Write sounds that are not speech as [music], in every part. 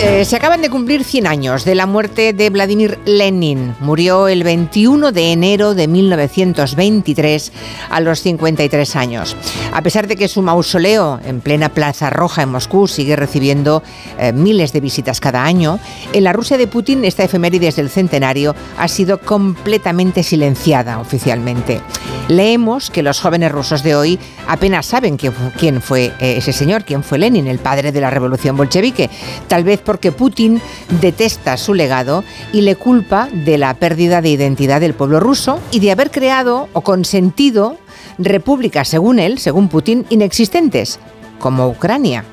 Eh, se acaban de cumplir 100 años de la muerte de Vladimir Lenin. Murió el 21 de enero de 1923 a los 53 años. A pesar de que su mausoleo en plena Plaza Roja en Moscú sigue recibiendo eh, miles de visitas cada año, en la Rusia de Putin esta efemérides del centenario ha sido completamente silenciada oficialmente. Leemos que los jóvenes rusos de hoy apenas saben quién fue eh, ese señor, quién fue Lenin, el padre de la revolución bolchevique. Tal vez porque Putin detesta su legado y le culpa de la pérdida de identidad del pueblo ruso y de haber creado o consentido repúblicas, según él, según Putin, inexistentes, como Ucrania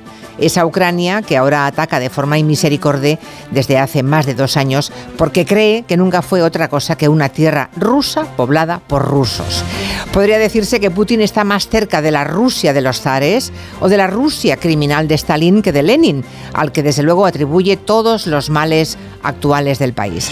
esa Ucrania que ahora ataca de forma inmisericorde desde hace más de dos años porque cree que nunca fue otra cosa que una tierra rusa poblada por rusos. Podría decirse que Putin está más cerca de la Rusia de los zares o de la Rusia criminal de Stalin que de Lenin, al que desde luego atribuye todos los males actuales del país.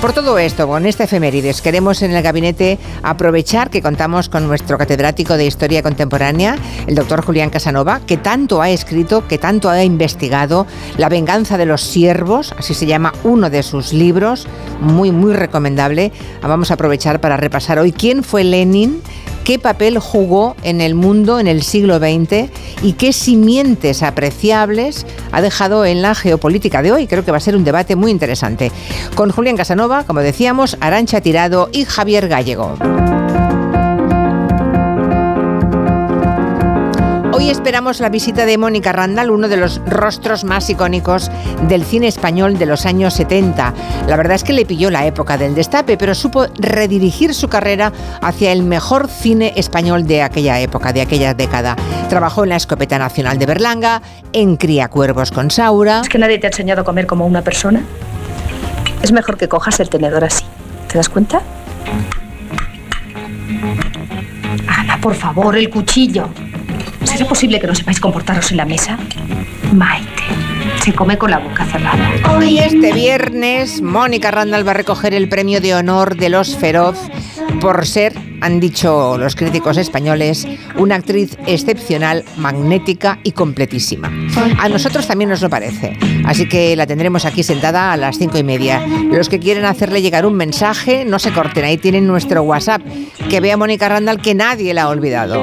Por todo esto, con esta efemérides, queremos en el gabinete aprovechar que contamos con nuestro catedrático de Historia Contemporánea, el doctor Julián Casanova, que tanto ha escrito, que tanto ha investigado La venganza de los siervos, así se llama uno de sus libros, muy, muy recomendable. Vamos a aprovechar para repasar hoy quién fue Lenin, qué papel jugó en el mundo en el siglo XX y qué simientes apreciables ha dejado en la geopolítica de hoy. Creo que va a ser un debate muy interesante. Con Julián Casanova, como decíamos, Arancha Tirado y Javier Gallego. Hoy esperamos la visita de Mónica Randall, uno de los rostros más icónicos del cine español de los años 70. La verdad es que le pilló la época del destape, pero supo redirigir su carrera hacia el mejor cine español de aquella época, de aquella década. Trabajó en la Escopeta Nacional de Berlanga, en Cuervos con Saura. ¿Es que nadie te ha enseñado a comer como una persona? Es mejor que cojas el tenedor así. ¿Te das cuenta? Ana, por favor, el cuchillo. ¿Será posible que no sepáis comportaros en la mesa? Maite. Se come con la boca cerrada. Hoy, este viernes, Mónica Randall va a recoger el premio de honor de los Feroz por ser, han dicho los críticos españoles, una actriz excepcional, magnética y completísima. A nosotros también nos lo parece. Así que la tendremos aquí sentada a las cinco y media. Los que quieren hacerle llegar un mensaje, no se corten. Ahí tienen nuestro WhatsApp. Que vea Mónica Randall que nadie la ha olvidado.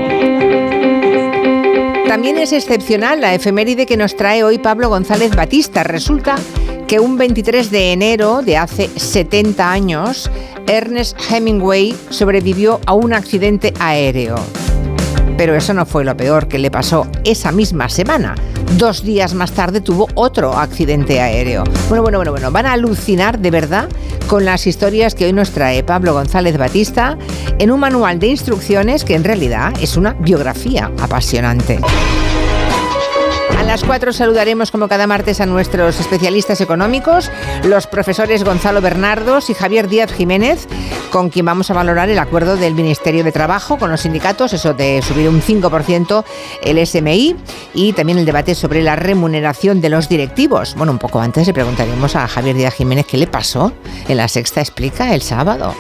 También es excepcional la efeméride que nos trae hoy Pablo González Batista. Resulta que un 23 de enero de hace 70 años, Ernest Hemingway sobrevivió a un accidente aéreo. Pero eso no fue lo peor que le pasó esa misma semana. Dos días más tarde tuvo otro accidente aéreo. Bueno, bueno, bueno, bueno, van a alucinar de verdad con las historias que hoy nos trae Pablo González Batista en un manual de instrucciones que en realidad es una biografía apasionante. Las 4 saludaremos como cada martes a nuestros especialistas económicos, los profesores Gonzalo Bernardos y Javier Díaz Jiménez, con quien vamos a valorar el acuerdo del Ministerio de Trabajo con los sindicatos, eso de subir un 5% el SMI y también el debate sobre la remuneración de los directivos. Bueno, un poco antes le preguntaremos a Javier Díaz Jiménez qué le pasó en la Sexta Explica el sábado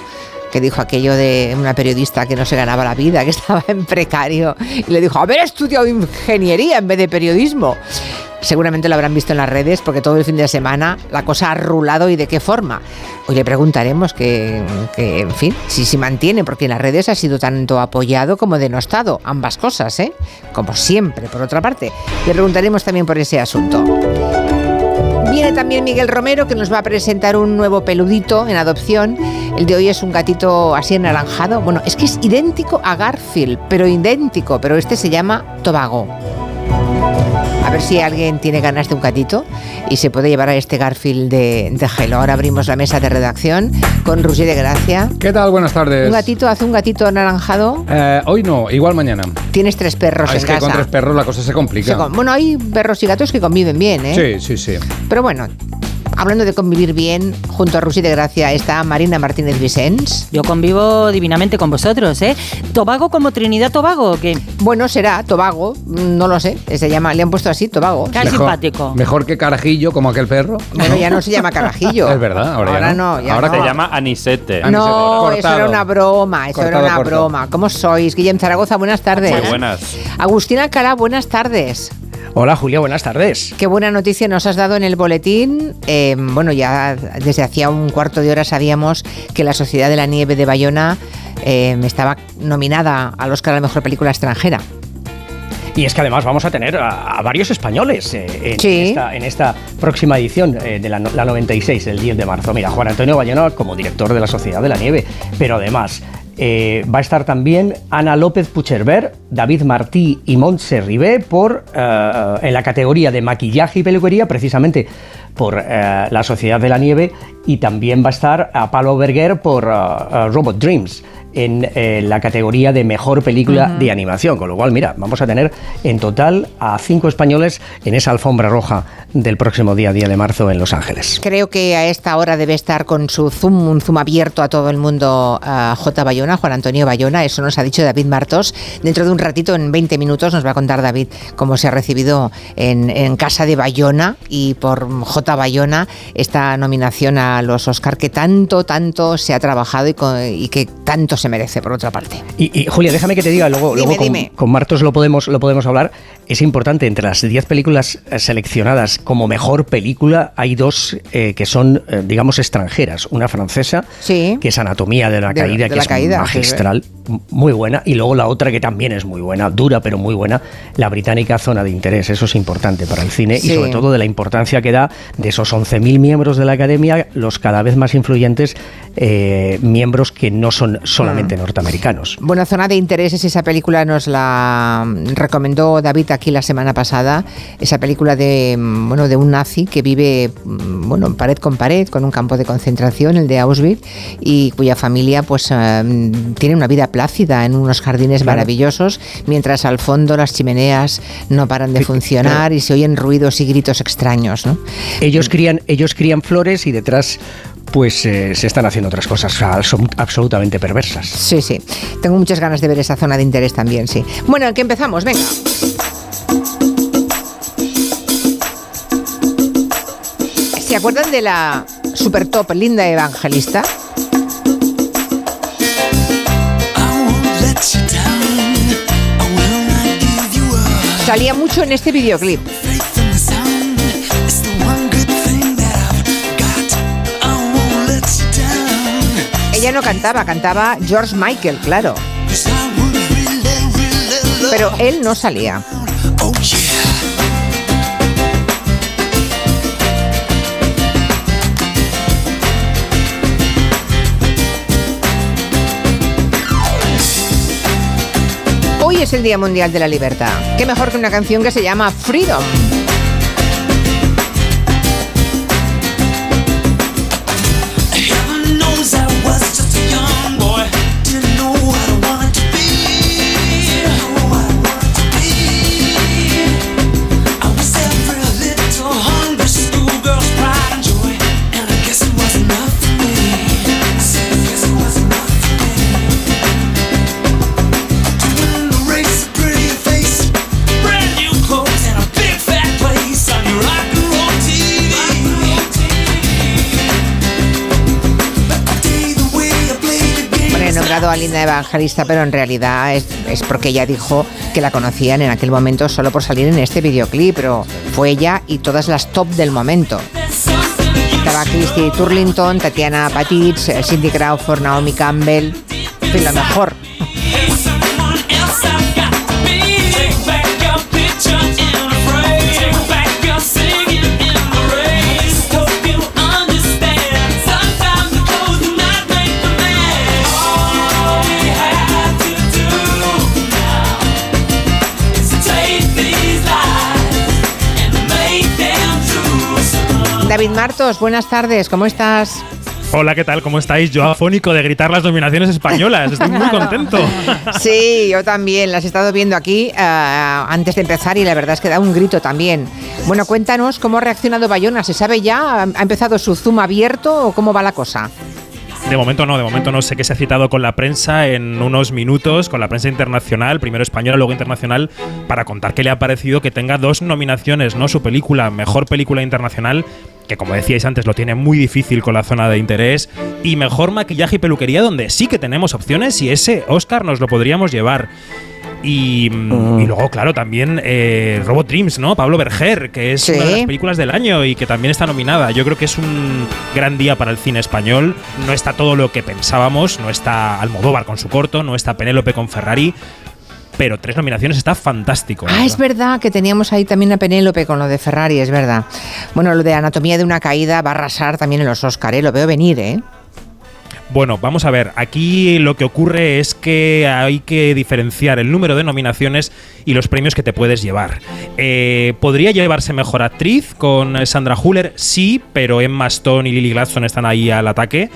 que dijo aquello de una periodista que no se ganaba la vida, que [laughs] estaba en precario, y le dijo, haber estudiado ingeniería en vez de periodismo. Seguramente lo habrán visto en las redes porque todo el fin de semana la cosa ha rulado y de qué forma. Hoy le preguntaremos que, en fin, si se mantiene, porque en las redes ha sido tanto apoyado como denostado, ambas cosas, ¿eh? Como siempre, por otra parte. Le preguntaremos también por ese asunto. Viene también Miguel Romero que nos va a presentar un nuevo peludito en adopción. El de hoy es un gatito así anaranjado. Bueno, es que es idéntico a Garfield, pero idéntico, pero este se llama Tobago. A ver si alguien tiene ganas de un gatito y se puede llevar a este Garfield de, de gelo. Ahora abrimos la mesa de redacción con Roger de Gracia. ¿Qué tal? Buenas tardes. ¿Un gatito hace un gatito anaranjado? Eh, hoy no, igual mañana. Tienes tres perros ah, en es que con tres perros la cosa se complica. bueno, hay perros y gatos que conviven bien, ¿eh? Sí, sí, sí. Pero bueno, hablando de convivir bien, junto a Rusi de Gracia está Marina Martínez Vicens. Yo convivo divinamente con vosotros, ¿eh? ¿Tobago como Trinidad Tobago o qué? Bueno, será Tobago, no lo sé, se llama, le han puesto así, Tobago. Qué simpático. Mejor que carajillo, como aquel perro. Bueno, ya no se llama carajillo. [laughs] es verdad, ahora, ya no. ya ahora no. Se llama Anisete. No, eso era una broma, eso era una broma. ¿Cómo sois? Guillem Zaragoza, buenas tardes. Muy buenas. Agustina Cara, buenas tardes. Hola Julia, buenas tardes. Qué buena noticia nos has dado en el boletín. Eh, bueno, ya desde hacía un cuarto de hora sabíamos que la Sociedad de la Nieve de Bayona eh, estaba nominada al Oscar a la Mejor Película Extranjera. Y es que además vamos a tener a, a varios españoles eh, en, Sí. esta, en esta próxima edición eh, de la, la 96, el 10 de marzo. Mira, Juan Antonio Bayona como director de la Sociedad de la Nieve, pero además eh, va a estar también Ana López Pucherber, David Martí y Montse Ribé por, eh, en la categoría de maquillaje y peluquería, precisamente por eh, la Sociedad de la Nieve, y también va a estar a Pablo Berger por eh, eh, Robot Dreams en eh, la categoría de mejor película de animación. Con lo cual, mira, vamos a tener en total a cinco españoles en esa alfombra roja del próximo día, día de marzo en Los Ángeles. Creo que a esta hora debe estar con su Zoom, un Zoom abierto a todo el mundo, a J. Bayona, Juan Antonio Bayona. Eso nos ha dicho David Martos. Dentro de un ratito, en 20 minutos, nos va a contar David cómo se ha recibido en, en casa de Bayona y por J. Bayona esta nominación a los Oscar que tanto, tanto se ha trabajado y, co- y que tanto se merece, por otra parte. Y, y, Julia, déjame que te diga, luego, Dime, luego con, dime. con Martos lo podemos, lo podemos hablar. Es importante, entre las 10 películas eh, seleccionadas como mejor película, hay dos eh, que son, eh, digamos, extranjeras. Una francesa, Sí. que es Anatomía de la De- Caída, de que la es caída, magistral, muy buena. Y luego la otra que también es muy buena, dura pero muy buena, la británica Zona de Interés. Eso es importante para el cine Sí. y sobre todo de la importancia que da de esos 11.000 miembros de la Academia, los cada vez más influyentes eh, miembros que no son solamente Mm. norteamericanos. Buena zona de intereses, esa película nos la recomendó David aquí la semana pasada, esa película de mm, bueno de un nazi que vive mm, bueno pared con pared con un campo de concentración, el de Auschwitz, y cuya familia pues eh, tiene una vida plácida en unos jardines Claro. maravillosos, mientras al fondo las chimeneas no paran de funcionar claro. y se oyen ruidos y gritos extraños, ¿no? Ellos crían, ellos crían flores y detrás pues eh, se están haciendo otras cosas o sea, son absolutamente perversas. Sí, sí. Tengo muchas ganas de ver esa zona de interés también, sí. Bueno, que empezamos, venga. ¿Se acuerdan de la super top Linda Evangelista? Salía mucho en este videoclip. Ella no cantaba, cantaba George Michael, claro. Pero él no salía. Hoy es el Día Mundial de la Libertad. ¿Qué mejor que una canción que se llama Freedom? A Linda Evangelista, pero en realidad es, es porque ella dijo que la conocían en aquel momento solo por salir en este videoclip, pero fue ella y todas las top del momento. Estaba Christy Turlington, Tatiana Patitz, eh, Cindy Crawford, Naomi Campbell, en fin, lo mejor. David Martos, buenas tardes, ¿cómo estás? Hola, ¿qué tal? ¿Cómo estáis? Yo afónico de gritar las nominaciones españolas. Estoy muy [laughs] contento. Sí, yo también. Las he estado viendo aquí uh, antes de empezar y la verdad es que da un grito también. Bueno, cuéntanos cómo ha reaccionado Bayona. ¿Se sabe ya? ¿Ha empezado su zoom abierto o cómo va la cosa? De momento no, de momento no. Sé que se ha citado con la prensa en unos minutos, con la prensa internacional, primero española, luego internacional, para contar qué le ha parecido que tenga dos nominaciones, ¿no? Su película, mejor película internacional que como decíais antes lo tiene muy difícil con la zona de interés, y mejor maquillaje y peluquería donde sí que tenemos opciones y ese Oscar nos lo podríamos llevar. Y, mm. luego, claro, también eh, Robot Dreams, ¿no? Pablo Berger, que es una de las películas del año y que también está nominada. Yo creo que es un gran día para el cine español. No está todo lo que pensábamos, no está Almodóvar con su corto, no está Penélope con Ferrari, pero tres nominaciones está fantástico. Ah, es verdad que teníamos ahí también a Penélope con lo de Ferrari, es verdad. Bueno, lo de Anatomía de una caída va a arrasar también en los Oscar, ¿eh? lo veo venir, ¿eh? Bueno, vamos a ver, aquí lo que ocurre es que hay que diferenciar el número de nominaciones y los premios que te puedes llevar. Eh, ¿Podría llevarse mejor actriz con Sandra Huller? Sí, pero Emma Stone y Lily Gladstone están ahí al ataque.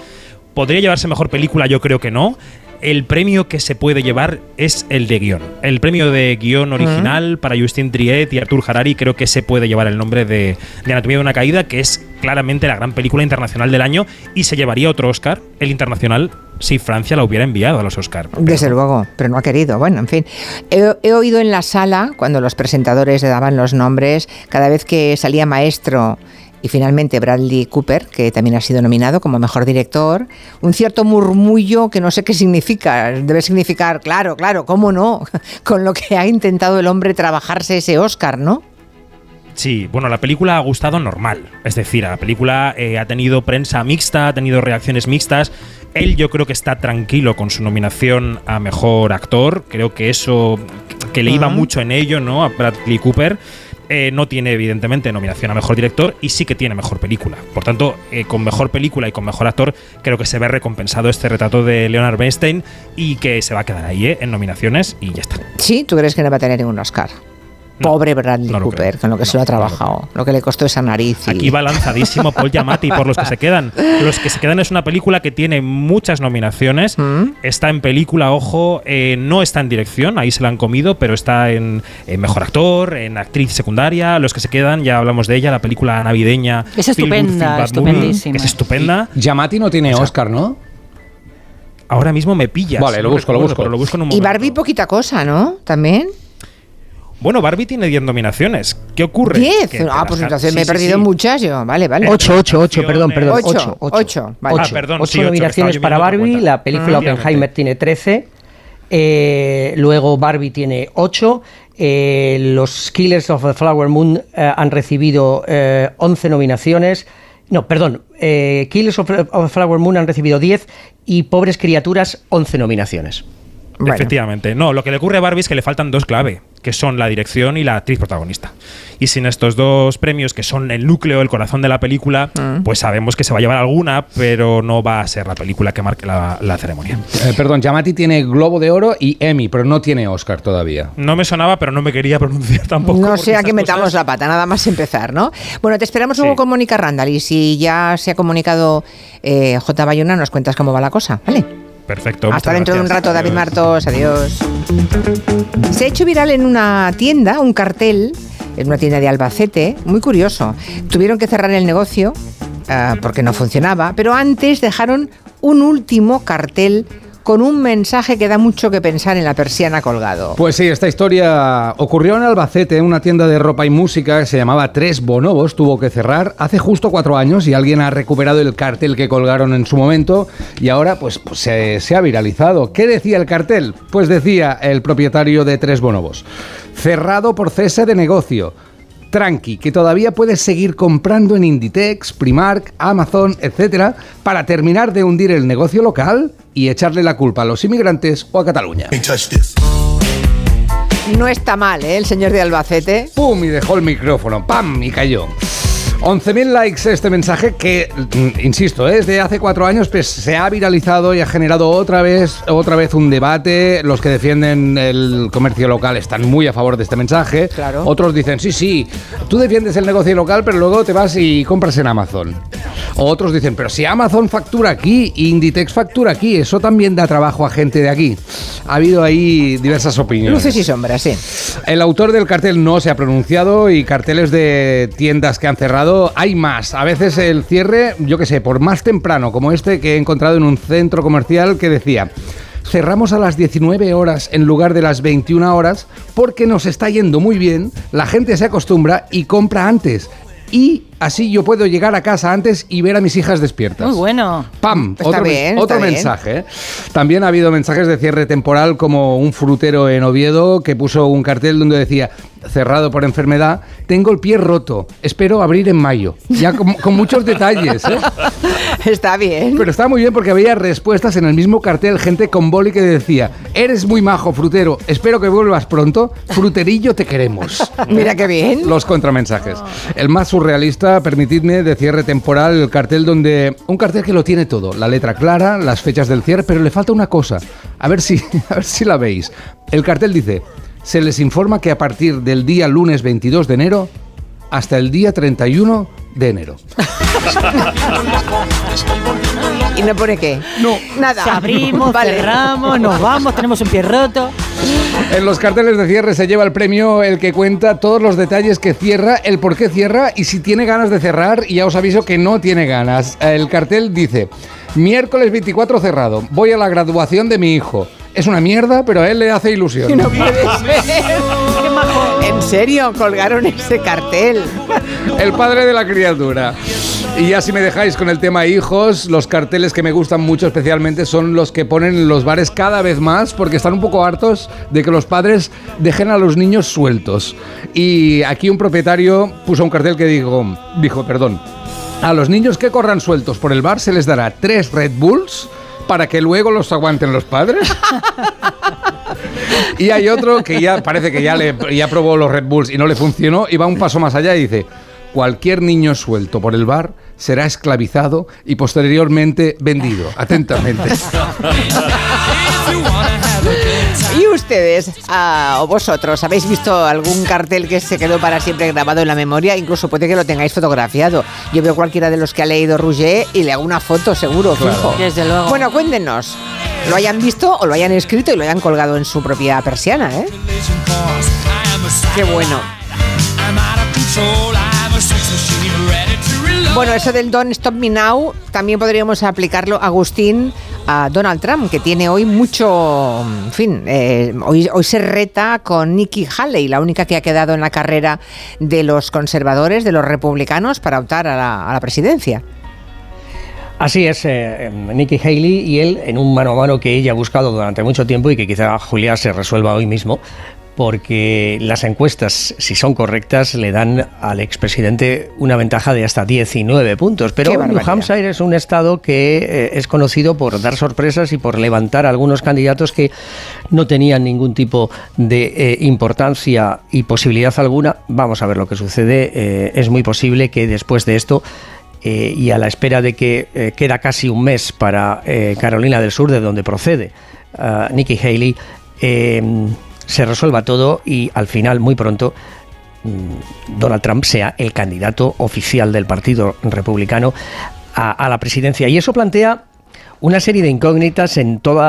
¿Podría llevarse mejor película? Yo creo que no el premio que se puede llevar es el de guion. El premio de guion original para Justin Triet y Artur Harari creo que se puede llevar el nombre de, Anatomía de una caída, que es claramente la gran película internacional del año y se llevaría otro Oscar, el internacional, si Francia la hubiera enviado a los Oscars. Desde luego, pero no ha querido. Bueno, en fin. He, he, oído en la sala, cuando los presentadores le daban los nombres, cada vez que salía maestro y finalmente Bradley Cooper, que también ha sido nominado como mejor director, un cierto murmullo que no sé qué significa, debe significar, claro, claro, cómo no, [laughs] con lo que ha intentado el hombre trabajarse ese Oscar, ¿no? Sí, bueno, la película ha gustado normal. Es decir, la película eh, ha tenido prensa mixta, ha tenido reacciones mixtas. Él yo creo que está tranquilo con su nominación a Mejor Actor. Creo que eso, que le iba mucho en ello, ¿no? A Bradley Cooper. Eh, no tiene, evidentemente, nominación a mejor director y sí que tiene mejor película. Por tanto, eh, con mejor película y con mejor actor, creo que se ve recompensado este retrato de Leonard Bernstein y que se va a quedar ahí eh, en nominaciones y ya está. Sí, ¿tú crees que no va a tener ningún Oscar? Pobre Bradley Cooper, con lo que se lo ha trabajado, lo que le costó esa nariz. Aquí va lanzadísimo Paul Giamatti por los que se quedan. Los que se quedan es una película que tiene muchas nominaciones. Mm. Está en película, ojo, eh, no está en dirección, ahí se la han comido, pero está en, mejor actor, en actriz secundaria. Los que se quedan, ya hablamos de ella, la película navideña. Es estupenda, estupendísima. Es estupenda. Giamatti no tiene Oscar, ¿no? Ahora mismo me pillas. Vale, lo busco, lo busco. lo busco y Barbie poquita cosa, ¿no? También. Bueno, Barbie tiene 10 nominaciones. ¿Qué ocurre? 10. Ah, pues entonces me he perdido muchas yo. Vale, vale. 8, 8, 8, perdón, perdón. 8, 8. Vale. Ah, perdón, 8 nominaciones para Barbie, la película mm. Oppenheimer tiene 13. Eh, luego Barbie tiene 8. Eh, los Killers of the Flower Moon eh, han recibido 11 nominaciones. No, perdón. Killers of the Flower Moon han recibido 10 y Pobres Criaturas 11 nominaciones. Efectivamente. No, lo que le ocurre a Barbie es que le faltan dos clave, que son la dirección y la actriz protagonista. Y sin estos dos premios, que son el núcleo, el corazón de la película, mm. pues sabemos que se va a llevar alguna, pero no va a ser la película que marque la, ceremonia. Eh, perdón, Yamati tiene Globo de Oro y Emmy, pero no tiene Oscar todavía. No me sonaba, pero no me quería pronunciar [laughs] tampoco. No sé a qué metamos la pata, nada más empezar, ¿no? Bueno, te esperamos luego con Mónica Randall y si ya se ha comunicado eh, J. Bayona, nos cuentas cómo va la cosa, ¿vale? Perfecto. Hasta dentro de un rato, David Martos. Adiós. Se ha hecho viral en una tienda un cartel, en una tienda de Albacete, muy curioso. Tuvieron que cerrar el negocio eh, porque no funcionaba, pero antes dejaron un último cartel con un mensaje que da mucho que pensar en la persiana colgado. Pues sí, esta historia ocurrió en Albacete, una tienda de ropa y música que se llamaba Tres Bonobos, tuvo que cerrar hace justo cuatro años y alguien ha recuperado el cartel que colgaron en su momento y ahora pues, pues se ha viralizado. ¿Qué decía el cartel? Pues decía el propietario de Tres Bonobos, cerrado por cese de negocio tranqui, que todavía puedes seguir comprando en Inditex, Primark, Amazon, etcétera, para terminar de hundir el negocio local y echarle la culpa a los inmigrantes o a Cataluña. No está mal, ¿eh? El señor de Albacete. ¡Pum! Y dejó el micrófono. ¡Pam! Y cayó. 11.000 likes este mensaje que, mm, insisto, es de hace cuatro años, pues se ha viralizado y ha generado otra vez, otra vez un debate. Los que defienden el comercio local están muy a favor de este mensaje. Claro. Otros dicen, sí, sí, tú defiendes el negocio local, pero luego te vas y compras en Amazon. Otros dicen, pero si Amazon factura aquí, Inditex factura aquí, eso también da trabajo a gente de aquí. Ha habido ahí diversas opiniones. Luces y sombras, sí. El autor del cartel no se ha pronunciado y carteles de tiendas que han cerrado hay más. A veces el cierre, yo qué sé, por más temprano, como este que he encontrado en un centro comercial que decía. Cerramos a las 19 horas en lugar de las 21 horas porque nos está yendo muy bien, la gente se acostumbra y compra antes. Y así yo puedo llegar a casa antes y ver a mis hijas despiertas. Muy bueno. ¡Pam! Está otro bien, otro bien. mensaje. ¿eh? También ha habido mensajes de cierre temporal como un frutero en Oviedo que puso un cartel donde decía cerrado por enfermedad, tengo el pie roto, espero abrir en mayo. Ya con, con muchos detalles. ¿eh? [laughs] Está bien. Pero está muy bien porque había respuestas en el mismo cartel, gente con boli que decía, eres muy majo, frutero, espero que vuelvas pronto, fruterillo te queremos. [laughs] Mira qué bien. Los contramensajes. El más surrealista, permitidme, de cierre temporal, el cartel donde. Un cartel que lo tiene todo. La letra clara, las fechas del cierre, pero le falta una cosa. A ver si, [laughs] a ver si la veis. El cartel dice: Se les informa que a partir del día lunes 22 de enero hasta el día 31 de enero. [laughs] ¿Y no pone qué? No. Nada. Abrimos, Vale. cerramos, nos vamos, tenemos un pie roto. En los carteles de cierre se lleva el premio el que cuenta todos los detalles que cierra, el por qué cierra y si tiene ganas de cerrar. Y ya os aviso que no tiene ganas. El cartel dice: miércoles 24 cerrado. Voy a la graduación de mi hijo. Es una mierda, pero a él le hace ilusión. [laughs] No puede [laughs] ser. En serio, colgaron ese cartel. El padre de la criatura. Y ya si me dejáis con el tema hijos, los carteles que me gustan mucho especialmente son los que ponen en los bares cada vez más porque están un poco hartos de que los padres dejen a los niños sueltos. Y aquí un propietario puso un cartel que dijo, dijo, perdón, a los niños que corran sueltos por el bar se les dará tres Red Bulls para que luego los aguanten los padres. Y hay otro que ya parece que ya, le, ya probó los Red Bulls y no le funcionó y va un paso más allá y dice, cualquier niño suelto por el bar será esclavizado y posteriormente vendido. Atentamente. [laughs] ¿Y ustedes ah, o vosotros habéis visto algún cartel que se quedó para siempre grabado en la memoria? Incluso puede que lo tengáis fotografiado. Yo veo cualquiera de los que ha leído Rouget y le hago una foto seguro, fijo. Desde luego. Bueno, cuéntenos. Lo hayan visto o lo hayan escrito y lo hayan colgado en su propia persiana, ¿eh? Qué bueno. Bueno, eso del Don't Stop Me Now también podríamos aplicarlo, Agustín, a Donald Trump, que tiene hoy mucho, en fin, eh, hoy, hoy se reta con Nikki Haley, la única que ha quedado en la carrera de los conservadores, de los republicanos, para optar a la, presidencia. Así es, eh, eh, Nikki Haley y él en un mano a mano que ella ha buscado durante mucho tiempo y que quizá Julia se resuelva hoy mismo, porque las encuestas, si son correctas, le dan al expresidente una ventaja de hasta 19 puntos. Pero New. Hampshire es un estado que eh, es conocido por dar sorpresas y por levantar a algunos candidatos que no tenían ningún tipo de eh, importancia y posibilidad alguna. Vamos a ver lo que sucede. Eh, es muy posible que después de esto eh, y a la espera de que eh, queda casi un mes para eh, Carolina del Sur, de donde procede ah, Nikki Haley, se resuelva todo y al final, muy pronto, mm, Donald Trump sea el candidato oficial del Partido Republicano a, la presidencia. Y eso plantea una serie de incógnitas en todos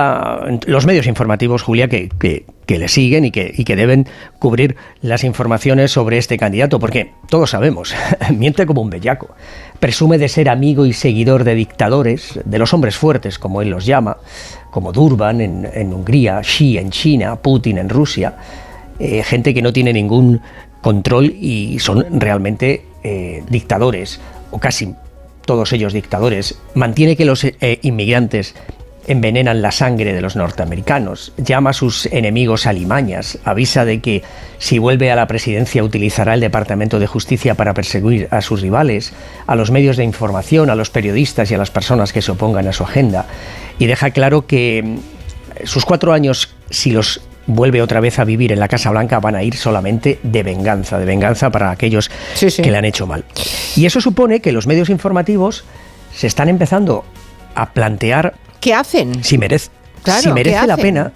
los medios informativos, Julia, que le siguen y que, y que deben cubrir las informaciones sobre este candidato, porque todos sabemos, [laughs] miente como un bellaco, presume de ser amigo y seguidor de dictadores, de los hombres fuertes, como él los llama, como Durban en, Hungría, Xi en China, Putin en Rusia, eh, gente que no tiene ningún control y son realmente eh, dictadores, o casi todos ellos dictadores, mantiene que los eh, inmigrantes envenenan la sangre de los norteamericanos, llama a sus enemigos alimañas, avisa de que si vuelve a la presidencia utilizará el Departamento de Justicia para perseguir a sus rivales, a los medios de información, a los periodistas y a las personas que se opongan a su agenda, y deja claro que mm, sus cuatro años, si los vuelve otra vez a vivir en la Casa Blanca, van a ir solamente de venganza, de venganza para aquellos Sí, sí. que le han hecho mal. Y eso supone que los medios informativos se están empezando a plantear ¿Qué hacen? si merece, Claro, si ¿qué merece la pena.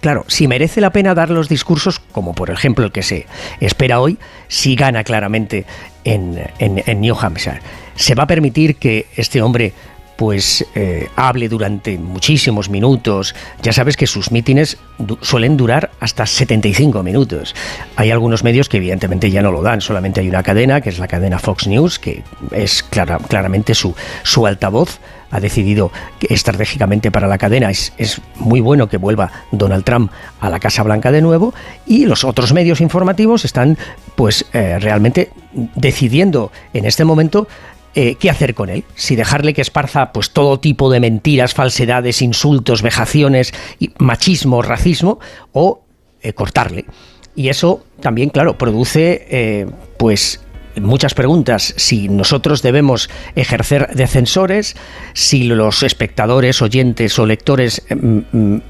Claro, si merece la pena dar los discursos, como por ejemplo el que se espera hoy, si gana claramente en, en- en New Hampshire. Se va a permitir que este hombre pues eh, hable durante muchísimos minutos. Ya sabes que sus mítines du- suelen durar hasta 75 minutos. Hay algunos medios que evidentemente ya no lo dan, solamente hay una cadena, que es la cadena Fox News, que es clara- claramente su, su altavoz ha decidido que estratégicamente para la cadena es, muy bueno que vuelva Donald Trump a la Casa Blanca de nuevo y los otros medios informativos están pues eh, realmente decidiendo en este momento eh, qué hacer con él, si dejarle que esparza pues todo tipo de mentiras, falsedades, insultos, vejaciones, machismo, racismo o eh, cortarle. Y eso también, claro, produce pues muchas preguntas. Si nosotros debemos ejercer de censores, si los espectadores, oyentes o lectores eh,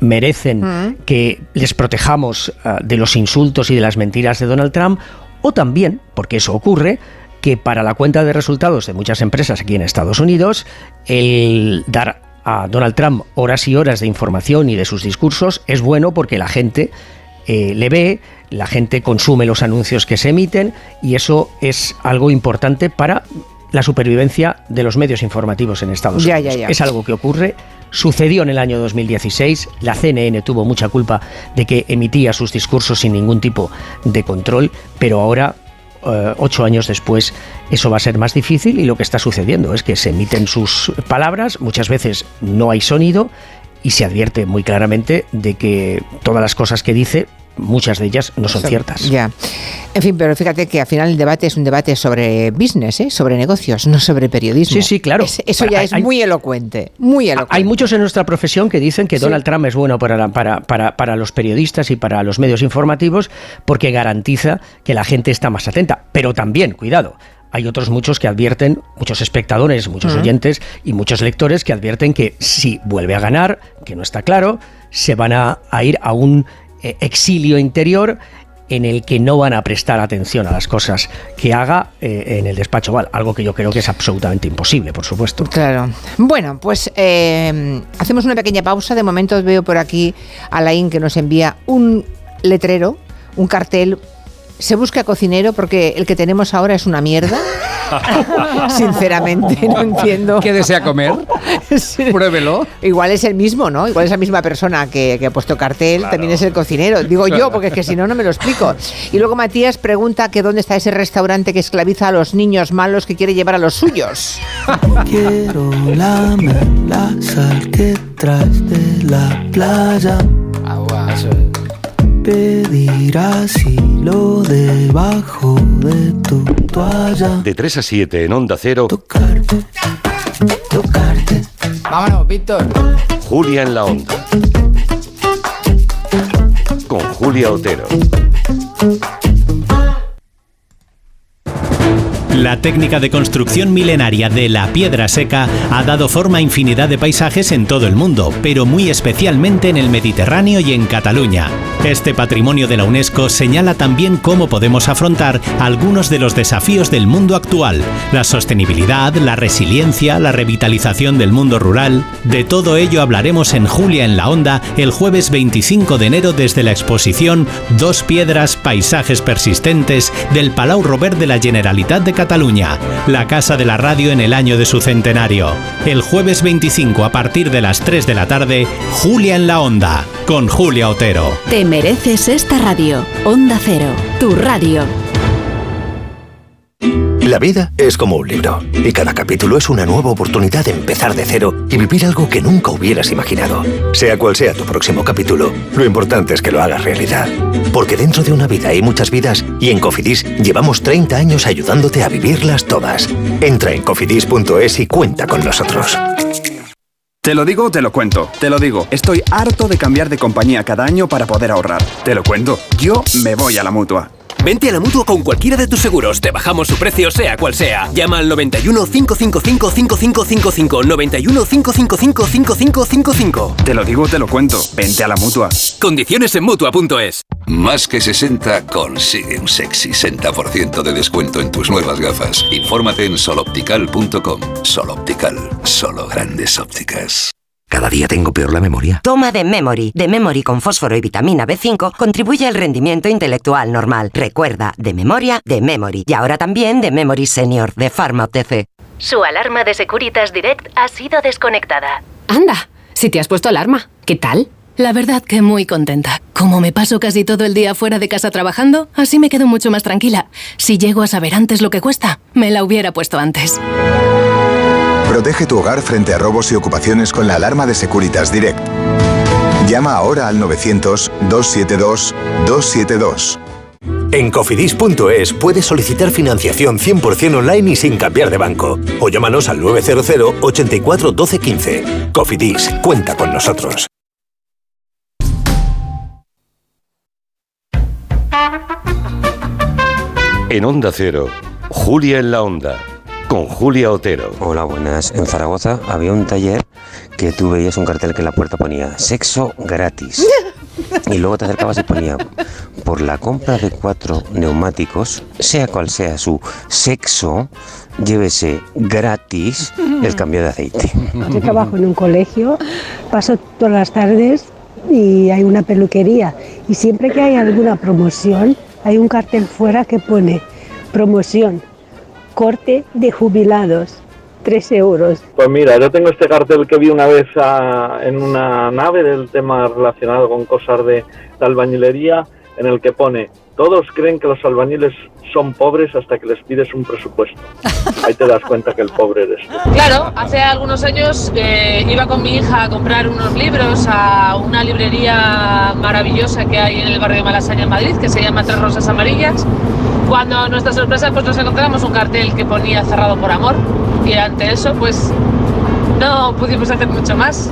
merecen que les protejamos ah, de los insultos y de las mentiras de Donald Trump, o también, porque eso ocurre, que para la cuenta de resultados de muchas empresas aquí en Estados Unidos, el dar a Donald Trump horas y horas de información y de sus discursos es bueno porque la gente eh, le ve, la gente consume los anuncios que se emiten y eso es algo importante para la supervivencia de los medios informativos en Estados Ya, Unidos. ya, ya. Es algo que ocurre, sucedió en el año 2016, la CNN tuvo mucha culpa de que emitía sus discursos sin ningún tipo de control, pero ahora eh, ocho años después eso va a ser más difícil y lo que está sucediendo es que se emiten sus palabras, muchas veces no hay sonido y se advierte muy claramente de que todas las cosas que dice, muchas de ellas no son ciertas. Ya. En fin, pero fíjate que al final el debate es un debate sobre business, ¿eh? sobre negocios, no sobre periodismo. Sí, sí, claro. Es- eso ya es hay- muy elocuente, muy elocuente. Hay muchos en nuestra profesión que dicen que Sí. Donald Trump es bueno para, para, para, para los periodistas y para los medios informativos porque garantiza que la gente está más atenta. Pero también, cuidado, hay otros muchos que advierten, muchos espectadores, muchos oyentes y muchos lectores que advierten que si vuelve a ganar, que no está claro, se van a, a ir a un eh, exilio interior en el que no van a prestar atención a las cosas que haga eh, en el despacho Oval, algo que yo creo que es absolutamente imposible, por supuesto. Claro. Bueno, pues eh, hacemos una pequeña pausa. De momento veo por aquí a Laín que nos envía un letrero, un cartel. Se busca cocinero porque el que tenemos ahora es una mierda. [laughs] Sinceramente, no entiendo. ¿Qué desea comer? [laughs] Sí. Pruébelo. Igual es el mismo, ¿no? Igual es la misma persona que, que ha puesto cartel, también es el cocinero. Digo yo, porque es que si no, no me lo explico. Y luego Matías pregunta que dónde está ese restaurante que esclaviza a los niños malos que quiere llevar a los suyos. [laughs] Quiero lamer la sal que traes de la playa. Pedir asilo debajo de tu toalla. De 3 a 7 en Onda Cero, Tocarte, tocarte. Vámonos, Víctor. Julia en la Onda. Con Julia Otero. La técnica de construcción milenaria de la piedra seca ha dado forma a infinidad de paisajes en todo el mundo, pero muy especialmente en el Mediterráneo y en Cataluña. Este patrimonio de la UNESCO señala también cómo podemos afrontar algunos de los desafíos del mundo actual, la sostenibilidad, la resiliencia, la revitalización del mundo rural. De todo ello hablaremos en Julia en la Onda el jueves 25 de enero desde la exposición Dos Piedras, Paisajes Persistentes del Palau Robert de la Generalitat de Cataluña, la casa de la radio en el año de su centenario. El jueves 25 a partir de las 3 de la tarde, Julia en la Onda, con Julia Otero. Te mereces esta radio. Onda Cero, tu radio. La vida es como un libro y cada capítulo es una nueva oportunidad de empezar de cero y vivir algo que nunca hubieras imaginado. Sea cual sea tu próximo capítulo, lo importante es que lo hagas realidad. Porque dentro de una vida hay muchas vidas y en Cofidis llevamos 30 años ayudándote a vivirlas todas. Entra en cofidis.es y cuenta con nosotros. Te lo digo, te lo cuento. Te lo digo, estoy harto de cambiar de compañía cada año para poder ahorrar. Te lo cuento, yo me voy a la mutua. Vente a la mutua con cualquiera de tus seguros. Te bajamos su precio, sea cual sea. Llama al 91 555 5555. 91 555 5555. Te lo digo, te lo cuento. Vente a la mutua. Condiciones en mutua.es. Más que 60 consigue un sexy 60% de descuento en tus nuevas gafas. Infórmate en soloptical.com. Soloptical, solo grandes ópticas. Cada día tengo peor la memoria. Toma de Memory. De Memory con fósforo y vitamina B5 contribuye al rendimiento intelectual normal. Recuerda, de memoria, de Memory. Y ahora también de Memory Senior, de Pharma OTC. Su alarma de Securitas Direct ha sido desconectada. Anda, si te has puesto alarma, ¿qué tal? La verdad que muy contenta. Como me paso casi todo el día fuera de casa trabajando, así me quedo mucho más tranquila. Si llego a saber antes lo que cuesta, me la hubiera puesto antes. Protege tu hogar frente a robos y ocupaciones con la alarma de Securitas Direct. Llama ahora al 900-272-272. En cofidis.es puedes solicitar financiación 100% online y sin cambiar de banco. O llámanos al 900 84 12 15. Cofidis, cuenta con nosotros. En Onda Cero, Julia en la Onda, con Julia Otero. Hola, buenas. En Zaragoza había un taller que tú veías un cartel que en la puerta ponía sexo gratis. Y luego te acercabas y ponía, por la compra de cuatro neumáticos, sea cual sea su sexo, llévese gratis el cambio de aceite. Yo trabajo en un colegio, paso todas las tardes y hay una peluquería. Y siempre que hay alguna promoción, hay un cartel fuera que pone promoción, corte de jubilados, 3 euros. Pues mira, yo tengo este cartel que vi una vez ah, en una nave del tema relacionado con cosas de, de albañilería, en el que pone, todos creen que los albañiles son pobres hasta que les pides un presupuesto. [laughs] Ahí te das cuenta que el pobre eres tú. Claro, hace algunos años eh, iba con mi hija a comprar unos libros a una librería maravillosa que hay en el barrio de Malasaña, en Madrid, que se llama Tres Rosas Amarillas. Cuando nuestra sorpresa pues nos encontramos un cartel que ponía cerrado por amor y ante eso pues no pudimos hacer mucho más,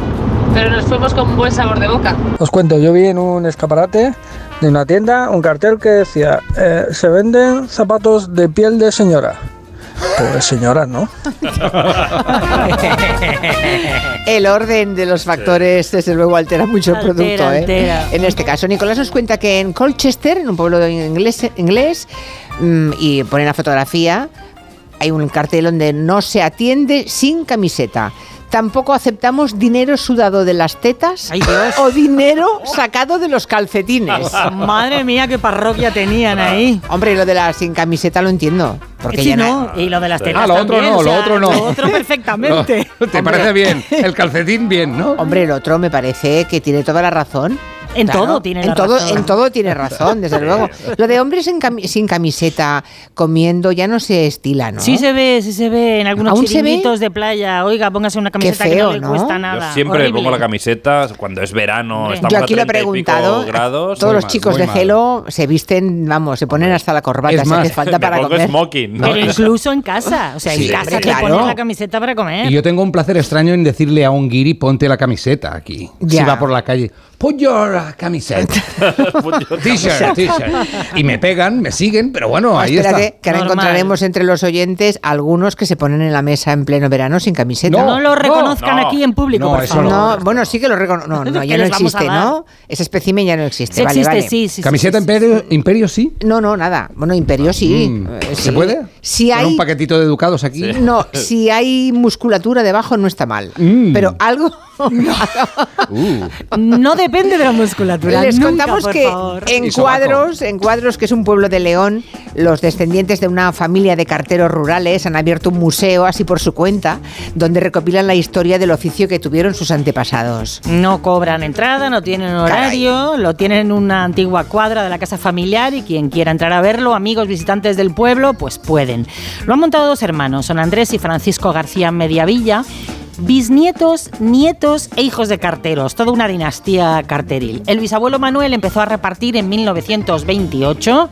pero nos fuimos con buen sabor de boca. Os cuento, yo vi en un escaparate de una tienda un cartel que decía, eh, se venden zapatos de piel de señora. Pobre señora, ¿no? [laughs] El orden de los factores, desde luego, altera mucho el Altera, producto. ¿eh? En este caso, Nicolás nos cuenta que en Colchester, en un pueblo inglés, inglés mm, y pone la fotografía, hay un cartel donde no se atiende sin camiseta. Tampoco aceptamos dinero sudado de las tetas o dinero sacado de los calcetines. Madre mía, qué parroquia tenían ahí. Hombre, lo de la sin camiseta lo entiendo. Porque Sí, ya no, y lo de las tetas Ah, lo otro también, no, o lo otro no. Lo otro perfectamente. [laughs] ¿Te parece bien? El calcetín bien, ¿no? Hombre, el otro me parece que tiene toda la razón. En todo tiene en la todo, razón. En todo tiene razón, desde [laughs] luego. Lo de hombres en cami- sin camiseta comiendo ya no se estila, ¿no? Sí se ve, sí se ve en algunos chiringuitos de playa. Oiga, póngase una camiseta que feo, no le ¿no? cuesta nada. Yo siempre Horrible. pongo la camiseta cuando es verano. Estamos Yo aquí a lo he 30 y pico preguntado. grados. Todos los mal, chicos de mal. gelo se visten, vamos, se ponen hasta la corbata Es si más, hace falta para comer. smoking. Pero incluso en casa. O sea, Sí, en casa te claro. pones la camiseta para comer. Y yo tengo un placer extraño en decirle a un guiri, ponte la camiseta aquí. Ya. Si va por la calle, put your camiseta. [laughs] T-shirt, t-shirt. Y me pegan, me siguen, pero bueno, ahí Espérate, está. que ahora Normal. encontraremos entre los oyentes algunos que se ponen en la mesa en pleno verano sin camiseta. No, lo reconozcan no. aquí en público, No, por favor. No, bueno, sí que lo reconozco. No, [laughs] no, ¿Qué ya no existe? ¿no? Ese espécimen ya no existe. Sí vale, existe, vale. sí, sí, ¿Camiseta sí, sí. imperio, imperio sí? No, no, nada. Bueno, Imperio sí. Mm. Eh, ¿Se sí. puede? Si hay, un paquetito de educados aquí. no, si hay musculatura debajo no está mal. Mm. Pero algo. [laughs] Uh. No depende de la musculatura. Les nunca, contamos por que favor. en. Cuadros, en Cuadros, que es un pueblo de León, los descendientes de una familia de carteros rurales han abierto un museo así por su cuenta, donde recopilan la historia del oficio que tuvieron sus antepasados. No cobran entrada, no tienen horario, lo tienen en una antigua cuadra de la casa familiar y quien quiera entrar a verlo, amigos visitantes del pueblo, pues pueden. Lo han montado dos hermanos, son Andrés y Francisco García Mediavilla, bisnietos, nietos e hijos de carteros, toda una dinastía carteril. El bisabuelo Manuel empezó a repartir en 1928.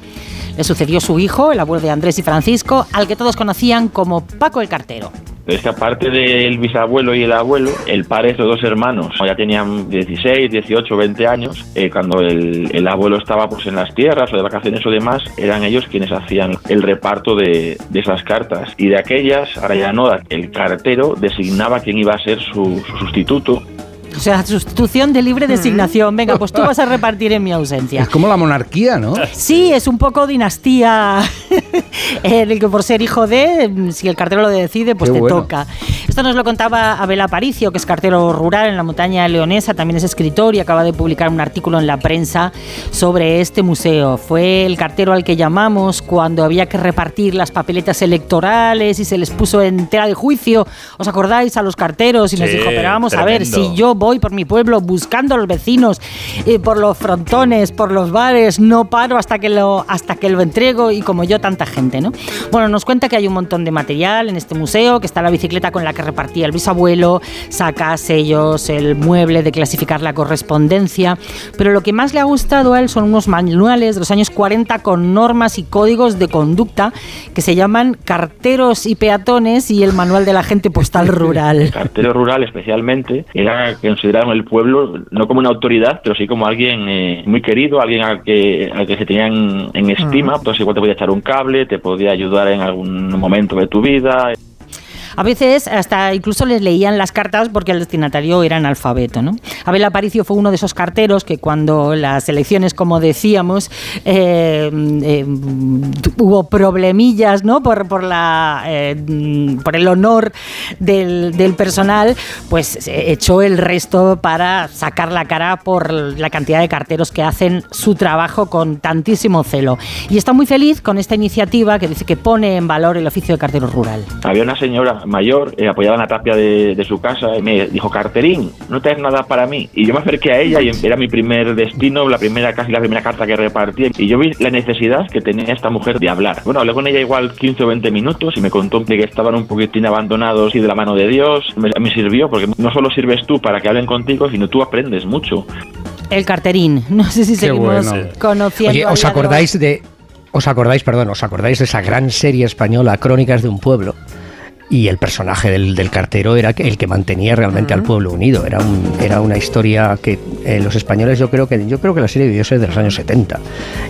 Le sucedió su hijo, el abuelo de Andrés y Francisco, al que todos conocían como Paco el Cartero. Es que aparte del bisabuelo y el abuelo, el padre de estos dos hermanos ya tenían 16, 18, 20 años. Eh, cuando el, el abuelo estaba pues en las tierras o de vacaciones o demás, eran ellos quienes hacían el reparto de, de esas cartas. Y de aquellas, ahora ya no, el cartero designaba quién iba a ser su sustituto O sea, sustitución de libre designación. Venga, pues tú vas a repartir en mi ausencia. Es como la monarquía, ¿no? Sí, es un poco dinastía [laughs] en el que por ser hijo de, si el cartero lo decide, pues Qué te bueno. toca. Esto nos lo contaba Abel Aparicio, que es cartero rural en la montaña leonesa, también es escritor y acaba de publicar un artículo en la prensa sobre este museo. Fue el cartero al que llamamos cuando había que repartir las papeletas electorales y se les puso en tela de juicio. ¿Os acordáis a los carteros? Y nos Sí, dijo, pero vamos a ver, tremendo. si yo voy por mi pueblo buscando a los vecinos, eh, por los frontones, por los bares, no paro hasta que lo hasta que lo entrego y como yo tanta gente, ¿no? Bueno, nos cuenta que hay un montón de material en este museo, que está la bicicleta con la que repartía el bisabuelo, saca sellos, el mueble de clasificar la correspondencia, pero lo que más le ha gustado a él son unos manuales de los años 40 con normas y códigos de conducta que se llaman carteros y peatones y el manual de la gente postal [laughs] rural. cartero rural especialmente, era consideraron el pueblo no como una autoridad, pero sí como alguien eh, muy querido, alguien al que, al que se tenían en estima, entonces igual te podía echar un cable, te podía ayudar en algún momento de tu vida. A veces hasta incluso les leían las cartas porque el destinatario era analfabeto. ¿no? Abel Aparicio fue uno de esos carteros que cuando las elecciones, como decíamos, eh, eh, hubo problemillas ¿no? por, por, la, eh, por el honor del, del personal, pues echó el resto para sacar la cara por la cantidad de carteros que hacen su trabajo con tantísimo celo. Y está muy feliz con esta iniciativa que dice que pone en valor el oficio de cartero rural. Había una señora mayor eh, apoyada en la tapia de, de su casa y me dijo, Carterín, no traes nada para mí. Y yo me acerqué a ella y era mi primer destino, la primera casi la primera carta que repartí. Y yo vi la necesidad que tenía esta mujer de hablar. Bueno, hablé con ella igual 15 o 20 minutos y me contó que estaban un poquitín abandonados y de la mano de Dios. Me, me sirvió porque no solo sirves tú para que hablen contigo, sino tú aprendes mucho. El carterín. No sé si Qué seguimos bueno. conociendo. Oye, ¿os acordáis de... Os acordáis, perdón, os acordáis de esa gran serie española, Crónicas de un pueblo? Y el personaje del, del cartero era el que mantenía realmente al pueblo unido. Era, un- era una historia que eh, los españoles, yo creo que yo creo que la serie debió ser de los años 70.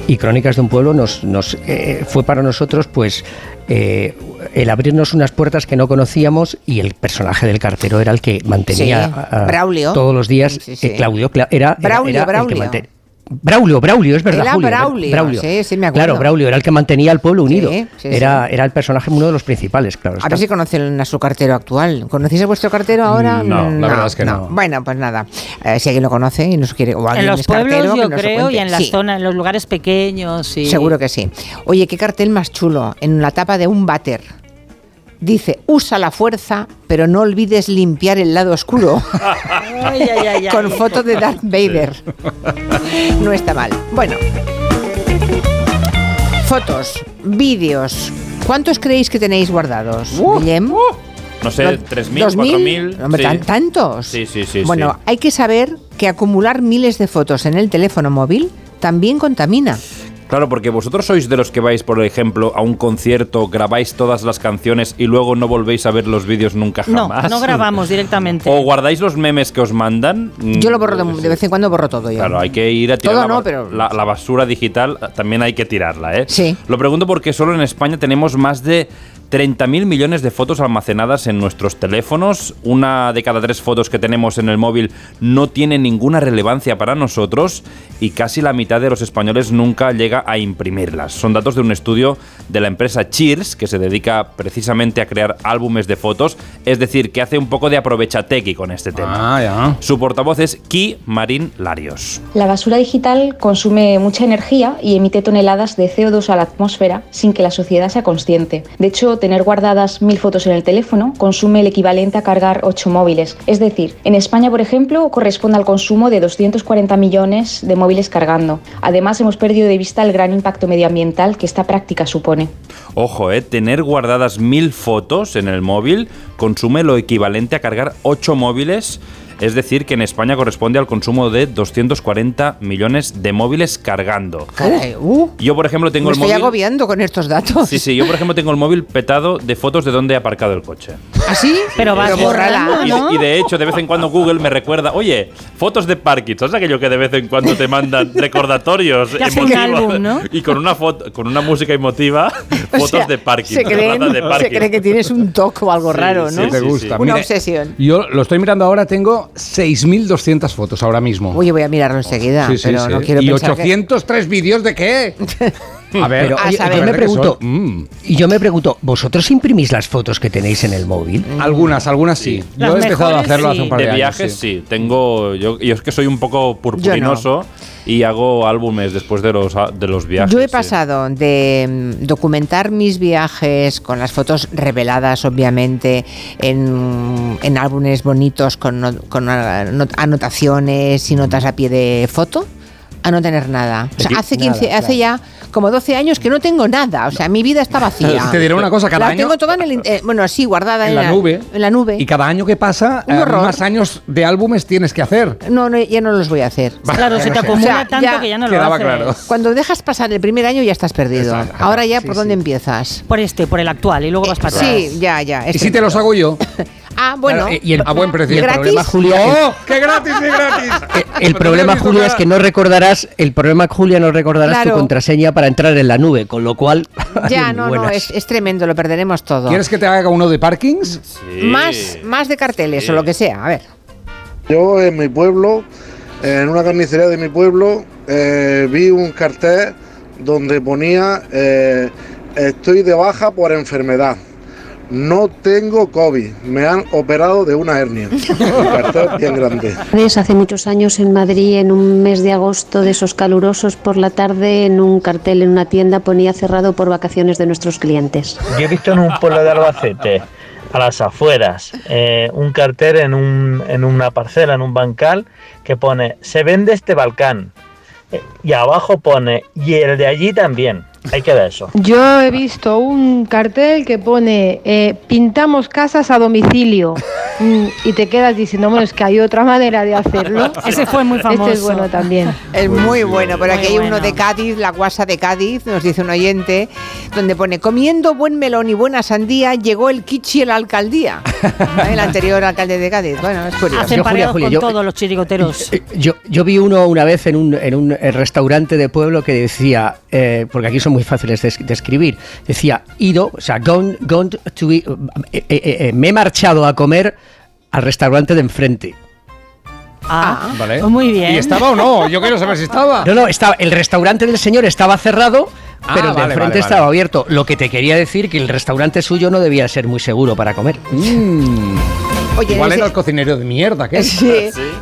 Y Crónicas de un pueblo nos, nos eh, fue para nosotros, pues, eh, el abrirnos unas puertas que no conocíamos y el personaje del cartero era el que mantenía Sí, Braulio. todos los días. Sí, sí. Claudio, Cla- era, era- Braulio, era el que Braulio. Braulio, Braulio, es verdad. Era Julio, Braulio, sí, sí, me acuerdo. Claro, Braulio era el que mantenía al pueblo unido. Sí, sí, era, era el personaje, uno de los principales, claro. A está. ver si conocen a su cartero actual. ¿Conocéis a vuestro cartero ahora? Mm, no, la verdad es que no. Bueno, pues nada. Eh, si alguien lo conoce y nos quiere. O alguien En los es pueblos, yo creo, y en las Sí, zonas, en los lugares pequeños. Seguro que sí. Oye, qué cartel más chulo. En la tapa de un váter. Dice, usa la fuerza, pero no olvides limpiar el lado oscuro. [laughs] Ay, ay, ay, ay. Con foto de Darth Vader. No está mal. Bueno. Fotos, vídeos. ¿Cuántos creéis que tenéis guardados? Guillem? No sé, Lo- 3.000, ¿dos mil? 4.000. Hombre, sí. ¿tan- ¿tantos? Sí, sí, sí. bueno, sí. hay que saber que acumular miles de fotos en el teléfono móvil también contamina. Claro, porque vosotros sois de los que vais, por ejemplo, a un concierto, grabáis todas las canciones y luego no volvéis a ver los vídeos nunca No, jamás. no grabamos directamente. [laughs] ¿O guardáis los memes que os mandan? Yo lo borro de, de vez en cuando, borro todo yo. Claro, hay que ir a tirar Todo la, no, pero- la, la basura digital, también hay que tirarla, ¿eh? Sí. Lo pregunto porque solo en España tenemos más de 30.000 millones de fotos almacenadas en nuestros teléfonos. Una de cada tres fotos que tenemos en el móvil no tiene ninguna relevancia para nosotros y casi la mitad de los españoles nunca llega a imprimirlas. Son datos de un estudio de la empresa Cheers, que se dedica precisamente a crear álbumes de fotos, es decir, que hace un poco de aprovechatequi con este tema. Su portavoz es Ki Marín Larios. La basura digital consume mucha energía y emite toneladas de CO2 a la atmósfera sin que la sociedad sea consciente. De hecho, tener guardadas mil fotos en el teléfono consume el equivalente a cargar ocho móviles. Es decir, en España, por ejemplo, corresponde al consumo de 240 millones de móviles cargando. Además, hemos perdido de vista el gran impacto medioambiental que esta práctica supone. Ojo, eh, tener guardadas mil fotos en el móvil consume lo equivalente a cargar ocho móviles es decir, que en España corresponde al consumo de 240 millones de móviles cargando. Caray, uh, Yo, por ejemplo, tengo me el estoy móvil... agobiando con estos datos. Sí, sí, yo por ejemplo tengo el móvil petado de fotos de dónde he aparcado el coche. ¿Así? Pero vas Pero borrando, bórrala. Y, ¿no? y de hecho, de vez en cuando Google me recuerda, oye, fotos de parking, ¿sabes aquello que de vez en cuando te mandan [laughs] recordatorios emotivos? álbum, ¿no? Y con una foto, con una música emotiva, [laughs] O fotos sea, de parking. Se creen, cree que tienes un toque o algo Sí, raro, sí, ¿no? sí, te sí. gusta. Una obsesión. Yo lo estoy mirando ahora, tengo 6.200 fotos ahora mismo. Oye, voy a mirarlo enseguida, Sí, sí, pero sí. no quiero ¿Y pensar que- 803 vídeos de qué? [laughs] A ver, Pero, a oye, saber. yo me pregunto, son- mm, y yo me pregunto, ¿vosotros imprimís las fotos que tenéis en el móvil? algunas, algunas sí. Las Yo he empezado a hacerlo hace un par de, De años, viajes sí. tengo yo, yo es que soy un poco purpurinoso y hago álbumes después de los de los viajes. Yo he sí. pasado de mm, documentar mis viajes con las fotos reveladas, obviamente, en, en álbumes bonitos con, no- con anot- anotaciones y notas a pie de foto, a no tener nada. O sea, hace, 15, nada, hace ya como 12 años que no tengo nada. O sea, mi vida está vacía. [laughs] Te diré una cosa, cada La año tengo toda en el... eh, bueno, sí, guardada en la nube. En la nube. Y cada año que pasa, Un eh, más años de álbumes tienes que hacer. No, no, ya no los voy a hacer. Claro, se te [laughs] O acumula sea, tanto ya que ya no lo quedaba haces. claro. Cuando dejas pasar el primer año ya estás perdido. Exacto. Ahora ya, Sí, ¿por sí. dónde empiezas? Por este, por el actual, y luego vas para atrás. Sí, ya, ya. ¿Y si te los hago yo? [laughs] Ah, bueno. Claro, y el- A buen precio. y el ¿Gratis? problema, Julia, ¡Oh! ¡Qué gratis, qué gratis! [laughs] Eh, El problema, Julia, es que no recordarás, el problema, Julia, no recordarás Claro. tu contraseña para entrar en la nube, con lo cual. [laughs] Ya, no, no, buenas. es, es tremendo, lo perderemos todo. ¿Quieres que te haga uno de parkings? Sí. Más, más de carteles o lo que sea. A ver. Yo en mi pueblo, en una carnicería de mi pueblo, eh, vi un cartel donde ponía eh, estoy de baja por enfermedad. No tengo COVID, me han operado de una hernia. [laughs] Cartel bien grande. Pues Hace muchos años en Madrid, en un mes de agosto de esos calurosos, por la tarde en un cartel en una tienda ponía cerrado por vacaciones de nuestros clientes. Yo he visto en un pueblo de Albacete, a las afueras, eh, un cartel en, un, en una parcela, en un bancal, que pone, se vende este Balcán. Eh, Y abajo pone, y el de allí también. Hay que ver eso. Yo he visto un cartel que pone eh, pintamos casas a domicilio [laughs] Mm, y te quedas diciendo, bueno, es que hay otra manera de hacerlo. [laughs] Ese fue muy famoso. Este es bueno también. Es muy bueno. Por aquí hay uno de Cádiz, la guasa de Cádiz, nos dice un oyente, donde pone comiendo buen melón y buena sandía, llegó el kichi a la alcaldía. ¿Eh? [laughs] El anterior alcalde de Cádiz. Bueno, es curioso. Hacen Yo, Julia, Julia, con yo- todos los chirigoteros. Eh, Yo, yo vi uno una vez en un, en un eh, restaurante de pueblo que decía, eh, porque aquí son muy fáciles de, es- de escribir, decía, ido, o sea, gone, gone to eat- eh, eh, eh, me he marchado a comer al restaurante de enfrente. Ah, Vale. muy bien. ¿Y estaba o no? Yo quiero saber si estaba. No, no, estaba, el restaurante del señor estaba cerrado, Ah, pero el de vale, enfrente vale, estaba vale. abierto. Lo que te quería decir que el restaurante suyo no debía ser muy seguro para comer. Mm. Oye, Igual era el cocinero de mierda, ¿qué? [laughs] Sí,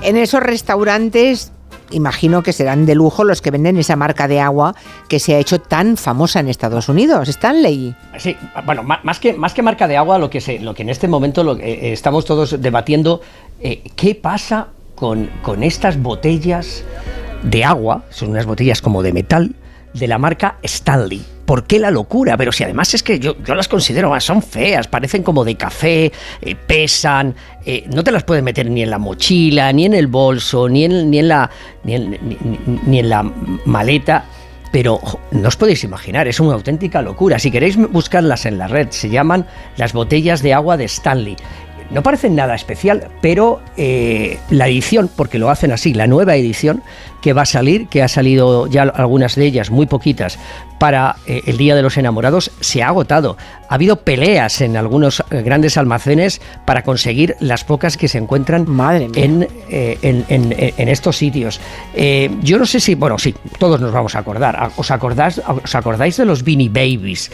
en esos restaurantes imagino que serán de lujo los que venden esa marca de agua que se ha hecho tan famosa en Estados Unidos. Stanley. Sí, bueno, más que, más que marca de agua, lo que, se, lo que en este momento que, eh, estamos todos debatiendo, eh, ¿qué pasa con, con estas botellas de agua? Son unas botellas como de metal, de la marca Stanley. ¿Por qué la locura? Pero si además es que yo, yo las considero, son feas, parecen como de café, eh, pesan, eh, no te las puedes meter ni en la mochila, ni en el bolso, ni en, ni en, la, ni en- ni- en la maleta. Pero no os podéis imaginar, es una auténtica locura. Si queréis buscarlas en la red, se llaman las botellas de agua de Stanley. No parecen nada especial, pero eh, la edición, porque lo hacen así, la nueva edición que va a salir, que ha salido ya algunas de ellas, muy poquitas, para eh, el Día de los Enamorados, se ha agotado. Ha habido peleas en algunos eh, grandes almacenes para conseguir las pocas que se encuentran en, eh, en, en- en estos sitios. Yo no sé si, bueno, sí, todos nos vamos a acordar. ¿Os acordáis, os acordáis de los Beanie Babies?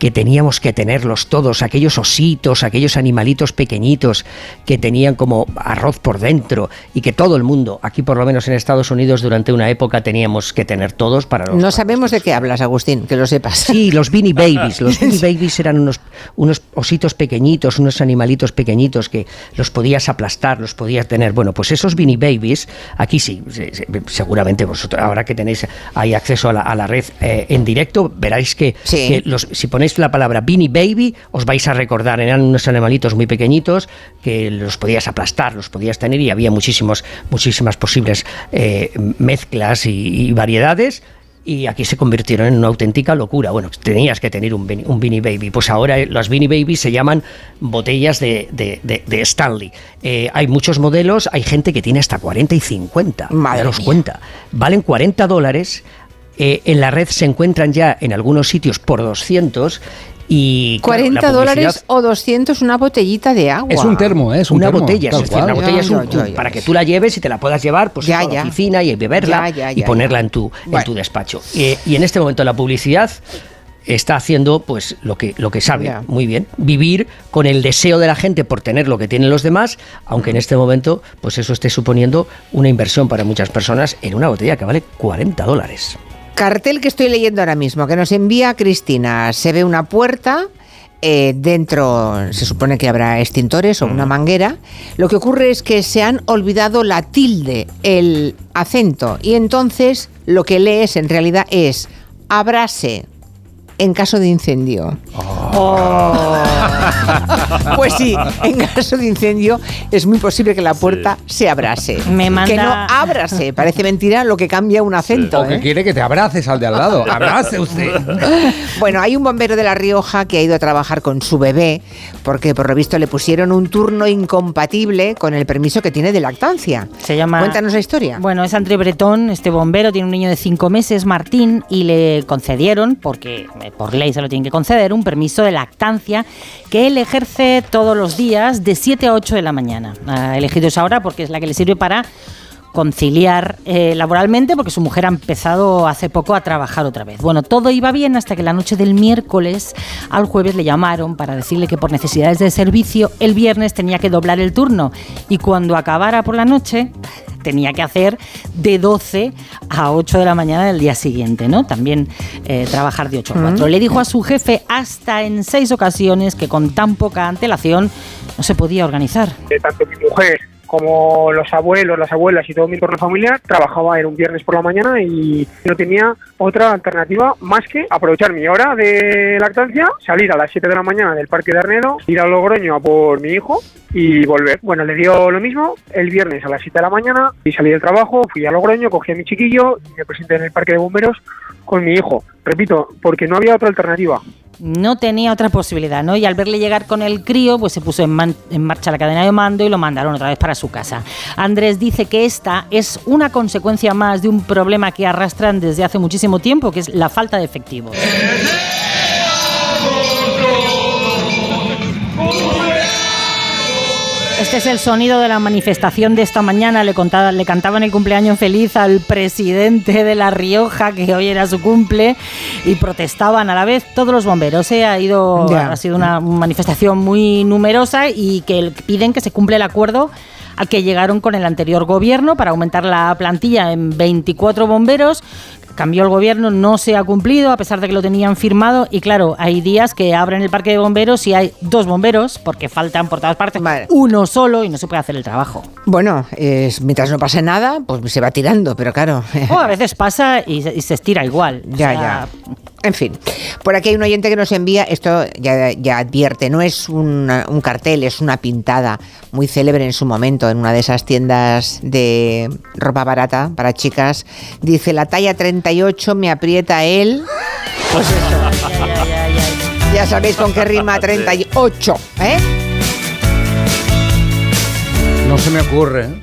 Que teníamos que tenerlos todos, aquellos ositos, aquellos animalitos pequeñitos que tenían como arroz por dentro y que todo el mundo, aquí por lo menos en Estados Unidos durante una época teníamos que tener todos para los... No sabemos de qué hablas, Agustín, que lo sepas. Sí, los Beanie Babies. Los [laughs] Beanie Babies eran unos, unos ositos pequeñitos, unos animalitos pequeñitos que los podías aplastar, los podías tener. Bueno, pues esos Beanie Babies, aquí sí, se- se- seguramente vosotros, ahora que tenéis ahí acceso a la, a la red eh, en directo, veréis que, Sí. que los, si ponéis la palabra Beanie Baby, os vais a recordar, eran unos animalitos muy pequeñitos que los podías aplastar, los podías tener y había muchísimos, muchísimas posibles eh, mezclas y, y variedades y aquí se convirtieron en una auténtica locura. Bueno, tenías que tener un, Beanie- un Beanie Baby. Pues ahora eh, las Beanie Babies se llaman botellas de, de- de- de Stanley. Eh, hay muchos modelos, hay gente que tiene hasta 40 y 50. Madre daros mía. cuenta. Valen 40 dólares. Eh, en la red se encuentran ya en algunos sitios por 200 y claro, 40 la dólares o 200 una botellita de agua. Es un termo, ¿eh? es un una termo, botella, es decir, una botella es un- ya, para que tú la lleves y te la puedas llevar pues, Ya, a la ya. oficina y beberla Ya, ya, y ponerla ya. en tu, en Bueno. tu despacho. Y, y en este momento la publicidad está haciendo pues lo que, lo que sabe muy bien, vivir con el deseo de la gente por tener lo que tienen los demás, aunque en este momento pues eso esté suponiendo una inversión para muchas personas en una botella que vale 40 dólares. Cartel que estoy leyendo ahora mismo, que nos envía Cristina. Se ve una puerta. eh, dentro se supone que habrá extintores o una manguera. Lo que ocurre es que se han olvidado la tilde, el acento. Y entonces lo que lees en realidad es abrase en caso de incendio. Oh. [laughs] Pues sí, en caso de incendio es muy posible que la puerta se abrase. Me manda- Que no ábrase. Parece mentira lo que cambia un acento. O que ¿eh? quiere que te abraces al de al lado. Abrace usted. [laughs] Bueno, hay un bombero de La Rioja que ha ido a trabajar con su bebé porque por lo visto le pusieron un turno incompatible con el permiso que tiene de lactancia. Se llama. Cuéntanos la historia. Bueno, es André Bretón, este bombero, tiene un niño de cinco meses, Martín, y le concedieron, porque por ley se lo tienen que conceder, un permiso de lactancia que él ejerce todos los días de 7 a 8 de la mañana. Ha elegido esa hora porque es la que le sirve para conciliar eh, laboralmente porque su mujer ha empezado hace poco a trabajar otra vez. Bueno, todo iba bien hasta que la noche del miércoles al jueves le llamaron para decirle que por necesidades de servicio el viernes tenía que doblar el turno y cuando acabara por la noche tenía que hacer de 12 a 8 de la mañana del día siguiente, ¿no? También eh, trabajar de 8 a 4. Mm. Le dijo a su jefe hasta en seis ocasiones que con tan poca antelación no se podía organizar. Eh, tanto mi mujer como los abuelos, las abuelas y todo mi entorno familiar trabajaba en un viernes por la mañana y no tenía otra alternativa más que aprovechar mi hora de lactancia, salir a las 7 de la mañana del parque de Arnedo, ir a Logroño a por mi hijo y volver. Bueno, le dio lo mismo el viernes a las 7 de la mañana y salí del trabajo, fui a Logroño, cogí a mi chiquillo y me presenté en el parque de bomberos con mi hijo. Repito, porque no había otra alternativa. No tenía otra posibilidad, ¿no? Y al verle llegar con el crío, pues se puso en, en marcha la cadena de mando y lo mandaron otra vez para su casa. Andrés dice que esta es una consecuencia más de un problema que arrastran desde hace muchísimo tiempo, que es la falta de efectivos. Este es el sonido de la manifestación de esta mañana. Le, contaba, le cantaban el cumpleaños feliz al presidente de La Rioja, que hoy era su cumple, y protestaban a la vez todos los bomberos. ¿eh? Ha, ido, ha sido una manifestación muy numerosa y que piden que se cumpla el acuerdo al que llegaron con el anterior gobierno para aumentar la plantilla en 24 bomberos. Cambió el gobierno, no se ha cumplido a pesar de que lo tenían firmado y claro, hay días que abren el parque de bomberos y hay dos bomberos porque faltan por todas partes uno solo y no se puede hacer el trabajo. Bueno, mientras no pase nada, pues se va tirando, pero claro. O a [laughs] veces pasa y se, y se estira igual. O Ya, sea, ya. En fin, por aquí hay un oyente que nos envía, esto ya, ya advierte, no es una- un cartel, es una pintada muy célebre en su momento en una de esas tiendas de ropa barata para chicas. Dice, la talla 38 me aprieta él. Pues eso. Ya sabéis con qué rima 38, ¿eh? No se me ocurre. ¿eh?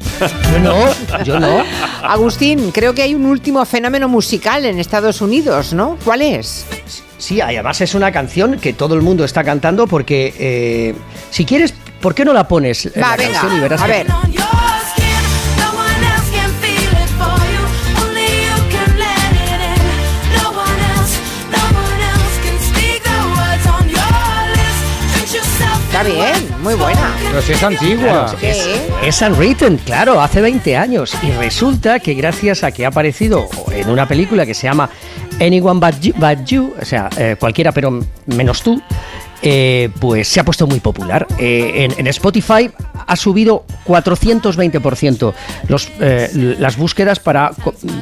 Yo no, yo no. [laughs] Agustín, creo que hay un último fenómeno musical en Estados Unidos, ¿no? ¿Cuál es? Sí, además es una canción que todo el mundo está cantando porque eh, si quieres, ¿por qué no la pones Va, la venga, canción y verás a que- ver. Está bien, muy buena. Pero si es antigua. Claro, es, es Unwritten, claro, hace 20 años. Y resulta que gracias a que ha aparecido en una película que se llama Anyone But You, But You, o sea, eh, cualquiera pero menos tú, eh, pues se ha puesto muy popular. Eh, en, Spotify ha subido 420% los, eh, las búsquedas para,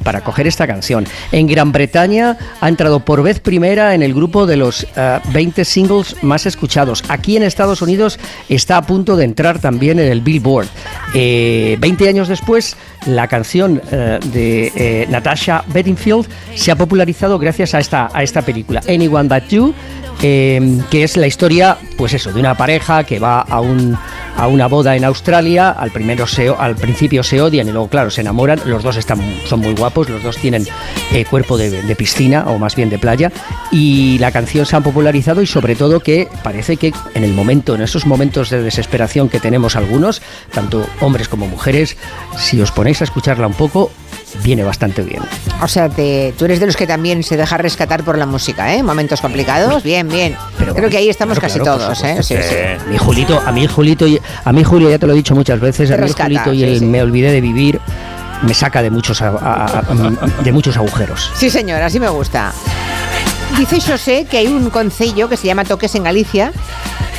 para coger esta canción. En Gran Bretaña ha entrado por vez primera en el grupo de los eh, 20 singles más escuchados. Aquí en Estados Unidos está a punto de entrar también en el Billboard. Eh, 20 años después, la canción eh, de eh, Natasha Bedingfield se ha popularizado gracias a esta, a esta película, Anyone But You, eh, que es la historia, pues eso, de una pareja que va a, un, a una boda en Australia, al, primero se, al principio se odian y luego, claro, se enamoran, los dos están, son muy guapos, los dos tienen eh, cuerpo de, de piscina o más bien de playa, y la canción se ha popularizado y sobre todo que parece que en el momento, en esos momentos de desesperación que tenemos algunos, tanto hombres como mujeres, si os ponéis a escucharla un poco, viene bastante bien. O sea, te- tú eres de los que también se deja rescatar por la música, ¿eh? Momentos complicados, bien, bien. Creo que ahí estamos Claro, casi claro, todos, ¿eh? Sí, sí. A mi Julito, a mi Julito, y- a mi Julio, ya te lo he dicho muchas veces, a Te mí rescata, Julito y el me olvidé de vivir me saca de muchos a- a- a- de muchos agujeros. Sí, señor, así me gusta. Dice José que hay un concello que se llama Toques en Galicia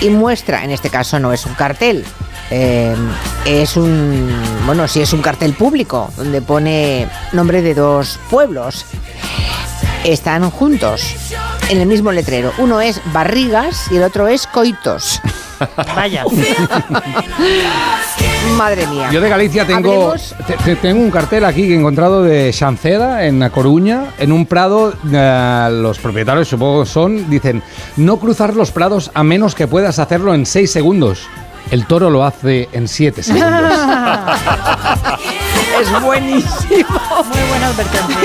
y muestra, en este caso no es un cartel, eh, es un, bueno, sí es un cartel público donde pone nombre de dos pueblos. Están juntos en el mismo letrero. Uno es Barrigas y el otro es Coitos. [laughs] Vaya. [laughs] Madre mía. Yo de Galicia tengo, Habremos- te- te- tengo un cartel aquí que he encontrado de Chanceda, en A Coruña, en un prado. eh, los propietarios, supongo que son, dicen: no cruzar los prados a menos que puedas hacerlo en 6 segundos. El toro lo hace en 7 segundos. [laughs] es buenísimo. Muy buena advertencia.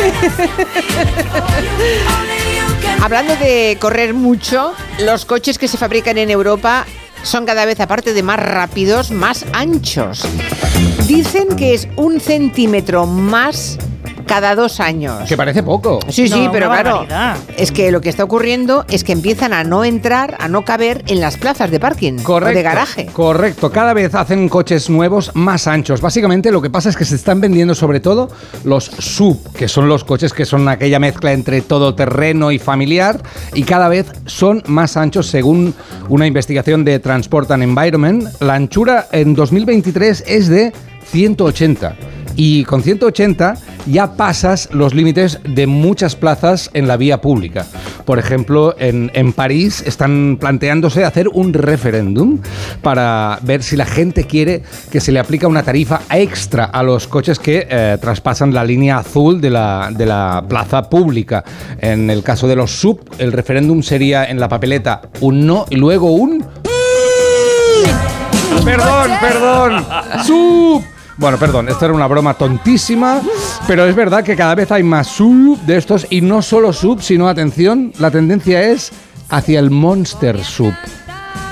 Hablando de correr mucho, los coches que se fabrican en Europa son cada vez, aparte de más rápidos, más anchos. Dicen que es un centímetro más cada dos años. que parece poco. Sí, sí, No, pero claro, barbaridad. es que lo que está ocurriendo es que empiezan a no entrar, a no caber en las plazas de parking o Correcto, de garaje. Correcto, cada vez hacen coches nuevos más anchos. Básicamente lo que pasa es que se están vendiendo sobre todo los sub, que son los coches que son aquella mezcla entre todoterreno y familiar, y cada vez son más anchos según una investigación de Transport and Environment. La anchura en 2023 es de 180. Y con 180 ya pasas los límites de muchas plazas en la vía pública. Por ejemplo, en, en París están planteándose hacer un referéndum para ver si la gente quiere que se le aplica una tarifa extra a los coches que eh, traspasan la línea azul de la, de la plaza pública. En el caso de los sub, el referéndum sería en la papeleta un no y luego un... Perdón, perdón. Sub. Bueno, perdón, esto era una broma tontísima, pero es verdad que cada vez hay más sub de estos y no solo sub, sino atención, la tendencia es hacia el monster sub.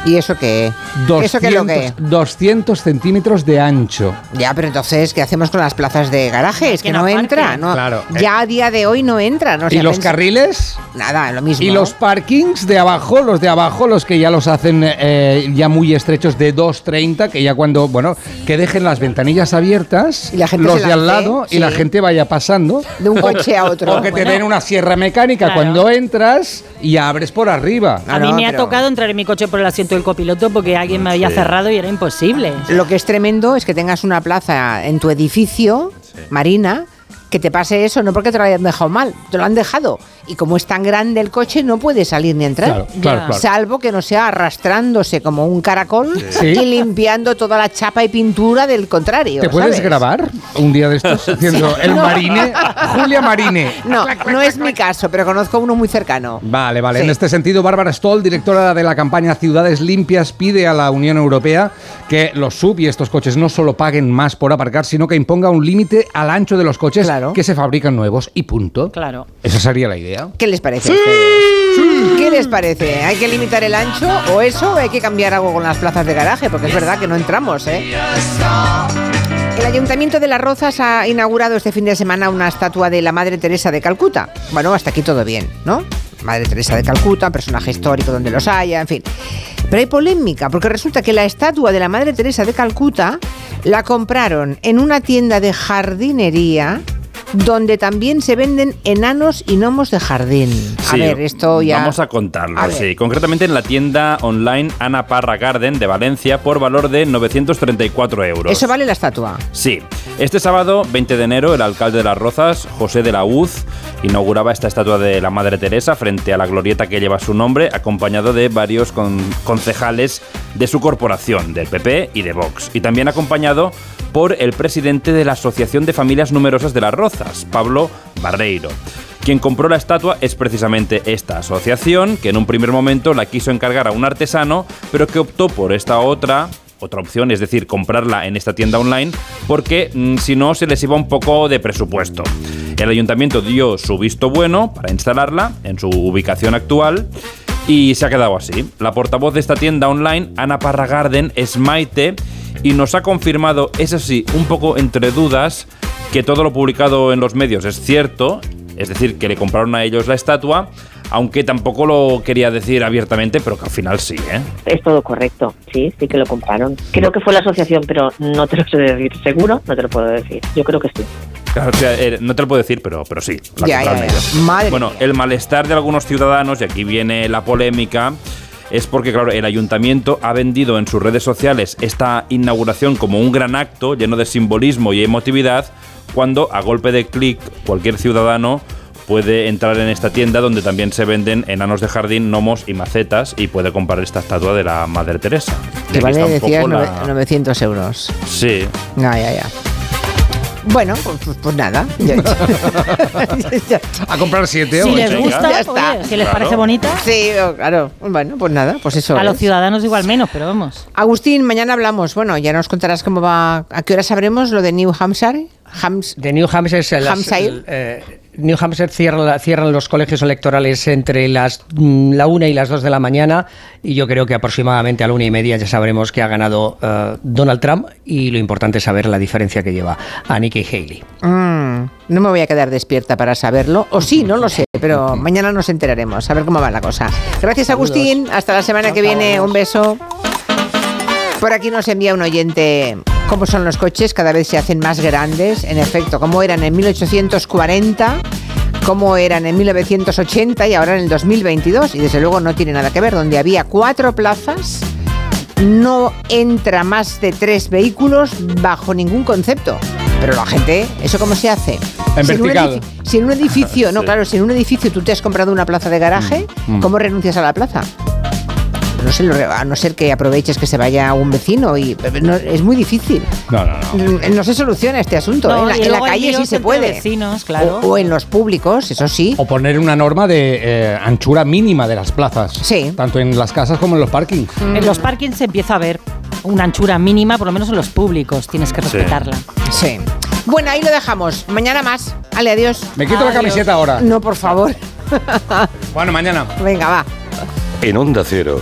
¿Y eso qué? 200, ¿Eso qué es lo que? 200 centímetros de ancho. Ya, pero entonces, ¿qué hacemos con las plazas de garaje? Es que, Que no, no entra. No, Claro. Ya a día de hoy no entra. No ¿Y los carriles? Nada, lo mismo. Y los parkings de abajo, los de abajo, los que ya los hacen eh, ya muy estrechos de 2.30, que ya cuando, bueno, que dejen las ventanillas abiertas, Y la gente los de al lado, y sí. la gente vaya pasando. De un coche a otro. O que Bueno. te den una sierra mecánica Claro. cuando entras y abres por arriba. Ah, A mí no, me ha pero- tocado entrar en mi coche por el asiento del copiloto porque alguien me había cerrado y era imposible. Lo que es tremendo es que tengas una plaza en tu edificio, Marina, que te pase eso, no porque te lo hayan dejado mal, te lo han dejado. Y como es tan grande el coche, no puede salir ni entrar. Claro, claro, claro. Salvo que no sea arrastrándose como un caracol Sí. y limpiando toda la chapa y pintura del contrario. ¿Te puedes ¿sabes? grabar un día de estos [laughs] haciendo [laughs] el No. marine? Julia Marine. [laughs] No, no es mi caso, pero conozco uno muy cercano. Vale, vale. Sí. En este sentido, Bárbara Stoll, directora de la campaña Ciudades Limpias, pide a la Unión Europea que los sub y estos coches no solo paguen más por aparcar, sino que imponga un límite al ancho de los coches Claro. que se fabrican nuevos y punto. Claro. Esa sería la idea. ¿Qué les parece a ustedes? ¿Qué les parece? ¿Hay que limitar el ancho o eso? ¿Hay que cambiar algo con las plazas de garaje? Porque es verdad que no entramos, ¿eh? El Ayuntamiento de Las Rozas ha inaugurado este fin de semana una estatua de la Madre Teresa de Calcuta. Bueno, hasta aquí todo bien, ¿no? Madre Teresa de Calcuta, personaje histórico donde los haya, en fin. Pero hay polémica, porque resulta que la estatua de la Madre Teresa de Calcuta la compraron en una tienda de jardinería donde también se venden enanos y gnomos de jardín. A Sí, ver, esto ya... Vamos a contarlo, A sí. Concretamente en la tienda online Ana Parra Garden de Valencia por valor de 934 euros. Eso vale la estatua. Sí. Este sábado, 20 de enero, el alcalde de Las Rozas, José de la Uz, inauguraba esta estatua de la Madre Teresa frente a la glorieta que lleva su nombre, acompañado de varios con- concejales de su corporación, del PP y de Vox. Y también acompañado por el presidente de la Asociación de Familias Numerosas de Las Rozas, Pablo Barreiro. Quien compró la estatua es precisamente esta asociación, que en un primer momento la quiso encargar a un artesano, pero que optó por esta otra, otra opción, es decir, comprarla en esta tienda online, porque mm, si no se les iba un poco de presupuesto. El ayuntamiento dio su visto bueno para instalarla en su ubicación actual. Y se ha quedado así. La portavoz de esta tienda online, Ana Parra Garden, es Maite y nos ha confirmado, eso sí, un poco entre dudas, que todo lo publicado en los medios es cierto, es decir, que le compraron a ellos la estatua, aunque tampoco lo quería decir abiertamente, pero que al final sí, ¿eh? Es todo correcto, sí, sí que lo compraron. Creo que fue la asociación, pero no te lo sé decir. Seguro, no te lo puedo decir. Yo creo que sí. Claro, o sea, eh, no te lo puedo decir, pero, pero sí. la Ya, ya, ya. Madre bueno, el malestar de algunos ciudadanos, y aquí viene la polémica, es porque, claro, el ayuntamiento ha vendido en sus redes sociales esta inauguración como un gran acto lleno de simbolismo y emotividad, cuando a golpe de clic cualquier ciudadano puede entrar en esta tienda donde también se venden enanos de jardín, gnomos y macetas y puede comprar esta estatua de la Madre Teresa. Que vale, decías, poco la- nove- 900 euros. Sí. Ya, ya, ya. Bueno, pues, pues- pues nada. Ya- [laughs] ya- A comprar siete Si ocho. les gusta, Ya está. oye, si les parece bonita. Sí, claro. Bueno, pues nada, pues eso. A los es. ciudadanos igual menos, pero vamos. Agustín, mañana hablamos. Bueno, ya nos contarás cómo va. ¿A qué hora sabremos lo de New Hampshire? Hams- De New Hampshire, se las- Hampshire. el, eh, New Hampshire cierra cierran los colegios electorales entre las mm, la una y las dos de la mañana y yo creo que aproximadamente a la una y media ya sabremos que ha ganado eh, Donald Trump y lo importante es saber la diferencia que lleva a Nikki Haley. Mm, no me voy a quedar despierta para saberlo. O sí, no lo sé, pero mañana nos enteraremos. A ver cómo va la cosa. Gracias, Agustín. Hasta la semana que viene. Un beso. Por aquí nos envía un oyente cómo son los coches, cada vez se hacen más grandes. En efecto, cómo eran en 1840, cómo eran en 1980 y ahora en el 2022. Y desde luego no tiene nada que ver. Donde había cuatro plazas, no entra más de tres vehículos bajo ningún concepto. Pero la gente, ¿eso cómo se hace? En si, un vertical. edifi- si en un edificio, no, Sí. claro, si en un edificio tú te has comprado una plaza de garaje, Mm, mm. ¿cómo renuncias a la plaza? No sé, lo re- a no ser que aproveches que se vaya un vecino y no, es muy difícil. No, no, no. Mm, No se soluciona este asunto. No, ¿eh? En la, en calle sí se puede. vecinos, claro. O, o en los públicos, eso sí. O poner una norma de eh, anchura mínima de las plazas. Sí. Tanto en las casas como en los parkings. En los parkings se empieza a ver una anchura mínima, por lo menos en los públicos. Tienes que respetarla. Sí. Bueno, ahí lo dejamos. Mañana más. Ale, adiós. Me quito la camiseta ahora. No, por favor. Bueno, mañana. Venga, va. En Onda Cero,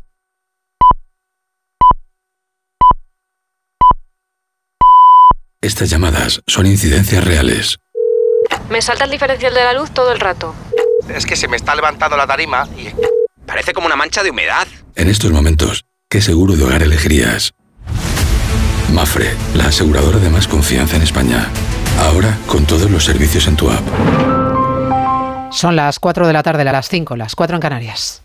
Estas llamadas son incidencias reales. Me salta el diferencial de la luz todo el rato. Es que se me está levantando la tarima y parece como una mancha de humedad. En estos momentos, ¿qué seguro de hogar elegirías? Mafre, la aseguradora de más confianza en España. Ahora con todos los servicios en tu app. Son las 4 de la tarde, a las 5, las 4 en Canarias.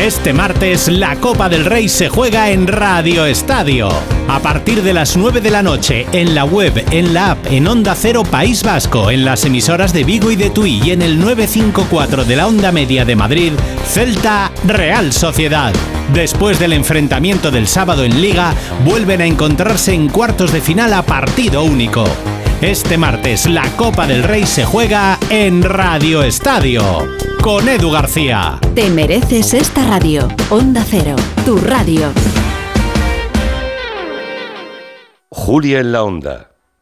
Este martes la Copa del Rey se juega en Radio Estadio. A partir de las 9 de la noche, en la web, en la app, en Onda Cero País Vasco, en las emisoras de Vigo y de Tui y en el 954 de la Onda Media de Madrid, Celta Real Sociedad. Después del enfrentamiento del sábado en Liga, vuelven a encontrarse en cuartos de final a partido único. Este martes la Copa del Rey se juega en Radio Estadio con Edu García. Te mereces esta radio. Onda Cero, tu radio. Julia en la onda.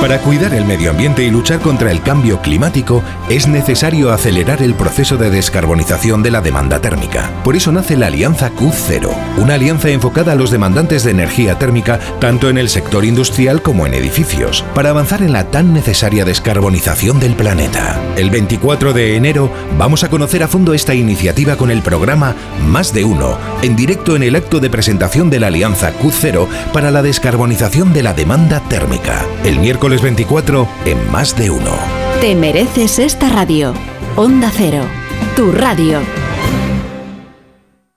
Para cuidar el medio ambiente y luchar contra el cambio climático es necesario acelerar el proceso de descarbonización de la demanda térmica. Por eso nace la Alianza Q0, una alianza enfocada a los demandantes de energía térmica tanto en el sector industrial como en edificios, para avanzar en la tan necesaria descarbonización del planeta. El 24 de enero vamos a conocer a fondo esta iniciativa con el programa Más de Uno, en directo en el acto de presentación de la Alianza Q0 para la descarbonización de la demanda térmica. El miércoles 24 en Más de Uno. Te mereces esta radio. Onda Cero, tu radio.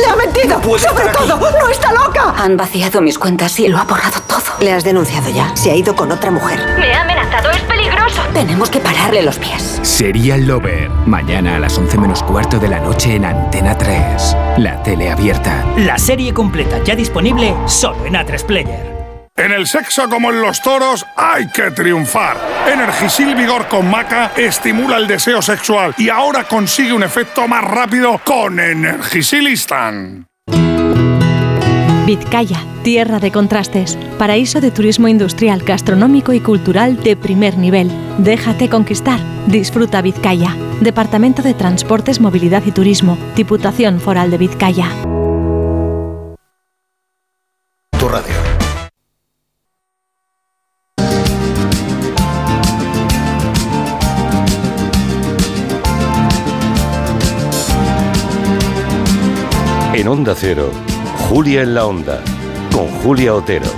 ¡Le ha mentido! ¡Sobre todo! ¡No está loca! Han vaciado mis cuentas y lo ha borrado todo. Le has denunciado ya. Se ha ido con otra mujer. Me ha amenazado. ¡Es peligroso! Tenemos que pararle los pies. Serial Lover. Mañana a las 11 menos cuarto de la noche en Antena 3. La tele abierta. La serie completa ya disponible solo en A3 Player. En el sexo como en los toros hay que triunfar. Energisil Vigor con Maca estimula el deseo sexual y ahora consigue un efecto más rápido con Energisilistan. Vizcaya, tierra de contrastes, paraíso de turismo industrial, gastronómico y cultural de primer nivel. Déjate conquistar. Disfruta Vizcaya. Departamento de Transportes, Movilidad y Turismo. Diputación Foral de Vizcaya. Tu radio. Onda Cero, Julia en la Onda, con Julia Otero.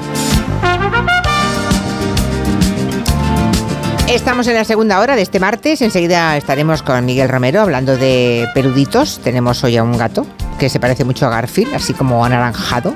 Estamos en la segunda hora de este martes. Enseguida estaremos con Miguel Romero hablando de peluditos. Tenemos hoy a un gato que se parece mucho a Garfield, así como anaranjado.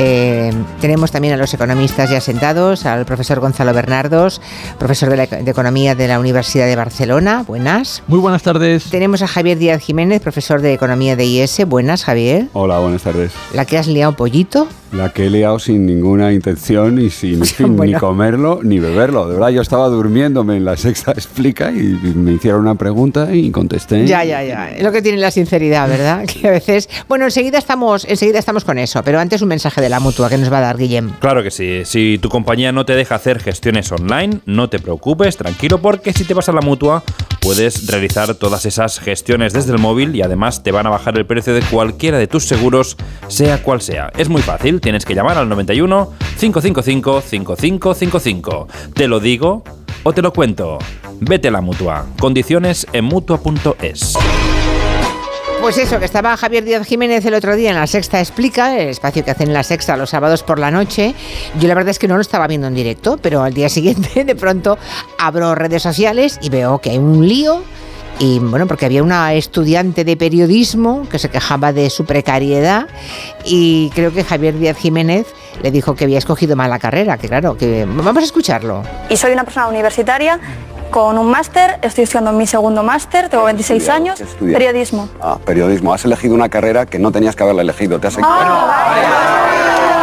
Eh, tenemos también a los economistas ya sentados, al profesor Gonzalo Bernardos, profesor de, la- de Economía de la Universidad de Barcelona. Buenas. Muy buenas tardes. Tenemos a Javier Díaz Jiménez, profesor de Economía de IS. Buenas, Javier. Hola, buenas tardes. La que has liado pollito. La que he liado sin ninguna intención y sin en [laughs] fin, Bueno. ni comerlo ni beberlo. De verdad, yo estaba durmiéndome en la sexta explica y me hicieron una pregunta y contesté. Ya, ya, ya. Es lo que tiene la sinceridad, ¿verdad? [laughs] Que a veces. Bueno, enseguida estamos, enseguida estamos con eso, pero antes un mensaje de la mutua que nos va a dar Guillem. Claro que sí. Si tu compañía no te deja hacer gestiones online, no te preocupes, tranquilo, porque si te vas a la mutua, puedes realizar todas esas gestiones desde el móvil y además te van a bajar el precio de cualquiera de tus seguros, sea cual sea. Es muy fácil, tienes que llamar al 91 555 5555. Te lo digo o te lo cuento. Vete a la mutua. Condiciones en mutua.es. Pues eso, que estaba Javier Díaz Jiménez el otro día en La Sexta Explica, el espacio que hacen en La Sexta los sábados por la noche. Yo la verdad es que no lo estaba viendo en directo, pero al día siguiente [laughs] de pronto abro redes sociales y veo que hay un lío. Y bueno, porque había una estudiante de periodismo que se quejaba de su precariedad y creo que Javier Díaz Jiménez le dijo que había escogido mal la carrera, que claro, que vamos a escucharlo. Y soy una persona universitaria con un máster, estoy estudiando mi segundo máster, tengo 26 años, periodismo. Ah, periodismo. Has elegido una carrera que no tenías que haberla elegido. Te has Ah,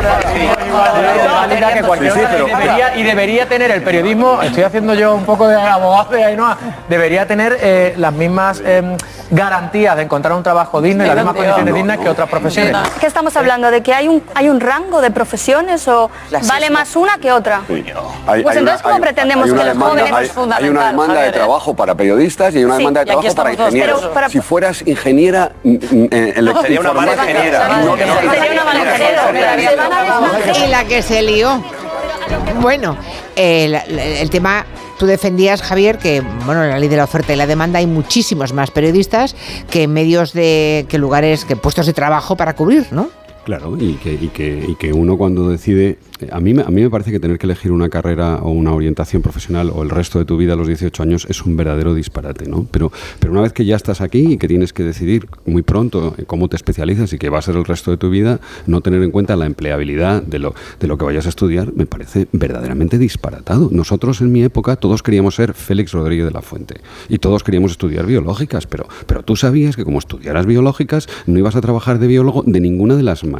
válida que cualquier Sí, sí, otra. pero- Debería- y debería tener el periodismo, estoy haciendo yo un poco de abogado de Ainhoa, debería tener eh, las mismas em, garantías de encontrar un trabajo digno y las mismas condiciones dignas que otras profesiones. ¿Qué estamos hablando? ¿De que hay un, hay un rango de profesiones o vale más una que otra? Hay- Pues entonces, ¿cómo pretendemos que los demanda- jóvenes- hay- Hay una demanda de ¿eh? trabajo para periodistas y hay una demanda de trabajo para ingenieros. Si fueras ingeniera mm, mm, eh, Sería una mala ingeniera. Sería una mala ingeniera. Y la que se lió. Bueno, el, el tema, tú defendías, Javier, que bueno, en la ley de la oferta y la demanda hay muchísimos más periodistas que medios de, que lugares, que puestos de trabajo para cubrir, ¿no? Claro, y que, y que, y que uno cuando decide, eh, a mí, me- a me parece que tener que elegir una carrera o una orientación profesional o el resto de tu vida a los 18 años es un verdadero disparate, ¿no? Pero, una vez que ya estás aquí y que tienes que decidir muy pronto en cómo te especializas y que va a ser el resto de tu vida, no tener en cuenta la empleabilidad de lo, de lo que vayas a estudiar, me parece verdaderamente disparatado. Nosotros en mi época todos queríamos ser Félix Rodríguez de la Fuente y todos queríamos estudiar biológicas, pero, pero tú sabías que como estudiaras biológicas no ibas a trabajar de biólogo de ninguna de las maneras.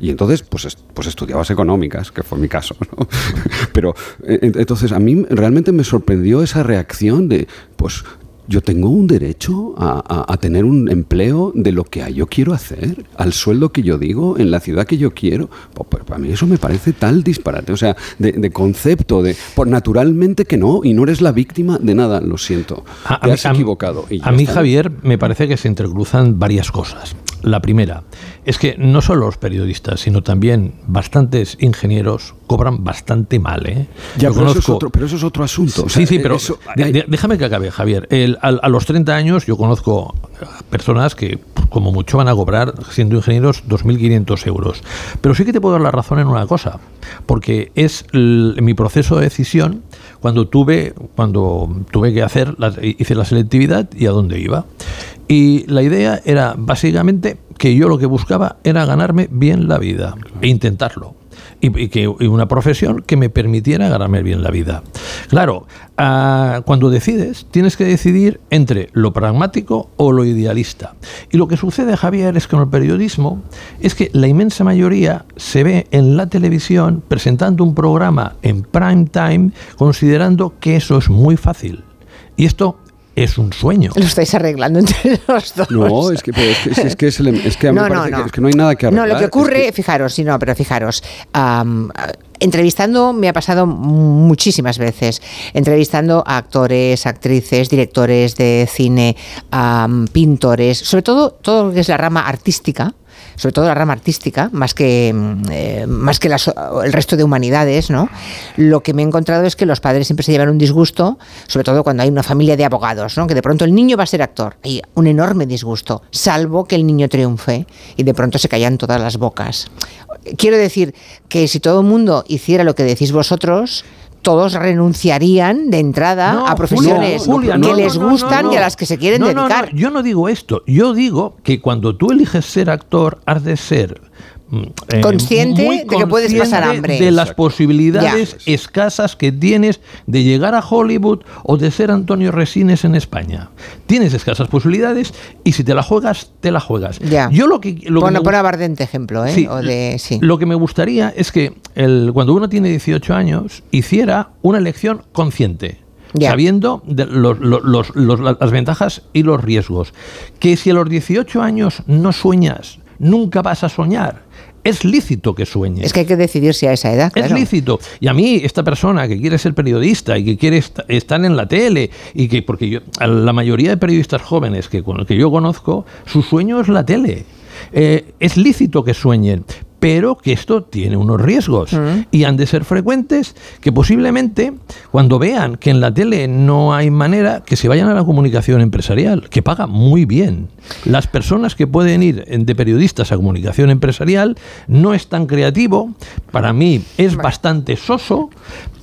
Y entonces, pues, pues estudiabas económicas, que fue mi caso. ¿no? [laughs] Pero eh, ent- entonces a mí realmente me sorprendió esa reacción de, pues yo tengo un derecho a, a- a tener un empleo de lo que yo quiero hacer, al sueldo que yo digo, en la ciudad que yo quiero. Pues, pues, para mí eso me parece tal disparate, o sea, de, de concepto, de por naturalmente que no, y no eres la víctima de nada, lo siento. A- Te has mí- equivocado. y A mí, está. Javier, me parece que se entrecruzan varias cosas. La primera es que no solo los periodistas, sino también bastantes ingenieros cobran bastante mal. ¿eh? Ya, pero, eso es conozco- otro, pero eso es otro asunto. o Sí, sea, sí, pero eso- déjame que acabe, Javier. El- a, los 30 años yo conozco personas que como mucho van a cobrar, siendo ingenieros, 2.500 euros. Pero sí que te puedo dar la razón en una cosa, porque es mi proceso de decisión cuando tuve, cuando tuve que hacer, la- hice la selectividad y a dónde iba. Y la idea era básicamente que yo lo que buscaba era ganarme bien la vida e intentarlo y, que y una profesión que me permitiera ganarme bien la vida. Claro, ah, cuando decides, tienes que decidir entre lo pragmático o lo idealista. Y lo que sucede, Javier, es que en el periodismo es que la inmensa mayoría se ve en la televisión presentando un programa en prime time considerando que eso es muy fácil. Y esto es un sueño. Lo estáis arreglando entre [laughs] los dos. No, es que, es, que, es que es el- es que a mí No, me no, parece no. que, es que no hay nada que No, arreglar. lo que es ocurre, fijaros, sí, no, pero fijaros, ah, entrevistando me ha pasado muchísimas veces, entrevistando a actores, actrices, directores de cine, am, pintores, sobre todo todo lo que es la rama artística. Sobre todo la rama artística, más que, mm, eh, más que el resto de humanidades, ¿no? Lo que me he encontrado es que los padres siempre se llevan un disgusto, sobre todo cuando hay una familia de abogados, ¿no? Que de pronto el niño va a ser actor. Hay un enorme disgusto, salvo que el niño triunfe y de pronto se callan todas las bocas. Quiero decir que si todo el mundo hiciera lo que decís vosotros, todos renunciarían de entrada No, a profesiones Julia, que les gustan y a las que se quieren No, no, no, dedicar. yo no digo esto. Yo digo que cuando tú eliges ser actor, has de ser eh, Consciente muy de que puedes pasar hambre. De las Exacto. posibilidades escasas que tienes de llegar a Hollywood o de ser Antonio Resines en España. Tienes escasas posibilidades y si te la juegas, te la juegas. Ya. Yo lo que. Lo que Pon, me pon a Bardem de ejemplo, ¿eh? Sí, O de, sí. Lo que me gustaría es que el, cuando uno tiene 18 años hiciera una elección consciente. Ya. Sabiendo de los- los- los- los- las ventajas y los riesgos. Que si a los 18 años no sueñas, nunca vas a soñar. Es lícito que sueñes. Es que hay que decidirse a esa edad. Es claro. lícito. Y a mí, esta persona que quiere ser periodista y que quiere est- estar en la tele, y que, porque yo, a la mayoría de periodistas jóvenes que que yo conozco, su sueño es la tele. Eh, es lícito que sueñen, pero que esto tiene unos riesgos y han de ser frecuentes que posiblemente cuando vean que en la tele no hay manera que se vayan a la comunicación empresarial, que paga muy bien. Las personas que pueden ir de periodistas a comunicación empresarial no es tan creativo, para mí es bastante soso,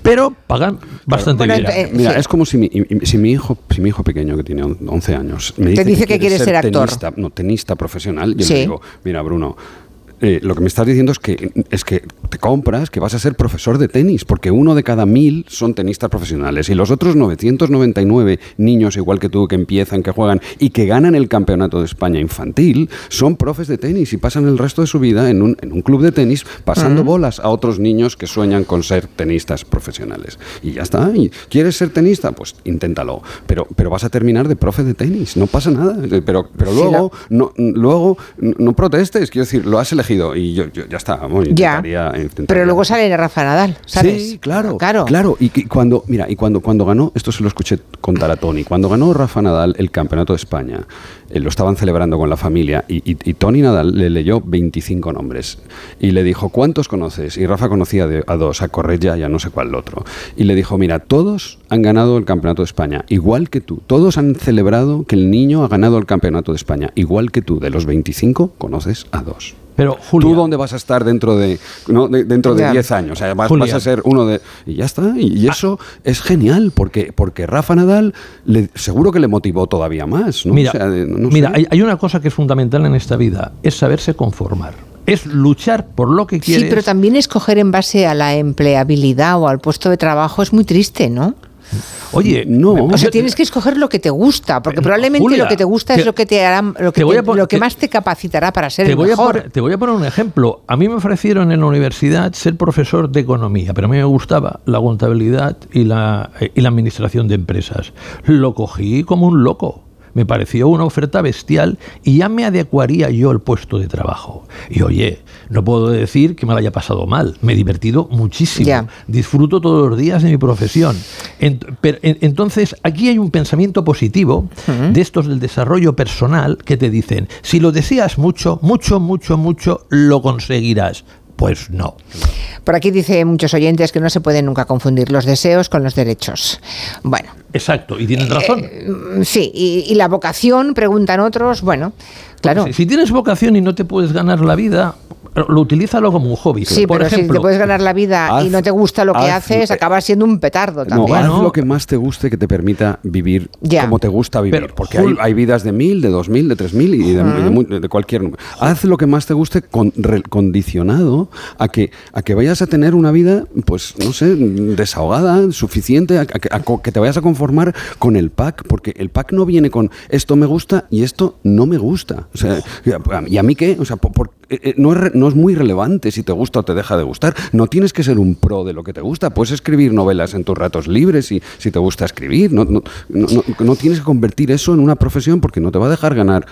pero pagan bastante Mira, bien. Mira, es como si mi, si mi hijo, si mi hijo pequeño que tiene on- 11 años me Te dice, dice que quiere ser actor. tenista, no, tenista profesional, yo Sí. le digo, mira Bruno, eh, lo que me estás diciendo es que, es que te compras que vas a ser profesor de tenis, porque uno de cada mil son tenistas profesionales y los otros 999 niños, igual que tú, que empiezan, que juegan y que ganan el campeonato de España infantil, son profes de tenis y pasan el resto de su vida en un, en un club de tenis pasando bolas a otros niños que sueñan con ser tenistas profesionales. Y ya está. ¿Y ¿Quieres ser tenista? Pues inténtalo. Pero, pero vas a terminar de profe de tenis, no pasa nada. Pero, pero Sí, luego, no, luego no protestes, quiero decir, lo has elegido y yo, yo- ya está. vamos, Ya. intentaría- intentaría- Pero luego sale Rafa Nadal, ¿sabes? Sí, claro, claro. Y, que cuando, mira, y cuando, cuando ganó, esto se lo escuché contar a Tony, cuando ganó Rafa Nadal el campeonato de España, eh, lo estaban celebrando con la familia y, y- y Tony Nadal le leyó 25 nombres y le dijo, ¿cuántos conoces? Y Rafa conocía de- a dos, a Correia y a no sé cuál otro. Y le dijo, mira, todos han ganado el campeonato de España, igual que tú. Todos han celebrado que el niño ha ganado el campeonato de España, igual que tú. De los 25 conoces a dos. Pero, ¿Tú dónde vas a estar dentro de, no, de- dentro de Ya. 10 años? O sea, vas, a ser uno de... Y ya está. Y, y eso es genial, porque, porque Rafa Nadal le- seguro que le motivó todavía más. ¿no? Mira, O sea, de- no mira hay una cosa que es fundamental en esta vida, es saberse conformar. Es luchar por lo que quieres. Sí, pero también escoger en base a la empleabilidad o al puesto de trabajo es muy triste, ¿no? Oye, no. O sea, tienes que escoger lo que te gusta, porque probablemente Julia, lo que te gusta te- es lo que te hará, lo que, te a lo que te- más te capacitará para ser Te el voy, a mejor. poner, te voy a poner un ejemplo. A mí me ofrecieron en la universidad ser profesor de economía, pero a mí me gustaba la contabilidad y la, eh, y la administración de empresas. Lo cogí como un loco. Me pareció una oferta bestial y ya me adecuaría yo al puesto de trabajo. Y oye, no puedo decir que me lo haya pasado mal. Me he divertido muchísimo. Disfruto todos los días de mi profesión. Entonces, aquí hay un pensamiento positivo de estos del desarrollo personal que te dicen, si lo deseas mucho, mucho, mucho, mucho, lo conseguirás. Pues no. Por aquí dice muchos oyentes que no se pueden nunca confundir los deseos con los derechos. Bueno, Exacto, y tienen razón. mm, sí, y, y la vocación, preguntan otros, bueno, claro. Si, si tienes vocación y no te puedes ganar la vida, lo utilízalo como un hobby. Sí, Por pero si ejemplo, te puedes ganar la vida y no te gusta lo que haz- haces, acabas siendo un petardo No, también. haz lo que más te guste que te permita vivir Ya. como te gusta vivir. Pero, porque hay, hay vidas de mil, de dos mil, de tres mil y de, de mu- de cualquier número. Haz lo que más te guste con, re- condicionado a que, a que vayas a tener una vida, pues no sé, desahogada, suficiente, a, a que- a co- que te vayas a conformar con el pack. Porque el pack no viene con esto me gusta y esto no me gusta. O sea, ¿y a mí qué? O sea, por- por- eh, eh, no, es no es muy relevante si te gusta o te deja de gustar. No tienes que ser un pro de lo que te gusta. Puedes escribir novelas en tus ratos libres si, si te gusta escribir. No, no, no, no- tienes que convertir eso en una profesión porque no te va a dejar ganar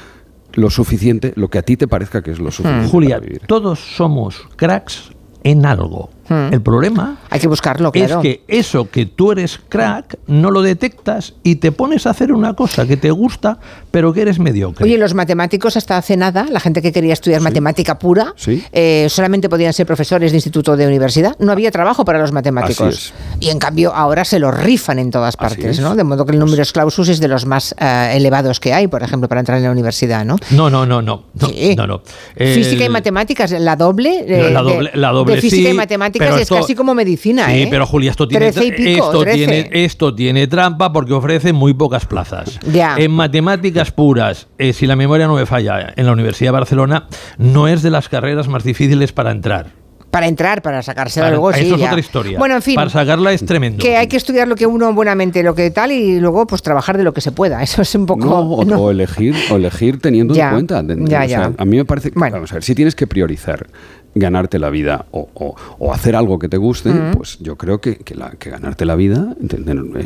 lo suficiente, lo que a ti te parezca que es lo suficiente. Julia, para vivir. todos somos cracks en algo. El problema Hay que buscarlo, claro. es que eso que tú eres crack no lo detectas y te pones a hacer una cosa que te gusta, pero que eres mediocre. Oye, los matemáticos hasta hace nada, la gente que quería estudiar matemática pura, Sí. eh, solamente podían ser profesores de instituto de universidad. No había trabajo para los matemáticos. Y en cambio ahora se los rifan en todas partes, es. ¿no? De modo que el número clausus es de los más eh, elevados que hay, por ejemplo, para entrar en la universidad, ¿no? no, no, no, no. no, no, no. Física y matemáticas, la doble, eh, la de- doble, la doble de física sí, y matemáticas pero es esto- casi como medicina, Sí, ¿eh? pero Julia, esto tiene, 13 y pico, esto, 13. tiene, esto tiene trampa porque ofrece muy pocas plazas. Ya. En matemáticas puras, eh, si la memoria no me falla, en la Universidad de Barcelona no es de las carreras más difíciles para entrar. Para entrar, para sacarse Para- algo, sí. eso es ya. otra historia. Bueno, en fin. Para sacarla es tremendo. Que hay que estudiar lo que uno buenamente, lo que tal, y luego pues trabajar de lo que se pueda. Eso es un poco... No, o, no. o elegir, o elegir teniendo Ya, en cuenta. Ya, o sea, ya. a mí me parece que, vamos a ver, si tienes que priorizar ganarte la vida o, o- o hacer algo que te guste, pues yo creo que, que la- que ganarte la vida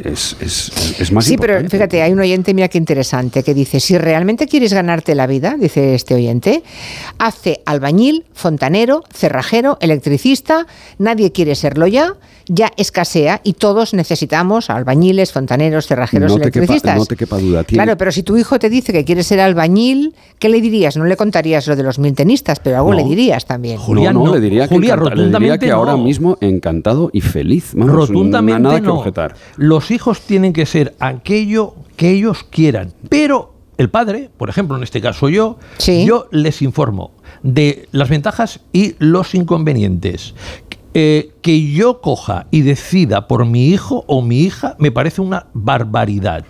es, es- es más sí, pero fíjate, hay un oyente, mira qué interesante, que dice, si realmente quieres ganarte la vida, dice este oyente, hace albañil, fontanero, cerrajero, electricista, nadie quiere serlo ya, ya escasea y todos necesitamos albañiles, fontaneros, cerrajeros, no te, quepa, electricistas. no te quepa duda. Tiene- Claro, pero si tu hijo te dice que quiere ser albañil, ¿qué le dirías? No le contarías lo de los mil tenistas, pero algo No. le dirías también. no, no, le diría que, Julia, encanta- le diría que ahora mismo encantado y feliz. Vamos, Rotundamente nada que no. objetar. Los hijos tienen que ser aquello que ellos quieran, pero el padre, por ejemplo, en este caso yo, yo les informo de las ventajas y los inconvenientes. Eh, que yo coja y decida por mi hijo o mi hija me parece una barbaridad.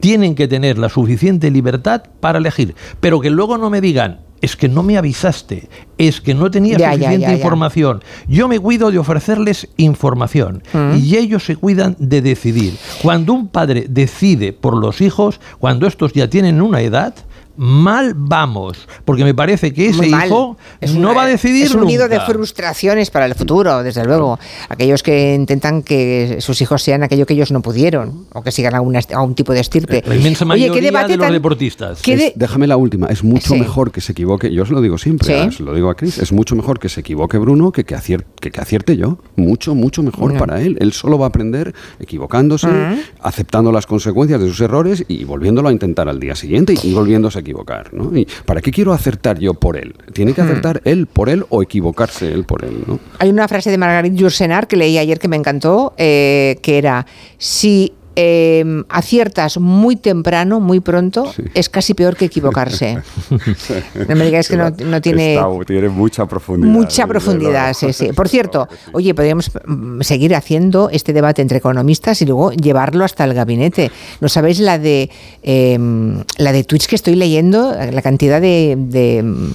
Tienen que tener la suficiente libertad para elegir, pero que luego no me digan es que no me avisaste, es que no tenía ya, suficiente ya, ya. información. Yo me cuido de ofrecerles información Mm. y ellos se cuidan de decidir. Cuando un padre decide por los hijos, cuando estos ya tienen una edad, mal vamos, porque me parece que ese hijo Es no una- va a decidir Es un nido de frustraciones para el futuro, desde luego. Aquellos que intentan que sus hijos sean aquello que ellos no pudieron o que sigan a, una- a un tipo de estirpe. La inmensa Oye, mayoría qué debate de los tan- deportistas. qué de- Es- déjame la última. Es mucho Sí. mejor que se equivoque. Yo os lo digo siempre. Sí. se lo digo a Chris. Es mucho mejor que se equivoque Bruno que que, acier- que, que acierte yo. Mucho, mucho mejor para él. Él solo va a aprender equivocándose, aceptando las consecuencias de sus errores y volviéndolo a intentar al día siguiente y, y volviéndose a equivocar. ¿no? Y ¿Para qué quiero acertar yo por él? Tiene que Mm. acertar él por él o equivocarse él por él. ¿no? Hay una frase de Margarit Yourcenar que leí ayer que me encantó, eh, que era, si eh, aciertas muy temprano, muy pronto, es casi peor que equivocarse. [laughs] No me digáis que no, no tiene... Está- tiene mucha profundidad. Mucha profundidad, sí, sí. Por [laughs] cierto, oye, podríamos mm, seguir haciendo este debate entre economistas y luego llevarlo hasta el gabinete. ¿No sabéis la de eh, la de tweets que estoy leyendo? La cantidad de, de, mm,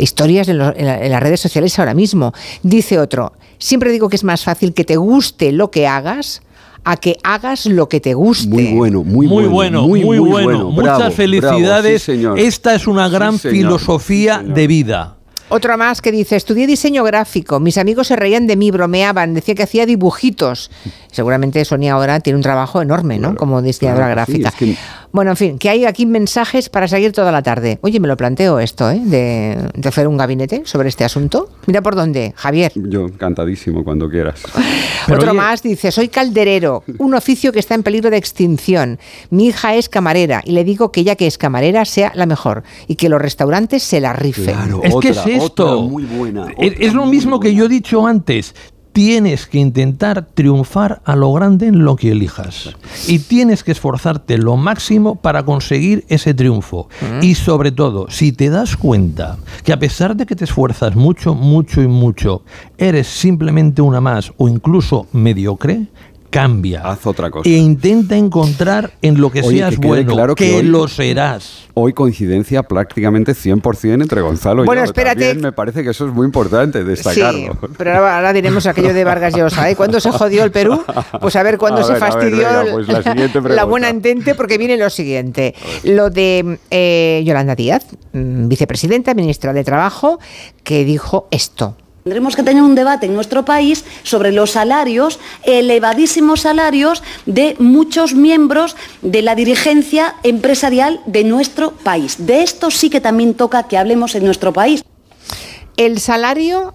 historias en, lo- en la- en las redes sociales ahora mismo. Dice otro, siempre digo que es más fácil que te guste lo que hagas a que hagas lo que te guste. Muy bueno, muy, Muy bueno, muy, bueno. Muchas Bravo, felicidades. bravo, sí, señor. Esta es una Sí, gran señor. filosofía Sí, de vida. Otro más que dice, estudié diseño gráfico, mis amigos se reían de mí, bromeaban, decía que hacía dibujitos. Seguramente Sonia ahora tiene un trabajo enorme, ¿no? Como diseñadora claro que sí, gráfica. es que- Bueno, en fin, que hay aquí mensajes para seguir toda la tarde. Oye, me lo planteo esto, ¿eh? De, de hacer un gabinete sobre este asunto. Mira por dónde, Javier. Yo encantadísimo cuando quieras. [laughs] Otro más dice, soy calderero, un oficio que está en peligro de extinción. Mi hija es camarera y le digo que ya que es camarera sea la mejor y que los restaurantes se la rifen. es que es esto. muy buena. Es, es lo mismo que yo he dicho antes. Tienes que intentar triunfar a lo grande en lo que elijas. Y tienes que esforzarte lo máximo para conseguir ese triunfo. Y sobre todo, si te das cuenta que a pesar de que te esfuerzas mucho, mucho y mucho, eres simplemente una más o incluso mediocre, cambia. Haz otra cosa. E intenta encontrar en lo que Oye, seas que bueno, claro que que hoy- lo serás. Hoy coincidencia prácticamente 100% entre Gonzalo y Bueno, yo. espérate. También me parece que eso es muy importante Sí, destacarlo. pero ahora, ahora diremos aquello de Vargas Llosa. ¿eh? ¿Cuándo se jodió el Perú? Pues a ver cuándo [laughs] A se ver, a ver, fastidió venga, pues la [laughs] buena entente, porque viene lo siguiente. Lo de eh, Yolanda Díaz, mm, vicepresidenta, ministra de Trabajo, que dijo esto. Tendremos que tener un debate en nuestro país sobre los salarios, elevadísimos salarios de muchos miembros de la dirigencia empresarial de nuestro país. De esto sí que también toca que hablemos en nuestro país. El salario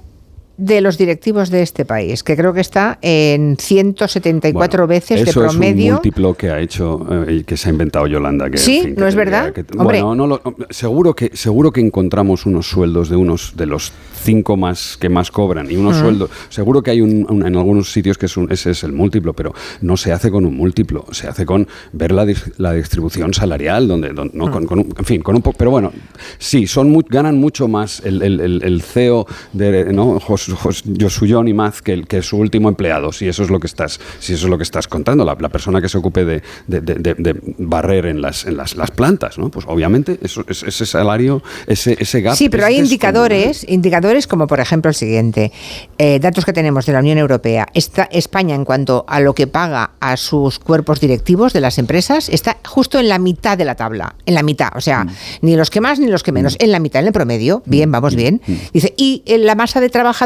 de los directivos de este país, que creo que está en 174 veces de Eso es un promedio. múltiplo que ha hecho eh, que se ha inventado Yolanda. Que, en Sí, fin, que ¿no es verdad? que- Hombre. bueno, no lo- seguro que seguro que encontramos unos sueldos de unos de los cinco más que más cobran y unos Ujú. sueldos. Seguro que hay un, un- en algunos sitios que es un- ese es el múltiplo, pero no se hace con un múltiplo, se hace con ver la, dis- la distribución salarial, donde, don- no, con, con un- en fin, con un po- pero bueno, sí, son mu- ganan mucho más el, el- el- el CEO de ¿no? Jos- Jos- Josuyon y Maz que, que su último empleado, si eso es lo que estás, si eso es lo que estás contando, la, la persona que se ocupe de, de- de- de- de barrer en las, en las, las plantas, ¿no? Pues obviamente eso, es- ese salario, ese, ese gap. Sí, pero es hay indicadores, indicadores como por ejemplo el siguiente, eh, datos que tenemos de la Unión Europea. Está España en cuanto a lo que paga a sus cuerpos directivos de las empresas está justo en la mitad de la tabla, en la mitad, o sea, ni los que más ni los que menos, en la mitad, en el promedio. Bien, vamos bien. Dice y en la masa de trabajadores,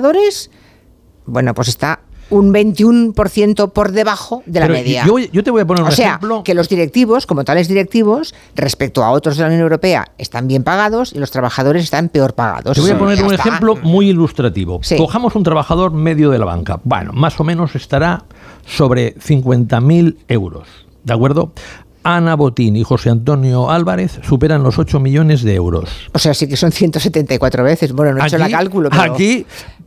bueno, pues está un 21% por debajo de la Pero media. Yo, yo te voy a poner un O sea, ejemplo. que los directivos, como tales directivos, respecto a otros de la Unión Europea, están bien pagados y los trabajadores están peor pagados. Te voy a poner un está. ejemplo muy ilustrativo. Sí. Cojamos un trabajador medio de la banca. Bueno, más o menos estará sobre 50.000 euros. ¿De acuerdo? Ana Botín y José Antonio Álvarez superan los 8 millones de euros. O sea, sí que son 174 veces. Bueno, no he hecho la cálculo, pero... Aquí,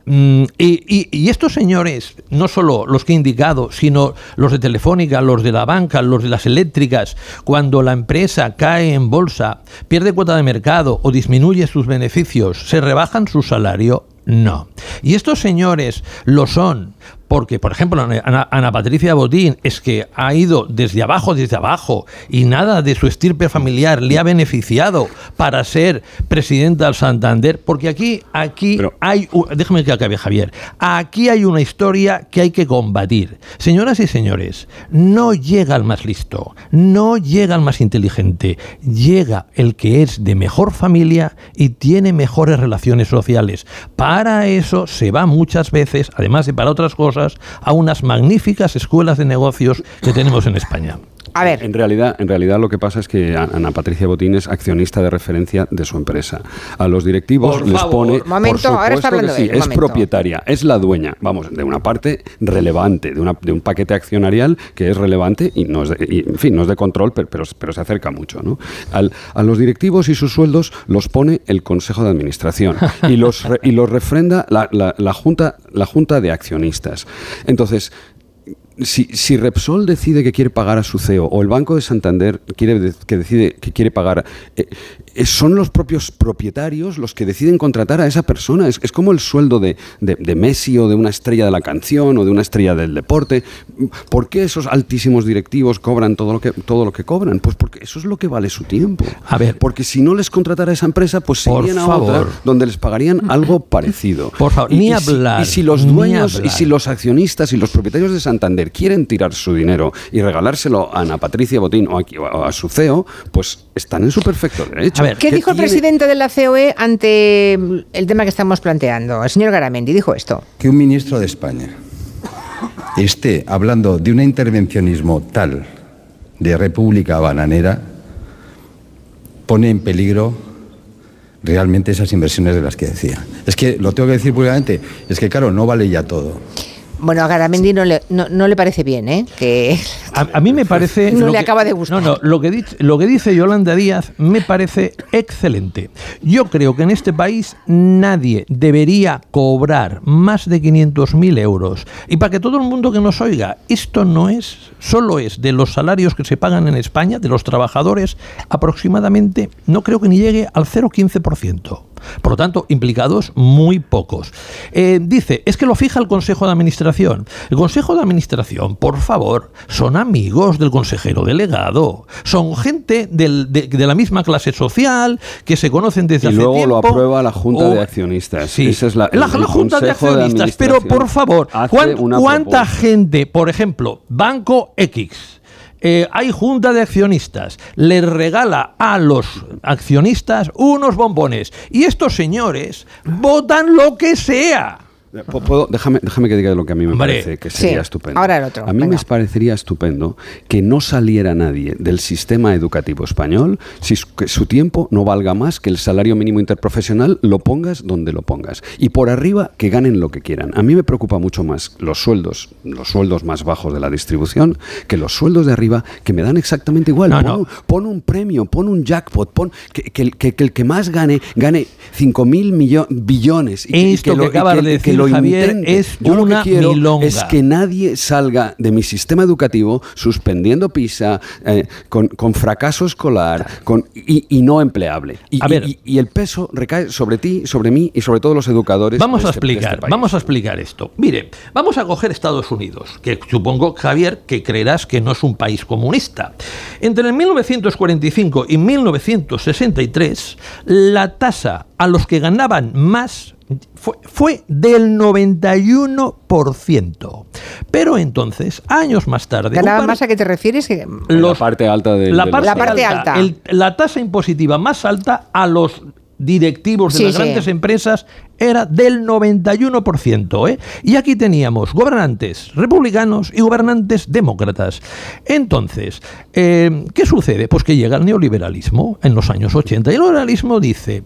y, y- y estos señores, no solo los que he indicado, sino los de Telefónica, los de la banca, los de las eléctricas, cuando la empresa cae en bolsa, pierde cuota de mercado o disminuye sus beneficios, ¿se rebajan su salario? No. Y estos señores lo son porque, por ejemplo, Ana, Ana Patricia Botín es que ha ido desde abajo, desde abajo, y nada de su estirpe familiar le ha beneficiado para ser presidenta del Santander, porque aquí, aquí hay, u- déjame que acabe Javier, aquí hay una historia que hay que combatir. Señoras y señores, no llega el más listo, no llega el más inteligente, llega el que es de mejor familia y tiene mejores relaciones sociales. Para eso se va muchas veces, además de para otras cosas, a unas magníficas escuelas de negocios que tenemos en España. A ver. En realidad, en realidad lo que pasa es que Ana Patricia Botín es accionista de referencia de su empresa. A los directivos Por les favor. pone. Momento, por ahora está supuesto que hablando sí, él, es momento. propietaria, es la dueña, vamos, de una parte relevante, de, una, de un paquete accionarial que es relevante y no es de, y, en fin, no es de control, pero, pero, pero se acerca mucho. ¿no? Al- a los directivos y sus sueldos los pone el Consejo de Administración y los, re- y los refrenda la, la- la junta, la junta de accionistas. Entonces, si, si Repsol decide que quiere pagar a su CEO o el Banco de Santander quiere que decide que quiere pagar, eh, son los propios propietarios los que deciden contratar a esa persona. Es, es como el sueldo de, de- de Messi o de una estrella de la canción o de una estrella del deporte. ¿Por qué esos altísimos directivos cobran todo lo que, todo lo que cobran? Pues porque eso es lo que vale su tiempo. A ver. Porque si no les contratara esa empresa, pues se irían a favor. otra donde les pagarían algo parecido. Por favor, ni hablar, y si los dueños y si los accionistas y los propietarios de Santander quieren tirar su dinero y regalárselo a Ana Patricia Botín o a, o a su CEO, pues están en su perfecto derecho. ¿Qué dijo el tiene- presidente de la COE ante el tema que estamos planteando? El señor Garamendi dijo esto. que un ministro de España esté hablando de un intervencionismo tal de república bananera pone en peligro realmente esas inversiones de las que decía. Es que lo tengo que decir públicamente, es que claro, no vale ya todo. Bueno, a Garamendi no le, no, no le parece bien, ¿eh? Que A, a mí me [laughs] parece... No le que- acaba de gustar. No, no, lo que, dice, lo que dice Yolanda Díaz me parece excelente. Yo creo que en este país nadie debería cobrar más de 500.000 euros. Y para que todo el mundo que nos oiga, esto no es, solo es de los salarios que se pagan en España, de los trabajadores, aproximadamente, no creo que ni llegue al 0,15%. Por lo tanto, implicados muy pocos. Eh, dice, es que lo fija el Consejo de Administración. El Consejo de Administración, por favor, son amigos del consejero delegado. Son gente del- de, de la misma clase social, que se conocen desde y hace luego tiempo. lo aprueba la Junta o- de Accionistas. Sí. Esa es la, La, Junta de Accionistas, pero por favor, hace ¿cuán- una ¿cuánta propuesta. gente, por ejemplo, Banco X, eh, hay junta de accionistas, les regala a los accionistas unos bombones y estos señores votan lo que sea. Pu- puedo- déjame, déjame que diga lo que a mí me Hombre, parece que sería sí, estupendo. ahora el otro, A mí venga. me parecería estupendo que no saliera nadie del sistema educativo español si su, que su tiempo no valga más que el salario mínimo interprofesional, lo pongas donde lo pongas. Y por arriba que ganen lo que quieran. A mí me preocupa mucho más los sueldos, los sueldos más bajos de la distribución, que los sueldos de arriba que me dan exactamente igual. No, pon, no. Un, pon un premio, pon un jackpot, pon que, que el- que- que el que más gane, gane 5.000 billones. Y Esto que que lo- y acabas que- de que decir, lo Javier, es Yo lo una que quiero milonga. es que nadie salga de mi sistema educativo suspendiendo PISA, eh, con, con fracaso escolar con, y, y no empleable. Y, A ver. y- y el peso recae sobre ti, sobre mí y sobre todos los educadores. Vamos de a este- de este explicar, país. vamos a explicar esto. Mire, vamos a coger Estados Unidos, que supongo, Javier, que creerás que no es un país comunista. Entre el 1945 y 1963, la tasa a los que ganaban más fue, fue del 91%. Pero entonces, años más tarde... ¿Ganaba un par- más a qué te refieres? Que- la parte alta de, la de parte, La parte alta. el- la tasa impositiva más alta a los directivos de Sí, las sí. grandes empresas era del 91%. ¿eh? Y aquí teníamos gobernantes republicanos y gobernantes demócratas. Entonces, eh, ¿qué sucede? Pues que llega el neoliberalismo en los años 80. Y el neoliberalismo dice,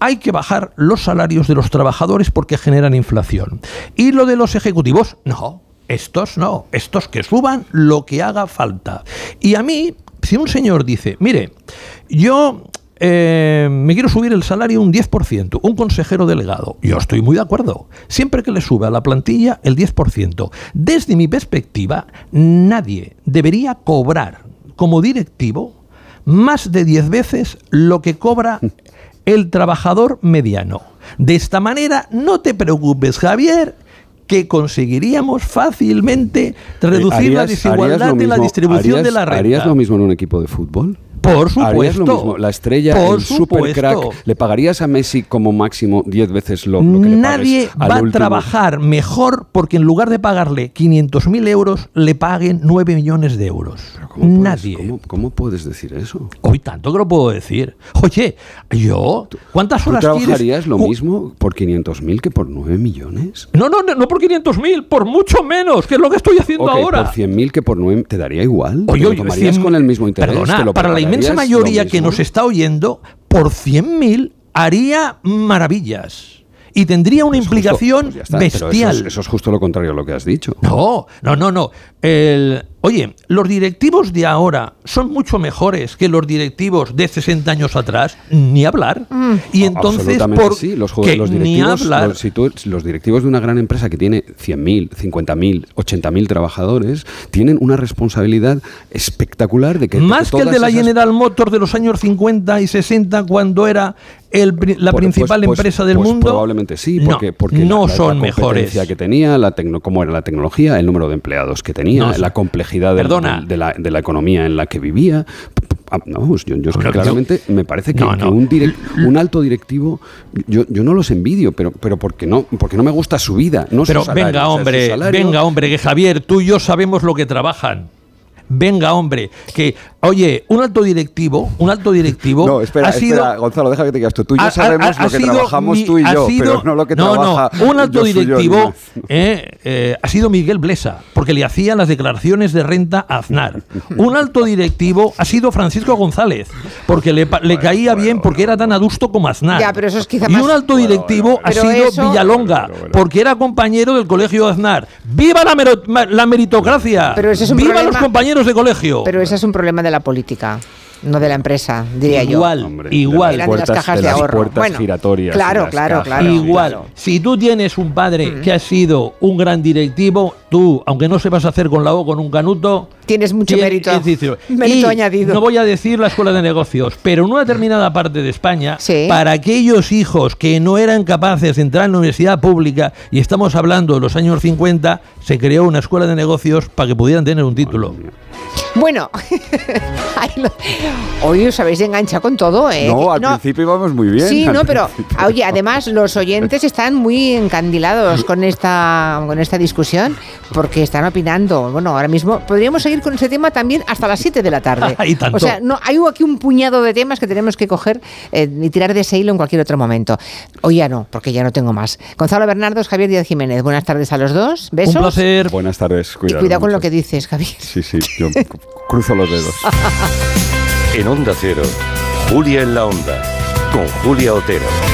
hay que bajar los salarios de los trabajadores porque generan inflación. Y lo de los ejecutivos, no. Estos no, estos que suban lo que haga falta. Y a mí, si un señor dice, mire, yo eh, me quiero subir el salario un 10%, un consejero delegado, yo estoy muy de acuerdo. Siempre que le sube a la plantilla el 10%. Desde mi perspectiva, nadie debería cobrar como directivo más de 10 veces lo que cobra [laughs] el trabajador mediano. De esta manera, no te preocupes, Javier, que conseguiríamos fácilmente reducir la ¿Harías- desigualdad en la mismo- distribución de la renta. ¿Harías lo mismo en un equipo de fútbol? Por ¿Harías lo supuesto. mismo? La estrella, Por el super crack, supuesto. ¿le pagarías a Messi como máximo 10 veces lo, lo que le Nadie al va a último? trabajar mejor porque en lugar de pagarle 500.000 euros, le paguen 9 millones de euros. Nadie. ¿Cómo, cómo puedes decir eso? Hoy tanto que lo puedo decir. Oye, yo, ¿cuántas ¿Tú horas trabajarías quieres? lo mismo por 500.000 que por 9 millones? No, no, no, no por 500.000, por mucho menos, que es lo que estoy haciendo Ok, ahora. por 100.000 que por 9, ¿te daría igual? Oye, ¿Te lo oye, tomarías 100 con el mismo interés? Perdona, ¿Te lo para la inmensa mayoría que nos está oyendo, por 100.000 haría maravillas. Y tendría una implicación Pues está, pero eso bestial. es- Eso, es justo lo contrario a lo que has dicho. No, no, no, no. El- oye, los directivos de ahora son mucho mejores que los directivos de 60 años atrás, ni hablar. Y entonces, por sí, los, que los ni directivos, hablar. los, si tú- los directivos de una gran empresa que tiene 100.000, 50.000, 80.000 trabajadores tienen una responsabilidad espectacular de que Más que el de la esas- General Motors de los años 50 y 60, cuando era el la Pues- principal pues- empresa del pues mundo. Probablemente sí, No, porque, porque no la- la- son la competencia mejores. que tenía, la tecno, cómo era la tecnología, el número de empleados que tenía, No, la complejidad del- de, la, de la economía en la que vivía. Ah, No, pues yo, yo es que Pero yo- claramente me parece que, No, que no. un, alto directivo, yo, yo no los envidio, pero, pero porque no, porque no me gusta su vida, no Pero su salario. venga, O sea, su hombre, venga, hombre, que Javier, tú y yo sabemos lo que trabajan. Venga, hombre, que, oye, un alto directivo, un alto directivo No, espera, ha sido... espera, Gonzalo, deja que te digas tú. Tú y yo ha- ha- sabemos ha lo que trabajamos mi- tú y yo, sido- pero no lo que no, trabaja no, un alto yo, directivo eh, eh, ha sido Miguel Blesa, porque le hacía las declaraciones de renta a Aznar. Un alto directivo ha sido Francisco González, porque le, caía bien porque era tan adusto como Aznar. Ya, pero eso es quizá y un alto directivo ha sido eso- Villalonga, porque era compañero del colegio de Aznar. ¡Viva la, meritocracia! Pero ese es un ¡Viva problema- los compañeros de colegio! Pero ese es un problema de la política, no de la empresa, diría yo. Igual, Hombre, igual. de de las cajas de, las ahorro. puertas Bueno, giratorias Claro, las claro, cajas. claro. Igual, claro. si tú tienes un padre que ha sido un gran directivo, tú, aunque no sepas hacer con la O con un canuto, Tienes mucho tienes- mérito. decir, [laughs] Mérito y añadido. No voy a decir la escuela de negocios, pero en una determinada parte de España, para aquellos hijos que no eran capaces de entrar en la universidad pública, y estamos hablando de los años 50, se creó una escuela de negocios para que pudieran tener un título. Bueno, [laughs] Lo- hoy os habéis enganchado con todo, ¿eh? No, al principio íbamos muy bien. Sí, no, pero principio. oye, además los oyentes están muy encandilados con esta con esta discusión porque están opinando. Bueno, ahora mismo podríamos seguir con ese tema también hasta las 7 de la tarde. [laughs] Y tanto. O sea, no hay aquí un puñado de temas que tenemos que coger eh, y tirar de ese hilo en cualquier otro momento. Hoy ya no, porque ya no tengo más. Gonzalo Bernardos, Javier Díaz Jiménez. Buenas tardes a los dos. Besos. Un placer. Buenas tardes, Y cuidado. cuidado con lo que dices, Javier. Sí, sí, yo cruzo los dedos. [laughs] En Onda Cero, Julia en la Onda, con Julia Otero.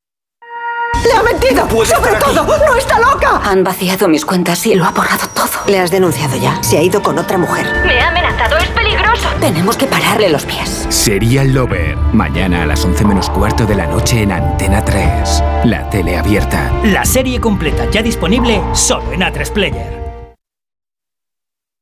¡Le ha mentido! ¡Sobre todo! ¡No está loca! Han vaciado mis cuentas y lo ha borrado todo. Le has denunciado ya. Se ha ido con otra mujer. Me ha amenazado, es peligroso. Tenemos que pararle los pies. Serial Lover. Mañana a las 11 menos cuarto de la noche en Antena 3. La tele abierta. La serie completa ya disponible solo en A3 Player.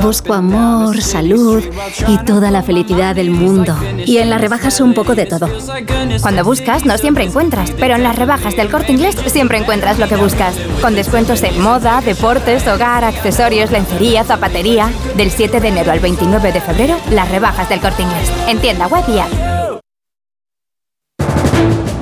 Busco amor, salud y toda la felicidad del mundo. Y en las rebajas un poco de todo. Cuando buscas, no siempre encuentras, pero en las rebajas del corte inglés siempre encuentras lo que buscas. Con descuentos en moda, deportes, hogar, accesorios, lencería, zapatería. Del 7 de enero al 29 de febrero, las rebajas del corte inglés. En tienda web y app.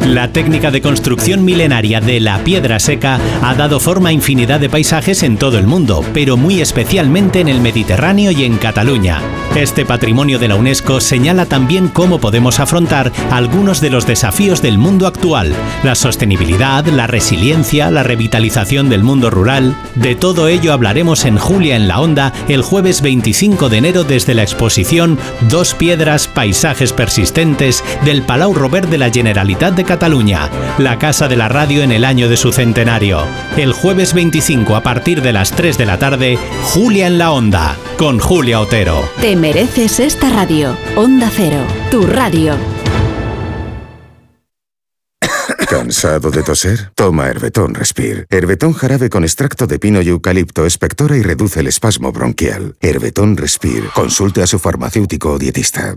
La técnica de construcción milenaria de la piedra seca ha dado forma a infinidad de paisajes en todo el mundo, pero muy especialmente en el Mediterráneo y en Cataluña. Este patrimonio de la UNESCO señala también cómo podemos afrontar algunos de los desafíos del mundo actual, la sostenibilidad, la resiliencia, la revitalización del mundo rural. De todo ello hablaremos en Julia en la Onda el jueves 25 de enero desde la exposición Dos Piedras, Paisajes Persistentes del Palau Robert de la Generalitat de Cataluña, la casa de la radio en el año de su centenario. El jueves 25 a partir de las 3 de la tarde, Julia en la Onda, con Julia Otero. Te mereces esta radio. Onda Cero, tu radio. ¿Cansado de toser? Toma Herbetón Respire. Herbetón jarabe con extracto de pino y eucalipto espectora y reduce el espasmo bronquial. Herbetón Respire. Consulte a su farmacéutico o dietista.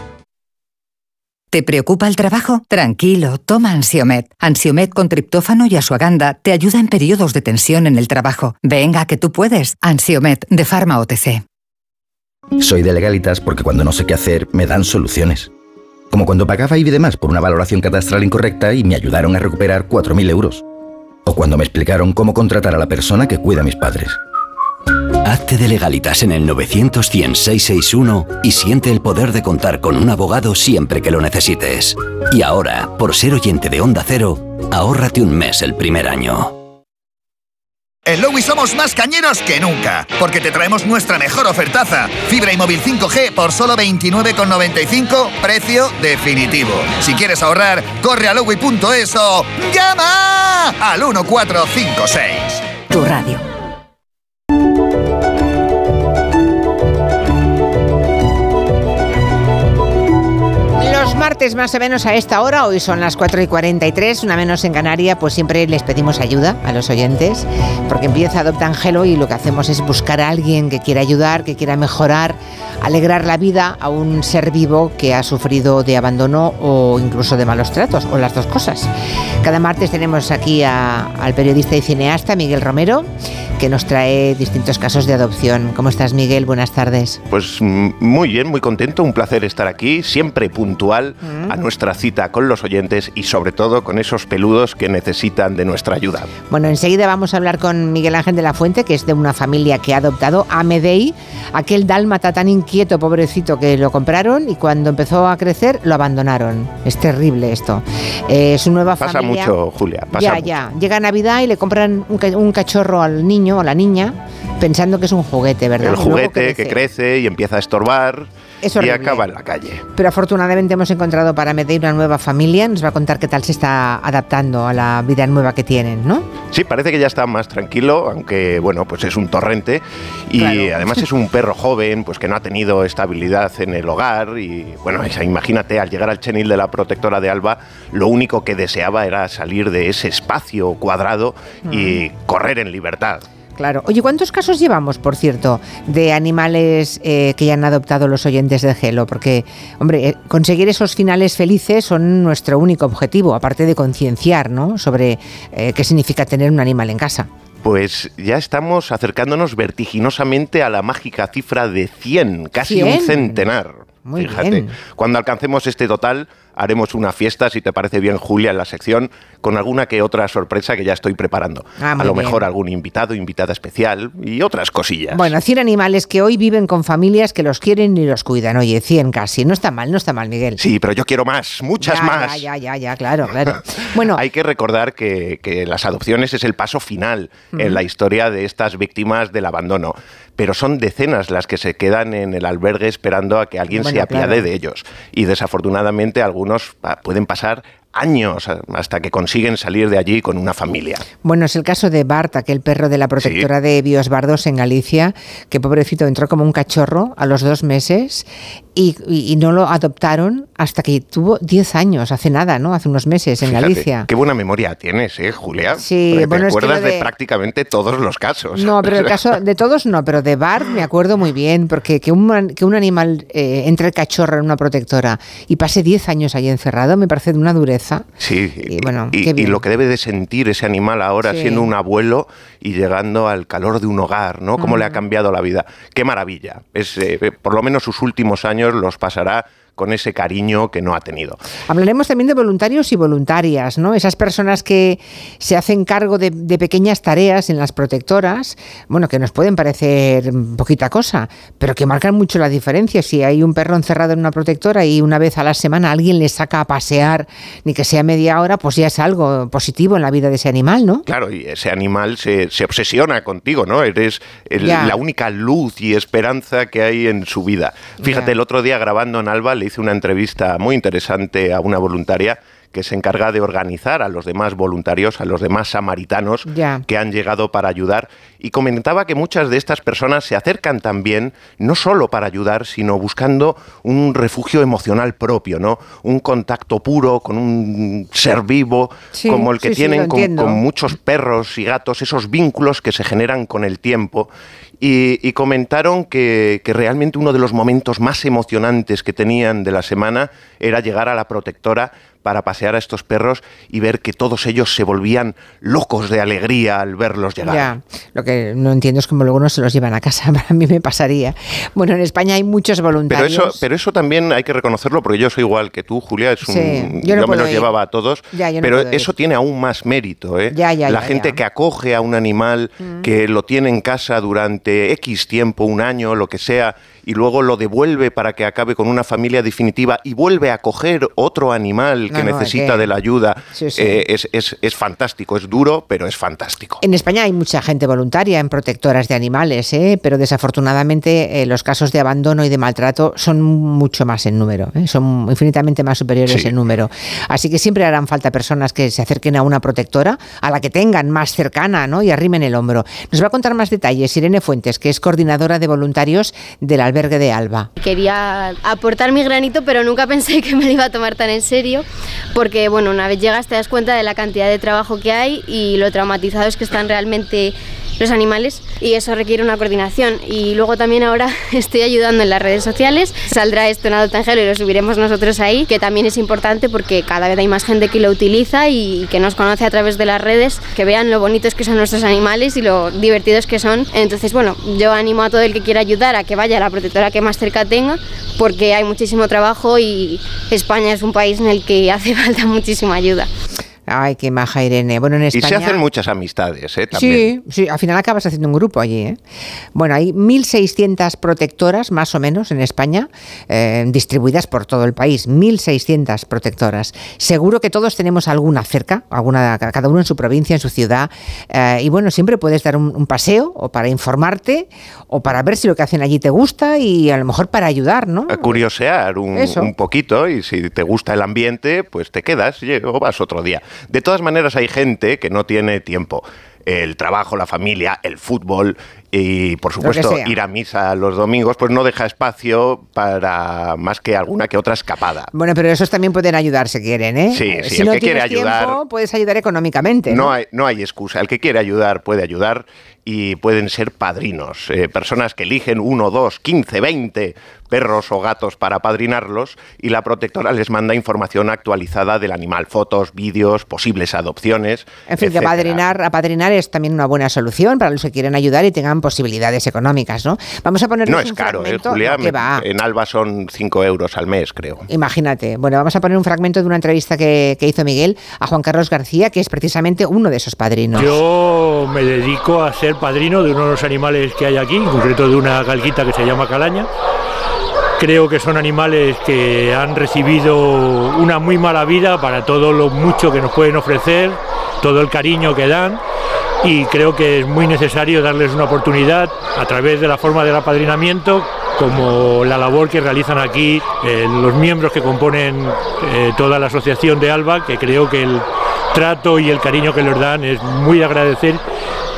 ¿Te preocupa el trabajo? Tranquilo, toma Ansiomet. Ansiomet con triptófano y asuaganda te ayuda en periodos de tensión en el trabajo. Venga, que tú puedes. Ansiomet de Pharma OTC. Soy de legalitas porque cuando no sé qué hacer me dan soluciones. Como cuando pagaba IBI de más por una valoración catastral incorrecta y me ayudaron a recuperar 4.000 euros. O cuando me explicaron cómo contratar a la persona que cuida a mis padres. Hazte de legalitas en el 900 661 y siente el poder de contar con un abogado siempre que lo necesites. Y ahora, por ser oyente de Onda Cero, ahórrate un mes el primer año. En Lowy somos más cañeros que nunca, porque te traemos nuestra mejor ofertaza. Fibra y móvil 5G por solo 29,95, precio definitivo. Si quieres ahorrar, corre a lowy.es o llama al 1456. Tu radio. Los martes más o menos a esta hora, hoy son las 4 y 43, una menos en Canaria, pues siempre les pedimos ayuda a los oyentes, porque empieza Adopta Angelo y lo que hacemos es buscar a alguien que quiera ayudar, que quiera mejorar, alegrar la vida a un ser vivo que ha sufrido de abandono o incluso de malos tratos, o las dos cosas. Cada martes tenemos aquí a- al periodista y cineasta Miguel Romero, que nos trae distintos casos de adopción. ¿Cómo estás, Miguel? Buenas tardes. Pues mm, muy bien, muy contento, un placer estar aquí, siempre puntual a nuestra cita con los oyentes y sobre todo con esos peludos que necesitan de nuestra ayuda. Bueno, enseguida vamos a hablar con Miguel Ángel de la Fuente, que es de una familia que ha adoptado a Medei, aquel dálmata tan inquieto, pobrecito, que lo compraron y cuando empezó a crecer lo abandonaron. Es terrible esto. Eh, su nueva Pasa familia... mucho, Julia, pasa ya, mucho. ya. Llega Navidad y le compran un, ca- un cachorro al niño o la niña pensando que es un juguete, ¿verdad? El juguete que crece y empieza a estorbar Es y acaba en la calle. Pero afortunadamente hemos encontrado para Medei una nueva familia. Nos va a contar qué tal se está adaptando a la vida nueva que tienen, ¿no? Sí, parece que ya está más tranquilo, aunque bueno, pues es un torrente y además es un perro joven, pues que no ha tenido estabilidad en el hogar y bueno, imagínate al llegar al chenil de la protectora de Alba, lo único que deseaba era salir de ese espacio cuadrado y correr en libertad. Claro. Oye, ¿cuántos casos llevamos, por cierto, de animales eh, que ya han adoptado los oyentes de Gelo? Porque, hombre, eh, conseguir esos finales felices son nuestro único objetivo, aparte de concienciar, ¿no? Sobre eh, qué significa tener un animal en casa. Pues ya estamos acercándonos vertiginosamente a la mágica cifra de 100, casi un 100. centenar. Muy Fíjate, bien. cuando alcancemos este total, haremos una fiesta, si te parece bien, Julia, en la sección, con alguna que otra sorpresa que ya estoy preparando. Ah, a lo bien. mejor algún invitado, invitada especial y otras cosillas. Bueno, 100 animales que hoy viven con familias que los quieren y los cuidan. Oye, 100 casi. No está mal, no está mal, Miguel. Sí, pero yo quiero más, muchas Ya, más. Ya, ya, ya, ya, claro, claro. [laughs] Bueno, Hay que recordar que, que las adopciones es el paso final en la historia de estas víctimas del abandono. Pero son decenas las que se quedan en el albergue esperando a que alguien Bueno, se apiade claro. de ellos. Y desafortunadamente algunos ah, pueden pasar años hasta que consiguen salir de allí con una familia. Bueno, es el caso de Bart, aquel perro de la protectora de Biosbardos en Galicia, que pobrecito entró como un cachorro a los dos meses y, no lo adoptaron hasta que tuvo 10 años, hace nada, ¿no? Hace unos meses en Fíjate, Galicia. Qué buena memoria tienes, ¿eh, Julia? Sí, Porque bueno, te es que lo acuerdas de... de- prácticamente todos los casos. No, pero el [laughs] caso de todos no, pero de Bart me acuerdo muy bien, porque que un, que un animal eh, entre el cachorro en una protectora y pase 10 años ahí encerrado me parece de una dureza. Sí, Y bueno, y, qué y bien. lo que debe de sentir ese animal ahora Sí. siendo un abuelo y llegando al calor de un hogar, ¿no? Cómo le ha cambiado la vida. Qué maravilla. Es, eh, por lo menos sus últimos años los pasará con ese cariño que no ha tenido. Hablaremos también de voluntarios y voluntarias, ¿no? Esas personas que se hacen cargo de, de pequeñas tareas en las protectoras, bueno, que nos pueden parecer poquita cosa, pero que marcan mucho la diferencia. Si hay un perro encerrado en una protectora y una vez a la semana alguien le saca a pasear, ni que sea media hora, pues ya es algo positivo en la vida de ese animal, ¿no? Claro, y ese animal se, se obsesiona contigo, ¿no? Eres el- la única luz y esperanza que hay en su vida. Fíjate, Ya. el otro día grabando en Alba le hice una entrevista muy interesante a una voluntaria que se encarga de organizar a los demás voluntarios, a los demás samaritanos que han llegado para ayudar y comentaba que muchas de estas personas se acercan también no solo para ayudar, sino buscando un refugio emocional propio, ¿no? Un contacto puro con un ser vivo Sí, como el que sí, tienen con muchos perros y gatos, esos vínculos que se generan con el tiempo. Y, comentaron que realmente uno de los momentos más emocionantes que tenían de la semana era llegar a la protectora para pasear a estos perros y ver que todos ellos se volvían locos de alegría al verlos llegar. Ya, lo que no entiendo es cómo luego no se los llevan a casa, [laughs] a mí me pasaría. Bueno, en España hay muchos Pero voluntarios. eso, pero eso también hay que reconocerlo, porque yo soy igual que tú, Julia. Es un, Sí, yo no me los ir. llevaba a todos. Ya, no pero ir. eso tiene aún más mérito. ¿eh? Ya, ya, La gente que acoge a un animal, Mm. que lo tiene en casa durante X tiempo, un año, lo que sea, y luego lo devuelve para que acabe con una familia definitiva y vuelve a coger otro animal No, que no, necesita que- de la ayuda, Sí, sí. eh, es, es- es fantástico. Es duro, pero es fantástico. En España hay mucha gente voluntaria en protectoras de animales, ¿eh? pero desafortunadamente eh, los casos de abandono y de maltrato son mucho más en número, ¿eh? son infinitamente más superiores Sí. en número. Así que siempre harán falta personas que se acerquen a una protectora, a la que tengan más cercana ¿no? y arrimen el hombro. Nos va a contar más detalles Irene Fuentes, que es coordinadora de voluntarios del albergue de Alba. Quería aportar mi granito, pero nunca pensé que me lo iba a tomar tan en serio, porque bueno, una vez llegas te das cuenta de la cantidad de trabajo que hay y lo traumatizados que están realmente los animales y eso requiere una coordinación. Y luego también ahora [laughs] estoy ayudando en las redes sociales, saldrá esto en Angelo y lo subiremos nosotros ahí, que también es importante porque cada vez hay más gente que lo utiliza y que nos conoce a través de las redes, que vean lo bonitos que son nuestros animales y lo divertidos que son. Entonces, bueno, yo animo a todo el que quiera ayudar a que vaya a la protectora que más cerca tenga, porque hay muchísimo trabajo y España es un país en el que [laughs] hace falta muchísima ayuda. Ay, qué maja Irene. Bueno, en Y España... se hacen muchas amistades, ¿eh? También. Sí, sí, al final acabas haciendo un grupo allí. ¿eh? Bueno, hay 1.600 protectoras, más o menos, en España, eh, distribuidas por todo el país. 1.600 protectoras. Seguro que todos tenemos alguna cerca, alguna, cada uno en su provincia, en su ciudad. eh, y bueno, siempre puedes dar un, un paseo o para informarte o para ver si lo que hacen allí te gusta y a lo mejor para ayudar, ¿no? a curiosear un, poquito y si te gusta el ambiente, pues te quedas y- o vas otro día. De todas maneras, hay gente que no tiene tiempo. El trabajo, la familia, el fútbol y, por supuesto, ir a misa los domingos, pues no deja espacio para más que alguna que otra escapada. Bueno, pero esos también pueden ayudar si quieren, ¿eh? Sí, sí, si el no que quiere ayudar- tiempo, puedes ayudar económicamente. No hay, no hay excusa. El que quiere ayudar puede ayudar y pueden ser padrinos. Eh, personas que eligen uno, dos, quince, veinte perros o gatos para padrinarlos y la protectora les manda información actualizada del animal, fotos, vídeos, posibles adopciones. En fin, que apadrinar, apadrinar es también una buena solución para los que quieren ayudar y tengan posibilidades económicas, ¿no? Vamos a poner No es caro, ¿eh, Julia? Me- En Alba son 5 euros al mes, creo. Imagínate. Bueno, vamos a poner un fragmento de una entrevista que, que hizo Miguel a Juan Carlos García, que es precisamente uno de esos padrinos. Yo me dedico a ser padrino de uno de los animales que hay aquí, en concreto de una galguita que se llama calaña. Creo que son animales que han recibido una muy mala vida para todo lo mucho que nos pueden ofrecer, todo el cariño que dan y creo que es muy necesario darles una oportunidad a través de la forma del apadrinamiento como la labor que realizan aquí eh, los miembros que componen eh, toda la asociación de Alba, que creo que el trato y el cariño que les dan es muy de agradecer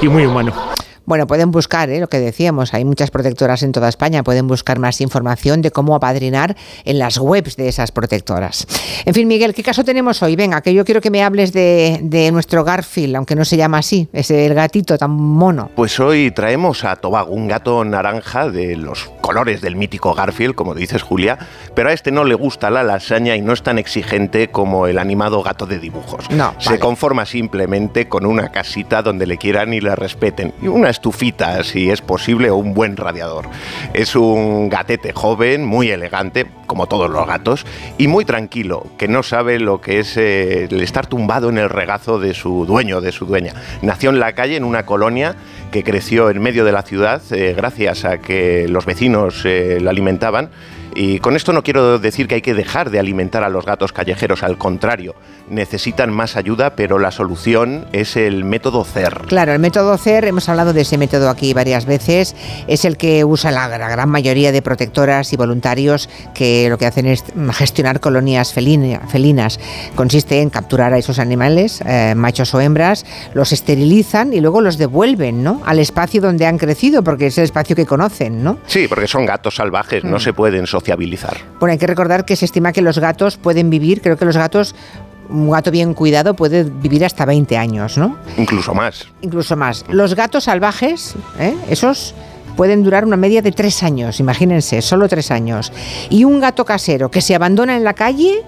y muy humano. Bueno, pueden buscar, ¿eh? lo que decíamos, hay muchas protectoras en toda España, pueden buscar más información de cómo apadrinar en las webs de esas protectoras. En fin, Miguel, ¿qué caso tenemos hoy? Venga, que yo quiero que me hables de, de nuestro Garfield, aunque no se llama así, es el gatito tan mono. Pues hoy traemos a Tobago, un gato naranja de los colores del mítico Garfield, como dices Julia, pero a este no le gusta la lasaña y no es tan exigente como el animado gato de dibujos. No, Se conforma simplemente con una casita donde le quieran y le respeten, y una estufita si es posible o un buen radiador. Es un gatete joven, muy elegante, como todos los gatos, y muy tranquilo, que no sabe lo que es eh, el estar tumbado en el regazo de su dueño, de su dueña. Nació en la calle, en una colonia que creció en medio de la ciudad, eh, gracias a que los vecinos eh, la alimentaban. Y con esto no quiero decir que hay que dejar de alimentar a los gatos callejeros, al contrario, necesitan más ayuda, pero la solución es el método CER. Claro, el método CER, hemos hablado de ese método aquí varias veces, es el que usa la, la gran mayoría de protectoras y voluntarios que lo que hacen es gestionar colonias felina- felinas. Consiste en capturar a esos animales, eh, machos o hembras, los esterilizan y luego los devuelven ¿no? al espacio donde han crecido, porque es el espacio que conocen, ¿no? Sí, porque son gatos salvajes, no Mm. se pueden sociabilizar. Bueno, hay que recordar que se estima que los gatos pueden vivir, creo que los gatos, un gato bien cuidado puede vivir hasta 20 años, ¿no? Incluso más. Incluso más. Los gatos salvajes, ¿eh? esos pueden durar una media de tres años, imagínense, solo tres años. Y un gato casero que se abandona en la calle,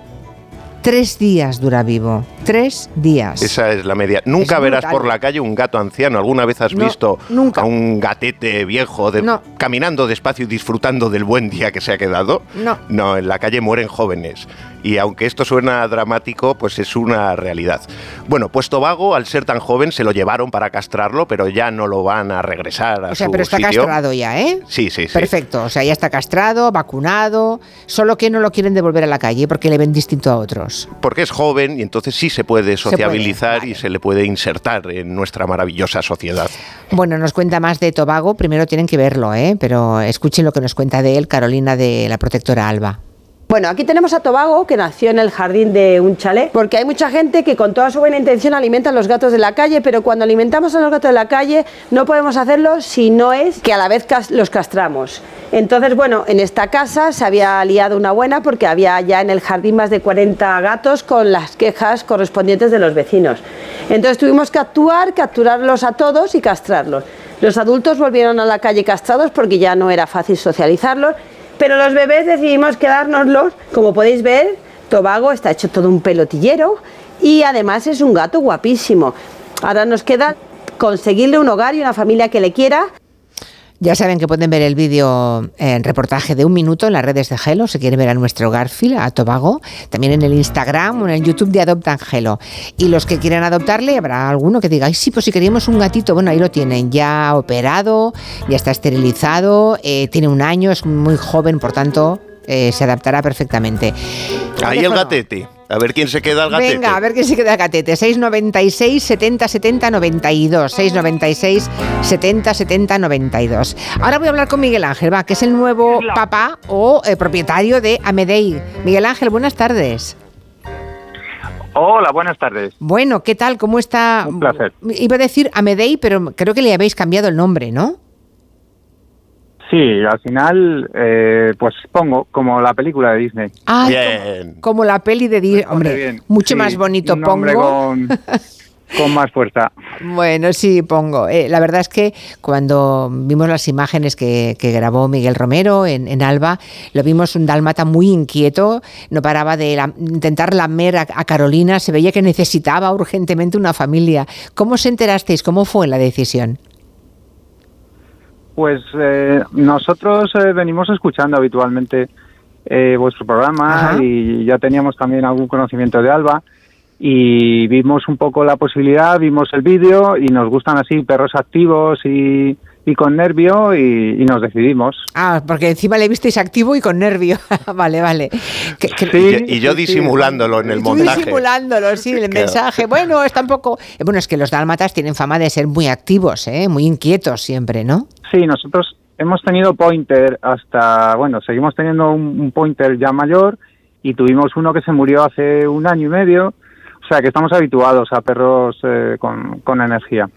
tres días dura vivo. Tres días. Esa es la media. Nunca Es verás brutal. por la calle un gato anciano. ¿Alguna vez has No, visto nunca. a un gatete viejo de- No. caminando despacio y disfrutando del buen día que se ha quedado? No. No, en la calle mueren jóvenes. Y aunque esto suena dramático, pues es una realidad. Bueno, pues Tobago, al ser tan joven, se lo llevaron para castrarlo, pero ya no lo van a regresar a O sea, su pero está sitio. castrado ya, ¿eh? Sí, sí, sí. Perfecto, o sea, ya está castrado, vacunado, solo que no lo quieren devolver a la calle porque le ven distinto a otros. Porque es joven y entonces sí se puede Se puede, sociabilizar y se le puede insertar en nuestra maravillosa sociedad. Bueno, nos cuenta más de Tobago, primero tienen que verlo, ¿eh? Pero escuchen lo que nos cuenta de él Carolina de la protectora Alba. Bueno, aquí tenemos a Tobago, que nació en el jardín de un chalet, porque hay mucha gente que con toda su buena intención alimenta a los gatos de la calle, pero cuando alimentamos a los gatos de la calle no podemos hacerlo si no es que a la vez los castramos. Entonces, bueno, en esta casa se había liado una buena porque había ya en el jardín más de 40 gatos con las quejas correspondientes de los vecinos. Entonces tuvimos que actuar, capturarlos a todos y castrarlos. Los adultos volvieron a la calle castrados porque ya no era fácil socializarlos pero los bebés decidimos quedárnoslos. Como podéis ver, Tobago está hecho todo un pelotillero y además es un gato guapísimo. Ahora nos queda conseguirle un hogar y una familia que le quiera. Ya saben que pueden ver el vídeo en reportaje de un minuto en las redes de Gelo, si quieren ver a nuestro Garfield, a Tobago, también en el Instagram o en el YouTube de Adoptan Gelo. Y los que quieran adoptarle, habrá alguno que diga, ay, sí, pues si queríamos un gatito, bueno, ahí lo tienen, ya operado, ya está esterilizado, eh, tiene un año, es muy joven, por tanto, eh, se adaptará perfectamente. Ahí el gatete. A ver quién se queda el gatete. Venga, a ver quién se queda el gatete. 696 70 70 92. 696 70 70 92. Ahora voy a hablar con Miguel Ángel, va, que es el nuevo papá o eh, propietario de Amedei. Miguel Ángel, buenas tardes. Hola, buenas tardes. Bueno, ¿qué tal? ¿Cómo está? Un placer. Iba a decir Amedei, pero creo que le habéis cambiado el nombre, ¿no? Sí, al final, eh, pues pongo como la película de Disney. Ay, Como, como la peli de Disney. Hombre, bien. mucho Sí, más bonito pongo. Con, [laughs] con más fuerza. Bueno, sí, pongo. Eh, la verdad es que cuando vimos las imágenes que, que grabó Miguel Romero en, en Alba, lo vimos un dálmata muy inquieto, no paraba de la- intentar lamer a, a Carolina, se veía que necesitaba urgentemente una familia. ¿Cómo os enterasteis? ¿Cómo fue la decisión? Pues eh, nosotros eh, venimos escuchando habitualmente eh, vuestro programa Ajá. y ya teníamos también algún conocimiento de Alba y vimos un poco la posibilidad, vimos el vídeo y nos gustan así perros activos y, y con nervio y, y nos decidimos. Ah, porque encima le visteis activo y con nervio. [laughs] vale, vale. Que- que- Y yo- y yo disimulándolo en el montaje. disimulándolo, sí, el Claro. mensaje. Bueno, es tampoco. eh, Bueno, es que los dálmatas tienen fama de ser muy activos, ¿eh? muy inquietos siempre, ¿no? Sí, nosotros hemos tenido pointer hasta, bueno, seguimos teniendo un, un pointer ya mayor y tuvimos uno que se murió hace un año y medio. O sea que estamos habituados a perros eh, con, con energía.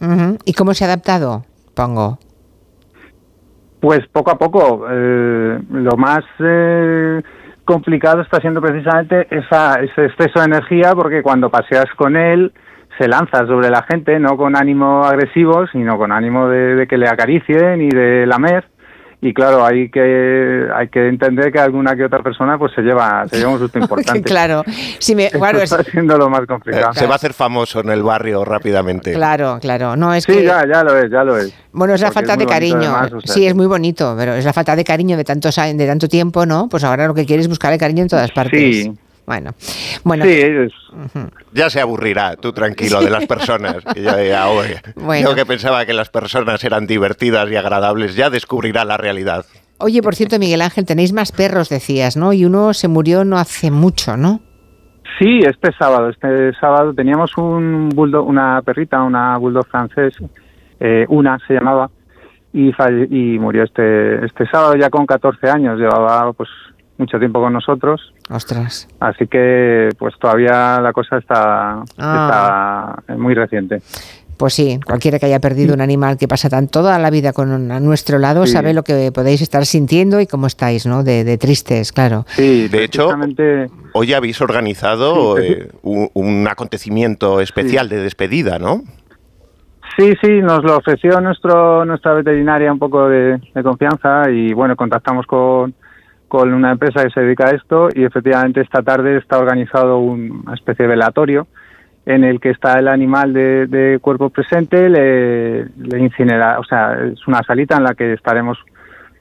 ¿Y cómo se ha adaptado? Pongo. Pues poco a poco. Eh, lo más eh, complicado está siendo precisamente esa, ese exceso de energía, porque cuando paseas con él se lanza sobre la gente, no con ánimo agresivo, sino con ánimo de, de que le acaricien y de lamer y claro hay que hay que entender que alguna que otra persona pues se lleva se lleva un susto [laughs] importante claro si me Esto claro, es- está siendo lo más complicado Se va a hacer famoso en el barrio rápidamente. claro claro no es sí que ya ya lo es ya lo es Bueno, es la Porque falta es de cariño. además, o sea sí, es muy bonito, pero es la falta de cariño de tantos años, de tanto tiempo, ¿no? Pues ahora lo que quieres es buscar el cariño en todas partes. Sí. Bueno, bueno. Sí, Ya se aburrirá, tú tranquilo, de las personas. Que ya [laughs] dirá, "Oye, Bueno. Yo que pensaba que las personas eran divertidas y agradables, ya descubrirá la realidad. Oye, por cierto, Miguel Ángel, tenéis más perros, decías, ¿no? Y uno se murió no hace mucho, ¿no? Sí, este sábado, este sábado teníamos un bulldog, una perrita, una bulldog francés, eh, una se llamaba, y, falle- y murió este, este sábado ya con 14 años, llevaba pues mucho tiempo con nosotros, Ostras. así que pues todavía la cosa está, Ah. está muy reciente. Pues sí, cualquiera que haya perdido un animal que pasa tan toda la vida con un- a nuestro lado Sí. sabe lo que podéis estar sintiendo y cómo estáis, ¿no? De, de tristes, claro. Sí, de hecho, hoy habéis organizado Sí, eh, un, un acontecimiento especial de despedida, ¿no? Sí, sí, nos lo ofreció nuestro nuestra veterinaria un poco de, de confianza y bueno, contactamos con, con una empresa que se dedica a esto y efectivamente esta tarde está organizado un- una especie de velatorio en el que está el animal de, de cuerpo presente, le, le incinera, o sea, es una salita en la que estaremos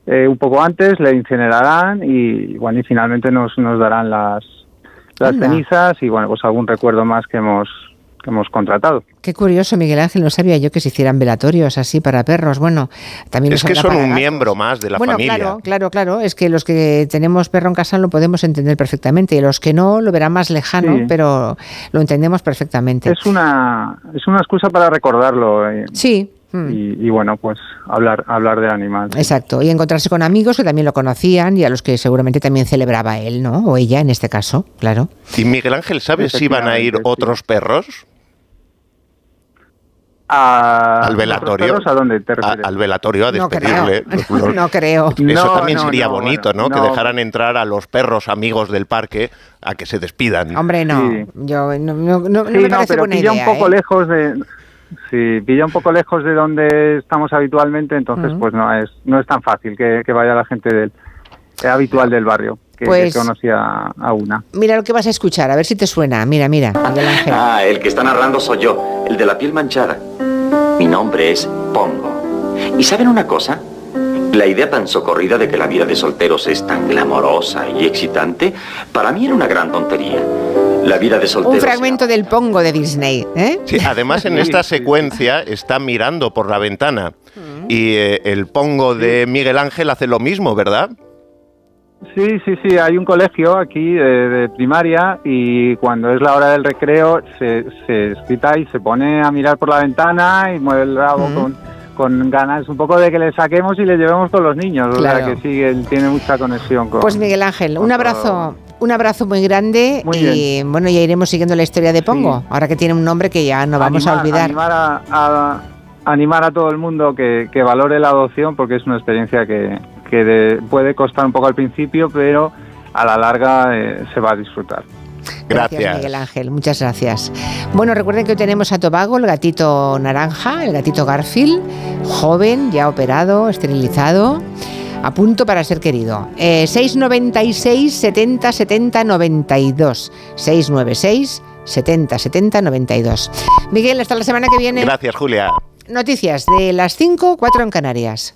eh, un poco antes, le incinerarán y bueno, y finalmente nos, nos darán las, las Anda. cenizas y bueno, pues algún recuerdo más que hemos, que hemos contratado. Qué curioso, Miguel Ángel, no sabía yo que se hicieran velatorios así para perros. Bueno, también Es que son un gatos. miembro más de la bueno, familia. claro, claro, claro. Es que los que tenemos perro en casa lo podemos entender perfectamente. Y los que no lo verán más lejano, Sí. pero lo entendemos perfectamente. Es una, es una excusa para recordarlo. eh, Sí. Y, y bueno, pues hablar, hablar del animal. Exacto. Y encontrarse con amigos que también lo conocían y a los que seguramente también celebraba él, ¿no? O ella en este caso, claro. Y Miguel Ángel, ¿sabes si van a ir otros perros A, al velatorio? ¿A dónde te A- al velatorio a No despedirle. [laughs] creo. Los- No creo. Eso No, también no, sería no, bonito, bueno, ¿no? Que no. dejaran entrar a los perros amigos del parque a que se despidan. Hombre, no. Sí. Yo no, no- no- no Sí, me no, parece pero buena pilla idea. un poco ¿eh? lejos de... Sí, pilla un poco lejos de donde estamos habitualmente, entonces pues no es no es tan fácil que, que vaya la gente del habitual del barrio, que, que Pues- conocía a una. Mira lo que vas a escuchar, a ver si te suena. Mira, mira, Miguel Ángel. Ah, el que está narrando soy yo, el de la piel manchada. Mi nombre es Pongo. ¿Y saben una cosa? La idea tan socorrida de que la vida de solteros es tan glamorosa y excitante, para mí era una gran tontería. La vida de Un solteros... fragmento del Pongo de Disney, ¿eh? Sí, además en [laughs] esta secuencia está mirando por la ventana y eh, el pongo de Miguel Ángel hace lo mismo, ¿verdad? Sí, sí, sí, hay un colegio aquí de, de primaria y cuando es la hora del recreo se, se excita y se pone a mirar por la ventana y mueve el rabo con, con ganas un poco de que le saquemos y le llevemos con los niños. O sea que sí, él tiene mucha conexión con... Pues Miguel Ángel, un abrazo, un abrazo muy grande Muy y bueno, ya iremos siguiendo la historia de Pongo, ahora que tiene un nombre que ya no vamos a olvidar. Animar a, a- animar a todo el mundo que, que valore la adopción porque es una experiencia que, que de- puede costar un poco al principio, pero a la larga eh, se va a disfrutar. Gracias, Miguel Ángel, muchas gracias. Bueno, recuerden que hoy tenemos a Tobago, el gatito naranja, el gatito Garfield, joven, ya operado, esterilizado, a punto para ser querido. Eh, 696 70 70 92. 696 70 70 92. Miguel, hasta la semana que viene. Gracias, Julia. Noticias de las 5, 4 en Canarias.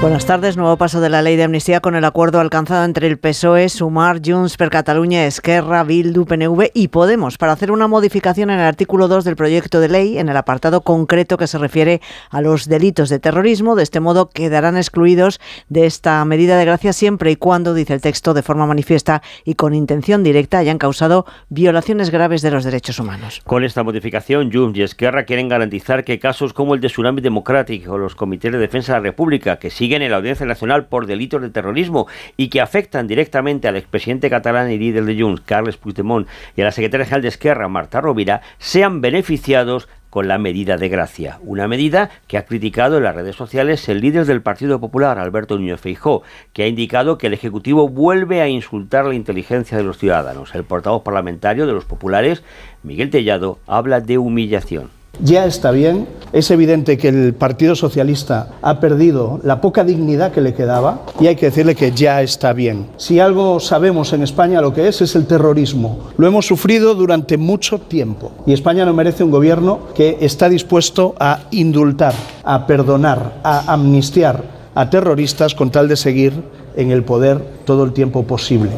Buenas tardes. Nuevo paso de la ley de amnistía con el acuerdo alcanzado entre el PSOE, Sumar, Junts per Catalunya, Esquerra, Bildu, PNV y Podemos para hacer una modificación en el artículo 2 del proyecto de ley en el apartado concreto que se refiere a los delitos de terrorismo. De este modo quedarán excluidos de esta medida de gracia siempre y cuando, dice el texto, de forma manifiesta y con intención directa hayan causado violaciones graves de los derechos humanos. Con esta modificación, Junts y Esquerra quieren garantizar que casos como el de Tsunami Democratic o los comités de defensa de la República, que siguen siguen en la Audiencia Nacional por delitos de terrorismo y que afectan directamente al expresidente catalán y líder de Junts, Carles Puigdemont, y a la secretaria general de Esquerra, Marta Rovira, sean beneficiados con la medida de gracia, una medida que ha criticado en las redes sociales el líder del Partido Popular, Alberto Núñez Feijó, que ha indicado que el Ejecutivo vuelve a insultar la inteligencia de los ciudadanos. El portavoz parlamentario de los populares, Miguel Tellado, habla de humillación ya está bien. Es evidente que el Partido Socialista ha perdido la poca dignidad que le quedaba y hay que decirle que ya está bien. Si algo sabemos en España lo que es, es el terrorismo. Lo hemos sufrido durante mucho tiempo y España no merece un gobierno que está dispuesto a indultar, a perdonar, a amnistiar a terroristas con tal de seguir en el poder todo el tiempo posible.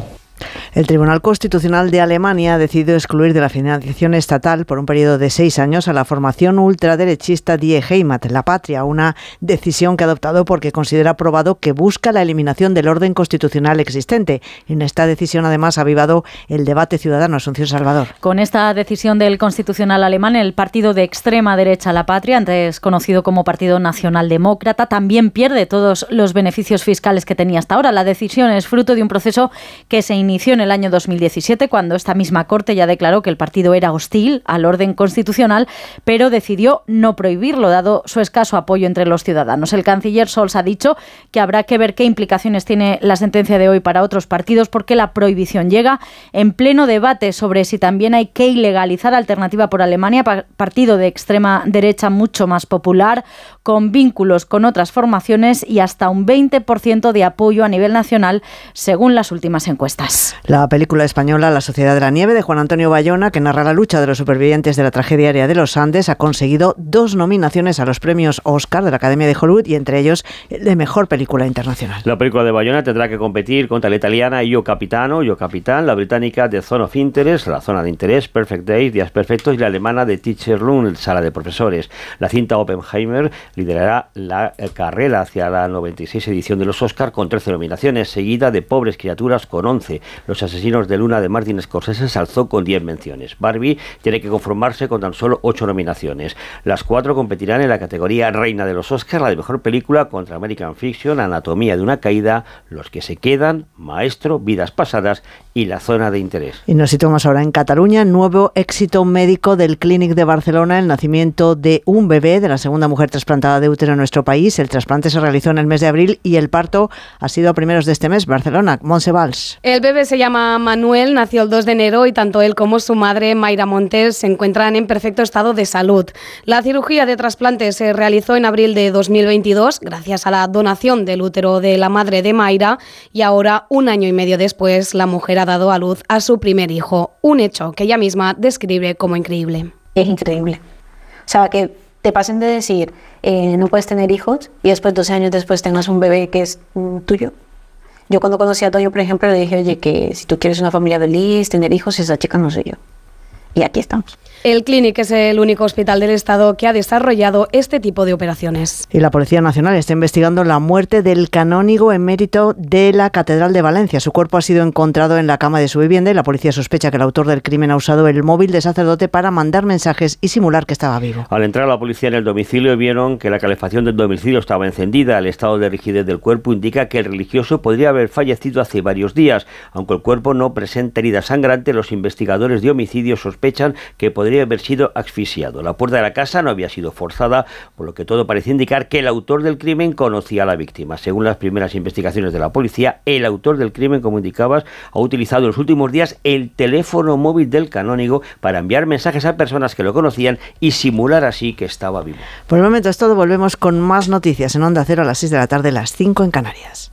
El Tribunal Constitucional de Alemania ha decidido excluir de la financiación estatal por un periodo de seis años a la formación ultraderechista Die Heimat, La Patria, una decisión que ha adoptado porque considera probado que busca la eliminación del orden constitucional existente. En esta decisión, además, ha avivado el debate ciudadano. Asunción Salvador. Con esta decisión del Constitucional alemán, el partido de extrema derecha La Patria, antes conocido como Partido Nacional Demócrata, también pierde todos los beneficios fiscales que tenía hasta ahora. La decisión es fruto de un proceso que se inició en el año 2017, cuando esta misma Corte ya declaró que el partido era hostil al orden constitucional, pero decidió no prohibirlo, dado su escaso apoyo entre los ciudadanos. El canciller Sols ha dicho que habrá que ver qué implicaciones tiene la sentencia de hoy para otros partidos, porque la prohibición llega en pleno debate sobre si también hay que ilegalizar Alternativa por Alemania, partido de extrema derecha mucho más popular, con vínculos con otras formaciones y hasta un 20% de apoyo a nivel nacional, según las últimas encuestas. La película española La Sociedad de la Nieve de Juan Antonio Bayona, que narra la lucha de los supervivientes de la tragedia aérea de los Andes, ha conseguido dos nominaciones a los premios Oscar de la Academia de Hollywood y entre ellos el de Mejor Película Internacional. La película de Bayona tendrá que competir contra la italiana Io Capitano, Io Capitán, la británica The Zone of Interest, la zona de interés, Perfect Days, Días Perfectos y la alemana de Teacher Room, Sala de Profesores. La cinta Oppenheimer liderará la carrera hacia la 96 edición de los Oscar con 13 nominaciones, seguida de Pobres Criaturas con 11. Los asesinos de Luna de Martin Scorsese se alzó con 10 menciones. Barbie tiene que conformarse con tan solo 8 nominaciones. Las cuatro competirán en la categoría Reina de los Oscar, la de mejor película contra American Fiction, Anatomía de una caída, Los que se quedan, Maestro, Vidas pasadas y La zona de interés. Y nos situamos ahora en Cataluña, nuevo éxito médico del Clínic de Barcelona, el nacimiento de un bebé, de la segunda mujer trasplantada de útero en nuestro país. El trasplante se realizó en el mes de abril y el parto ha sido a primeros de este mes. Barcelona, Monsevals. El bebé se llama Manuel, nació el 2 de enero y tanto él como su madre, Mayra Montes, se encuentran en perfecto estado de salud. La cirugía de trasplante se realizó en abril de 2022 gracias a la donación del útero de la madre de Mayra y ahora, un año y medio después, la mujer ha dado a luz a su primer hijo, un hecho que ella misma describe como increíble. Es increíble. O sea, que te pasen de decir, eh, no puedes tener hijos y después, 12 años después, tengas un bebé que es mm, tuyo. Yo cuando conocí a Toño, por ejemplo, le dije, oye, que si tú quieres una familia feliz, tener hijos, esa chica no soy yo. Y aquí estamos. El Clínic es el único hospital del Estado que ha desarrollado este tipo de operaciones. Y la Policía Nacional está investigando la muerte del canónigo emérito de la Catedral de Valencia. Su cuerpo ha sido encontrado en la cama de su vivienda y la policía sospecha que el autor del crimen ha usado el móvil de sacerdote para mandar mensajes y simular que estaba vivo. Al entrar la policía en el domicilio vieron que la calefacción del domicilio estaba encendida. El estado de rigidez del cuerpo indica que el religioso podría haber fallecido hace varios días. Aunque el cuerpo no presenta herida sangrante, los investigadores de homicidio sospechan que podría haber sido asfixiado. La puerta de la casa no había sido forzada, por lo que todo parecía indicar que el autor del crimen conocía a la víctima. Según las primeras investigaciones de la policía, el autor del crimen, como indicabas, ha utilizado en los últimos días el teléfono móvil del canónigo para enviar mensajes a personas que lo conocían y simular así que estaba vivo. Por el momento es todo, volvemos con más noticias en Onda Cero a las 6 de la tarde, las 5 en Canarias.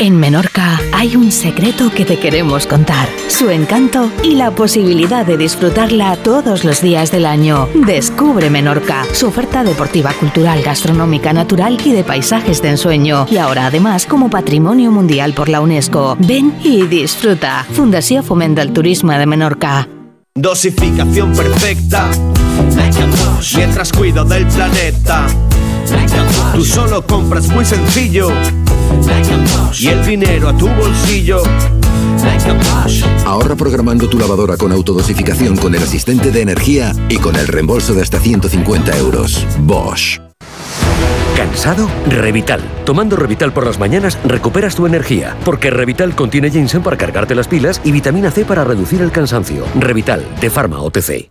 En Menorca hay un secreto que te queremos contar, su encanto y la posibilidad de disfrutarla todos los días del año. Descubre Menorca, su oferta deportiva, cultural, gastronómica, natural y de paisajes de ensueño. Y ahora además como Patrimonio Mundial por la UNESCO. Ven y disfruta. Fundación Fomenta el Turismo de Menorca. Dosificación perfecta. Mientras cuido del planeta. Tú solo compras muy sencillo. Y el dinero a tu bolsillo. Ahorra programando tu lavadora con autodosificación con el asistente de energía y con el reembolso de hasta 150 euros. Bosch. ¿Cansado? Revital. Tomando Revital por las mañanas recuperas tu energía, porque Revital contiene ginseng para cargarte las pilas y vitamina C para reducir el cansancio. Revital, de Pharma OTC.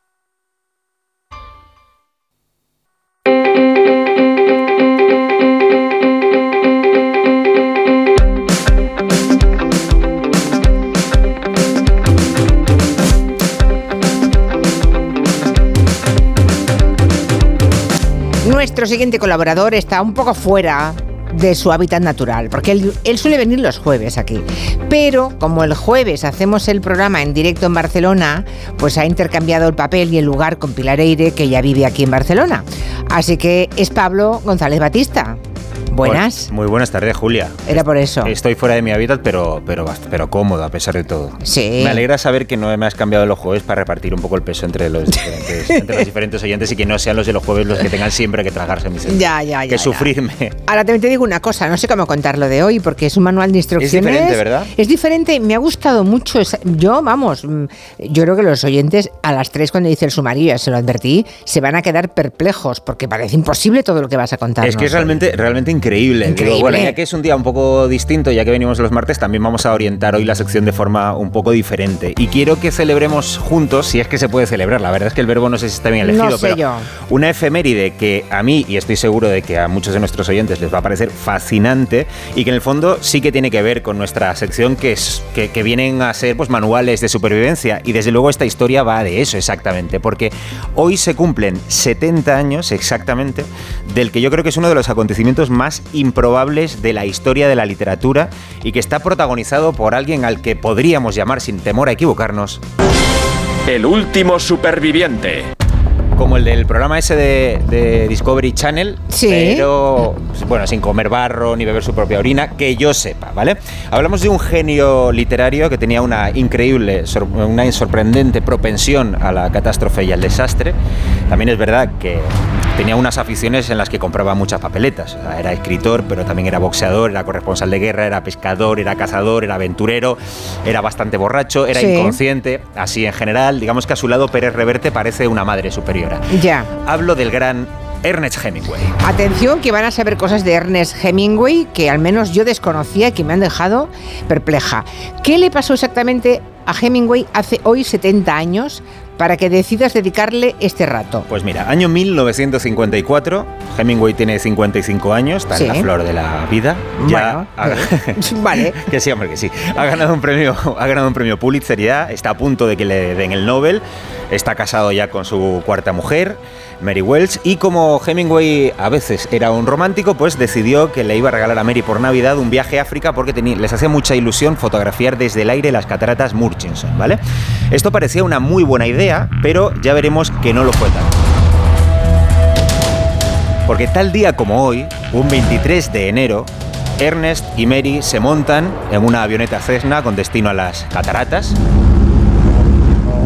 Nuestro siguiente colaborador está un poco fuera de su hábitat natural, porque él, suele venir los jueves aquí. Pero como el jueves hacemos el programa en directo en Barcelona, pues ha intercambiado el papel y el lugar con Pilar Eire, que ya vive aquí en Barcelona. Así que es Pablo González Batista. Buenas. Muy buenas tardes, Julia. Era por eso. Estoy fuera de mi hábitat, pero, pero, pero cómodo a pesar de todo. Sí. Me alegra saber que no me has cambiado los jueves para repartir un poco el peso entre los diferentes, [laughs] entre los diferentes oyentes y que no sean los de los jueves los que tengan siempre que tragarse mis Ya, ya, ya. Que sufrirme. Ahora también te digo una cosa, no sé cómo contarlo de hoy, porque es un manual de instrucciones. Es diferente, ¿verdad? Es diferente, me ha gustado mucho. Yo, vamos, mm, yo creo que los oyentes a las 3 cuando dice el sumario, ya se lo advertí, se van a quedar perplejos, porque parece imposible todo lo que vas a contar. Es que es realmente, realmente increíble. Increíble. Digo, bueno, ya que es un día un poco distinto, ya que venimos los martes, también vamos a orientar hoy la sección de forma un poco diferente. Y quiero que celebremos juntos, si es que se puede celebrar. La verdad es que el verbo no sé si está bien elegido, No sé pero yo. una efeméride que a mí, y estoy seguro de que a muchos de nuestros oyentes les va a parecer fascinante, y que en el fondo sí que tiene que ver con nuestra sección, que, es, que, que vienen a ser pues, manuales de supervivencia. Y desde luego esta historia va de eso exactamente, porque hoy se cumplen 70 años exactamente del que yo creo que es uno de los acontecimientos más improbables de la historia de la literatura y que está protagonizado por alguien al que podríamos llamar sin temor a equivocarnos El último superviviente. Como el del programa ese de, de Discovery Channel, Sí. pero bueno, sin comer barro ni beber su propia orina, que yo sepa, ¿vale? Hablamos de un genio literario que tenía una increíble, una sorprendente propensión a la catástrofe y al desastre. También es verdad que tenía unas aficiones en las que compraba muchas papeletas. O sea, Era escritor, pero también era boxeador, era corresponsal de guerra, era pescador, era cazador, era aventurero, era bastante borracho, era Sí. inconsciente, así en general. Digamos que a su lado Pérez Reverte parece una madre Ya. Hablo del gran Ernest Hemingway. Atención, que van a saber cosas de Ernest Hemingway que al menos yo desconocía y que me han dejado perpleja. ¿Qué le pasó exactamente a Hemingway hace hoy 70 años para que decidas dedicarle este rato? Pues mira, año 1954, Hemingway tiene 55 años, está Sí. en la flor de la vida. Ya Bueno, ha- [laughs] [laughs] vale. que sí, hombre, que sí. Ha ganado un premio, ha ganado un premio Pulitzer ya, está a punto de que le den el Nobel, está casado ya con su cuarta mujer, Mary Wells, y como Hemingway a veces era un romántico, pues decidió que le iba a regalar a Mary por Navidad un viaje a África porque tenía- les hacía mucha ilusión fotografiar desde el aire las cataratas Murchison, ¿vale? Esto parecía una muy buena idea, pero ya veremos que no lo fue tanto. Porque tal día como hoy, un 23 de enero, Ernest y Mary se montan en una avioneta Cessna con destino a las cataratas.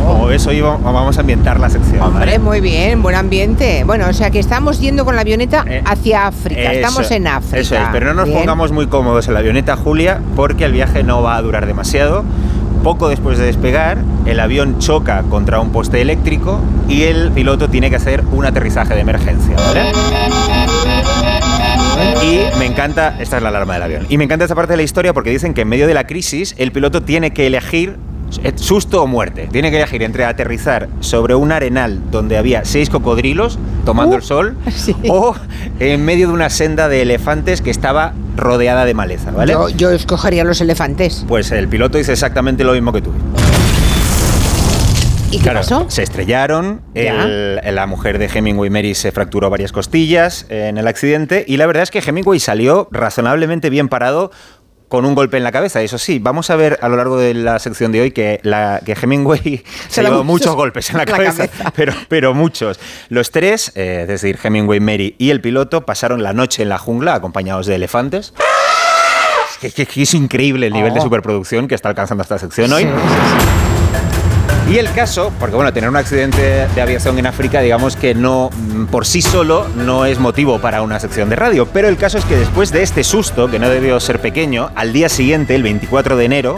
Como ves, hoy va- vamos a ambientar la sección. ¿vale? Hombre, muy bien, buen ambiente. Bueno, o sea que estamos yendo con la avioneta hacia África. Estamos en África. Eso es, pero no nos Bien. pongamos muy cómodos en la avioneta, Julia, porque el viaje no va a durar demasiado. Poco después de despegar, el avión choca contra un poste eléctrico y el piloto tiene que hacer un aterrizaje de emergencia. Y me encanta, esta es la alarma del avión, y me encanta esta parte de la historia porque dicen que en medio de la crisis el piloto tiene que elegir susto o muerte. Tiene que elegir entre aterrizar sobre un arenal donde había seis cocodrilos tomando el sol [laughs] o en medio de una senda de elefantes que estaba rodeada de maleza, ¿vale? Yo, yo escogería los elefantes. Pues el piloto dice exactamente lo mismo que tú. ¿Y qué pasó? Se estrellaron, el- la mujer de Hemingway Mary se fracturó varias costillas en el accidente y la verdad es que Hemingway salió razonablemente bien parado con un golpe en la cabeza. Eso sí, vamos a ver a lo largo de la sección de hoy que, la, que Hemingway [laughs] se, llevó muchos- golpes en la la cabeza, cabeza. Pero, pero muchos. Los tres, eh, es decir, Hemingway, Mary y el piloto, pasaron la noche en la jungla acompañados de elefantes. Es que, es increíble el nivel de Oh. superproducción que está alcanzando esta sección hoy. Y el caso, porque bueno, tener un accidente de aviación en África, digamos que no, mm, por sí solo, no es motivo para una sección de radio. Pero el caso es que después de este susto, que no debió ser pequeño, al día siguiente, el 24 de enero,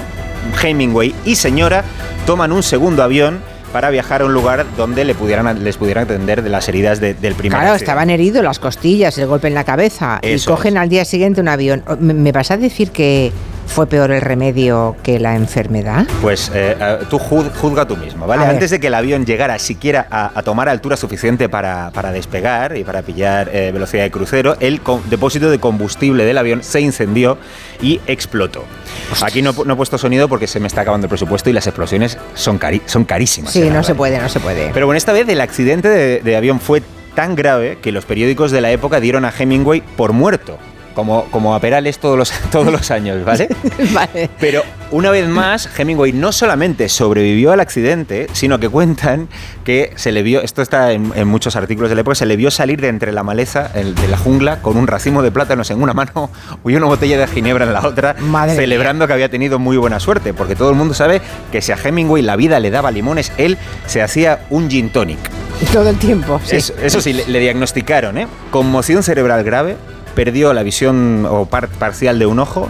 Hemingway y señora toman un segundo avión para viajar a un lugar donde le pudieran, les pudieran atender de las heridas de- del primer Claro, accidente. estaban heridos las costillas, el golpe en la cabeza. Eso y cogen al día siguiente un avión. ¿Me, me vas a decir que fue peor el remedio que la enfermedad? Pues eh, eh, tú juz- juzga tú mismo, ¿vale? A ver. Antes de que el avión llegara siquiera a, a tomar altura suficiente para, para despegar y para pillar eh, velocidad de crucero, el depósito de combustible del avión se incendió y explotó. Aquí no, no he puesto sonido porque se me está acabando el presupuesto y las explosiones son, cari- son carísimas. Sí, no se puede, no se puede. Pero bueno, esta vez el accidente de, de avión fue tan grave que los periódicos de la época dieron a Hemingway por muerto. Como, como a Perales todos los, [laughs] todos los años, ¿vale? [laughs] vale. Pero una vez más, Hemingway no solamente sobrevivió al accidente, sino que cuentan que se le vio, esto está en, en muchos artículos de la época, se le vio salir de entre la maleza el- de la jungla con un racimo de plátanos en una mano y una botella de ginebra en la otra, Madre celebrando que había tenido muy buena suerte, porque todo el mundo sabe que si a Hemingway la vida le daba limones, él se hacía un gin tonic. Todo el tiempo, sí. Eso, eso sí, le, le diagnosticaron, ¿eh? Conmoción cerebral grave, perdió la visión o par- parcial de un ojo,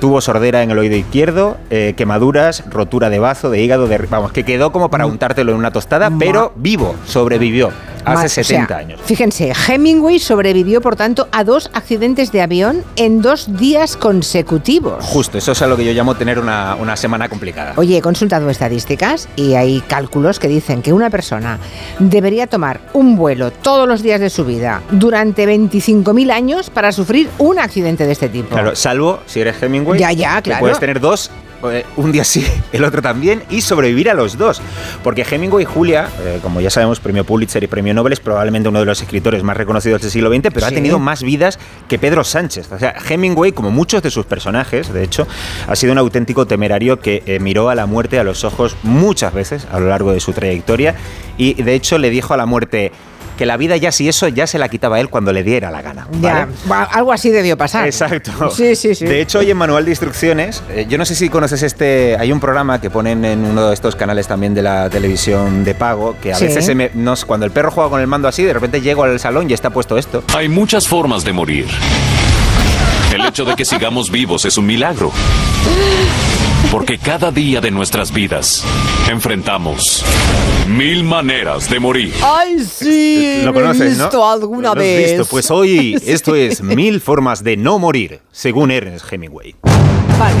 tuvo sordera en el oído izquierdo, eh, quemaduras, rotura de bazo, de hígado, de, vamos, que quedó como para untártelo en una tostada, pero vivo, sobrevivió, hace o sea, 70 años. Fíjense, Hemingway sobrevivió, por tanto, a dos accidentes de avión en dos días consecutivos. Justo, eso es a lo que yo llamo tener una, una semana complicada. Oye, he consultado estadísticas y hay cálculos que dicen que una persona debería tomar un vuelo todos los días de su vida durante 25.000 años para sufrir un accidente de este tipo. Claro, salvo si eres Hemingway, Ya, ya, que claro. puedes tener dos, eh, un día sí, el otro también, y sobrevivir a los dos. Porque Hemingway y Julia, eh, como ya sabemos, premio Pulitzer y premio Nobel, es probablemente uno de los escritores más reconocidos del siglo XX, pero ha tenido más vidas que Pedro Sánchez. O sea, Hemingway, como muchos de sus personajes, de hecho, ha sido un auténtico temerario que eh, miró a la muerte a los ojos muchas veces a lo largo de su trayectoria y de hecho le dijo a la muerte que la vida ya si eso ya se la quitaba él cuando le diera la gana. Ya, ¿vale? va- algo así debió pasar. Exacto. Sí, sí, sí. De hecho, hoy en Manual de Instrucciones, eh, yo no sé si conoces este, hay un programa que ponen en uno de estos canales también de la televisión de pago, que a Sí. veces se me- nos- cuando el perro juega con el mando así, de repente llego al salón y está puesto esto. Hay muchas formas de morir. El hecho de que sigamos vivos es un milagro. Porque cada día de nuestras vidas enfrentamos mil maneras de morir. Ay, sí. Lo lo he conoces, ¿no? visto alguna ¿Lo has vez. visto? Pues hoy [laughs] Sí. esto es Mil formas de no morir, según Ernest Hemingway. Vale.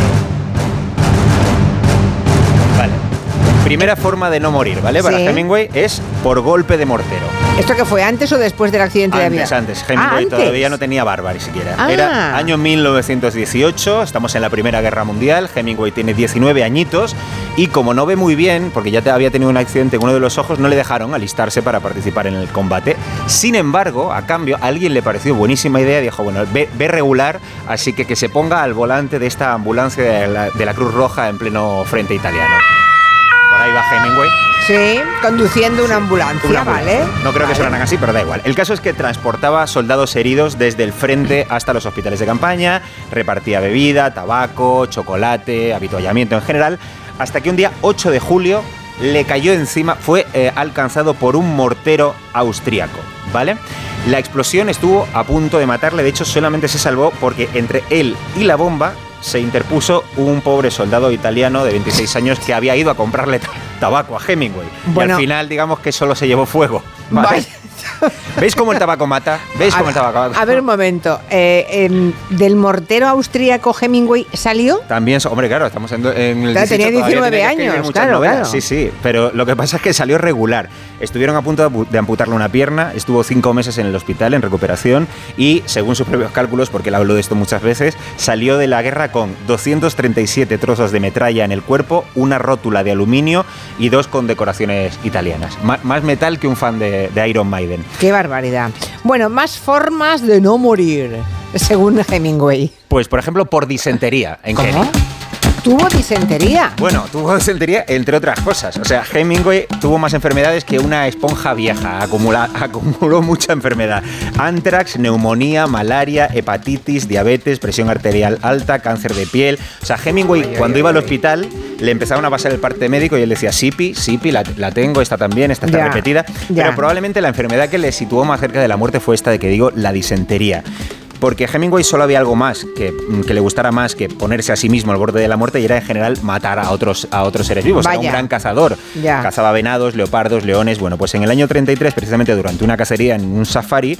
Primera forma de no morir, ¿vale? Para Sí. Hemingway es por golpe de mortero. ¿Esto que fue antes o después del accidente de avión? antes. Hemingway Ah, antes. todavía no tenía barba ni siquiera. Ah. Era año 1918, estamos en la Primera Guerra Mundial, Hemingway tiene 19 añitos y como no ve muy bien, porque ya había tenido un accidente en uno de los ojos, no le dejaron alistarse para participar en el combate. Sin embargo, a cambio, a alguien le pareció buenísima idea y dijo, bueno, ve, ve regular, así que que se ponga al volante de esta ambulancia de la, de la Cruz Roja en pleno frente italiano. Por ahí va Hemingway. Sí, conduciendo una ambulancia, Una ¿vale? No creo que sonaran así, pero da igual. El caso es que transportaba soldados heridos desde el frente hasta los hospitales de campaña, repartía bebida, tabaco, chocolate, habituallamiento en general, hasta que un día 8 de julio le cayó encima, fue eh, alcanzado por un mortero austríaco, ¿vale? La explosión estuvo a punto de matarle, de hecho solamente se salvó porque entre él y la bomba se interpuso un pobre soldado italiano de 26 años que había ido a comprarle ta- tabaco a Hemingway. Y al final, digamos que solo se llevó fuego. ¿vale? Vaya. [laughs] ¿Veis cómo el tabaco mata? ¿Veis cómo el tabaco mata? A ver un momento. eh, em, ¿Del mortero austríaco Hemingway salió? También, hombre, claro, estamos en, en el Claro, tenía 18, todavía 19 tenía que escribir años, claro. Sí, sí, pero lo que pasa es que salió regular. Estuvieron a punto de amputarle una pierna, estuvo cinco meses en el hospital en recuperación y, según sus propios cálculos, porque él habló de esto muchas veces, salió de la guerra con 237 trozos de metralla en el cuerpo, una rótula de aluminio y dos condecoraciones italianas. Más metal que un fan de, de Iron Maiden. Qué barbaridad. Bueno, más formas de no morir, [laughs] según Hemingway. Pues, por ejemplo, por disentería en ¿Cómo? Kenia. Tuvo disentería. Bueno, tuvo disentería entre otras cosas. O sea, Hemingway tuvo más enfermedades que una esponja vieja. Acumula- [laughs] acumuló mucha enfermedad. Antrax, neumonía, malaria, hepatitis, diabetes, presión arterial alta, cáncer de piel. O sea, Hemingway cuando iba al hospital le empezaban a pasar el parte médico y él decía, Sipi, Sipi, la, la tengo, esta también, esta está Ya, repetida. ya. Pero probablemente la enfermedad que le situó más cerca de la muerte fue esta de que digo, la disentería. Porque Hemingway solo había algo más que, que le gustara más que ponerse a sí mismo al borde de la muerte y era en general matar a otros, a otros seres vivos. Era un gran cazador. Ya. Cazaba venados, leopardos, leones. Bueno, pues en el año 33, precisamente durante una cacería en un safari,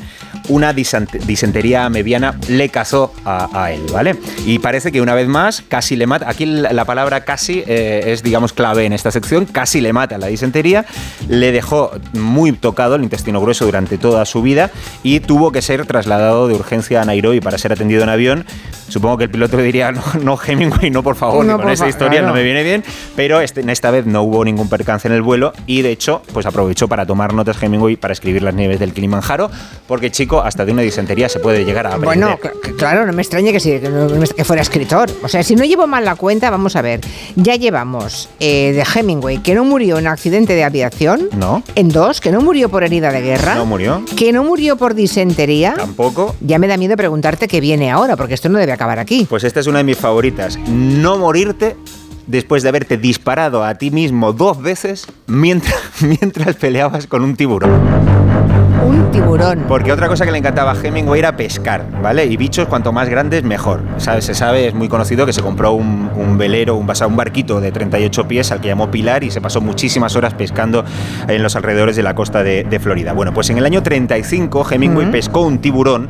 una disentería mediana le cazó a, a él, ¿vale? Y parece que una vez más casi le mata. Aquí la, la palabra casi eh, es, digamos, clave en esta sección. Casi le mata la disentería. Le dejó muy tocado el intestino grueso durante toda su vida y tuvo que ser trasladado de urgencia a Nairobi para ser atendido en avión. Supongo que el piloto le diría, [laughs] no, no Hemingway, no por favor, No, con por esa fa- historia claro. no me viene bien, pero este, esta vez no hubo ningún percance en el vuelo y de hecho pues aprovechó para tomar notas Hemingway para escribir las nieves del Kilimanjaro, porque chico, hasta de una disentería se puede llegar a aprender. Bueno, cl- cl- claro, no me extraña que, sí, que, no- que fuera escritor. O sea, si no llevo mal la cuenta, vamos a ver. Ya llevamos eh, de Hemingway que no murió en accidente de aviación. No. En dos, que no murió por herida de guerra. No murió. Que no murió por disentería. Tampoco. Ya me da miedo preguntarte qué viene ahora, porque esto no debe acabar aquí. Pues esta es una de mis favoritas. No morirte después de haberte disparado a ti mismo dos veces mientras, [laughs] mientras peleabas con un tiburón. Un tiburón. Porque otra cosa que le encantaba a Hemingway era pescar, ¿vale? Y bichos cuanto más grandes mejor. ¿Sabes? Se sabe, es muy conocido que se compró un, un velero, un, barquito de 38 pies al que llamó Pilar y se pasó muchísimas horas pescando en los alrededores de la costa de, de Florida. Bueno, pues en el año 35 Hemingway pescó un tiburón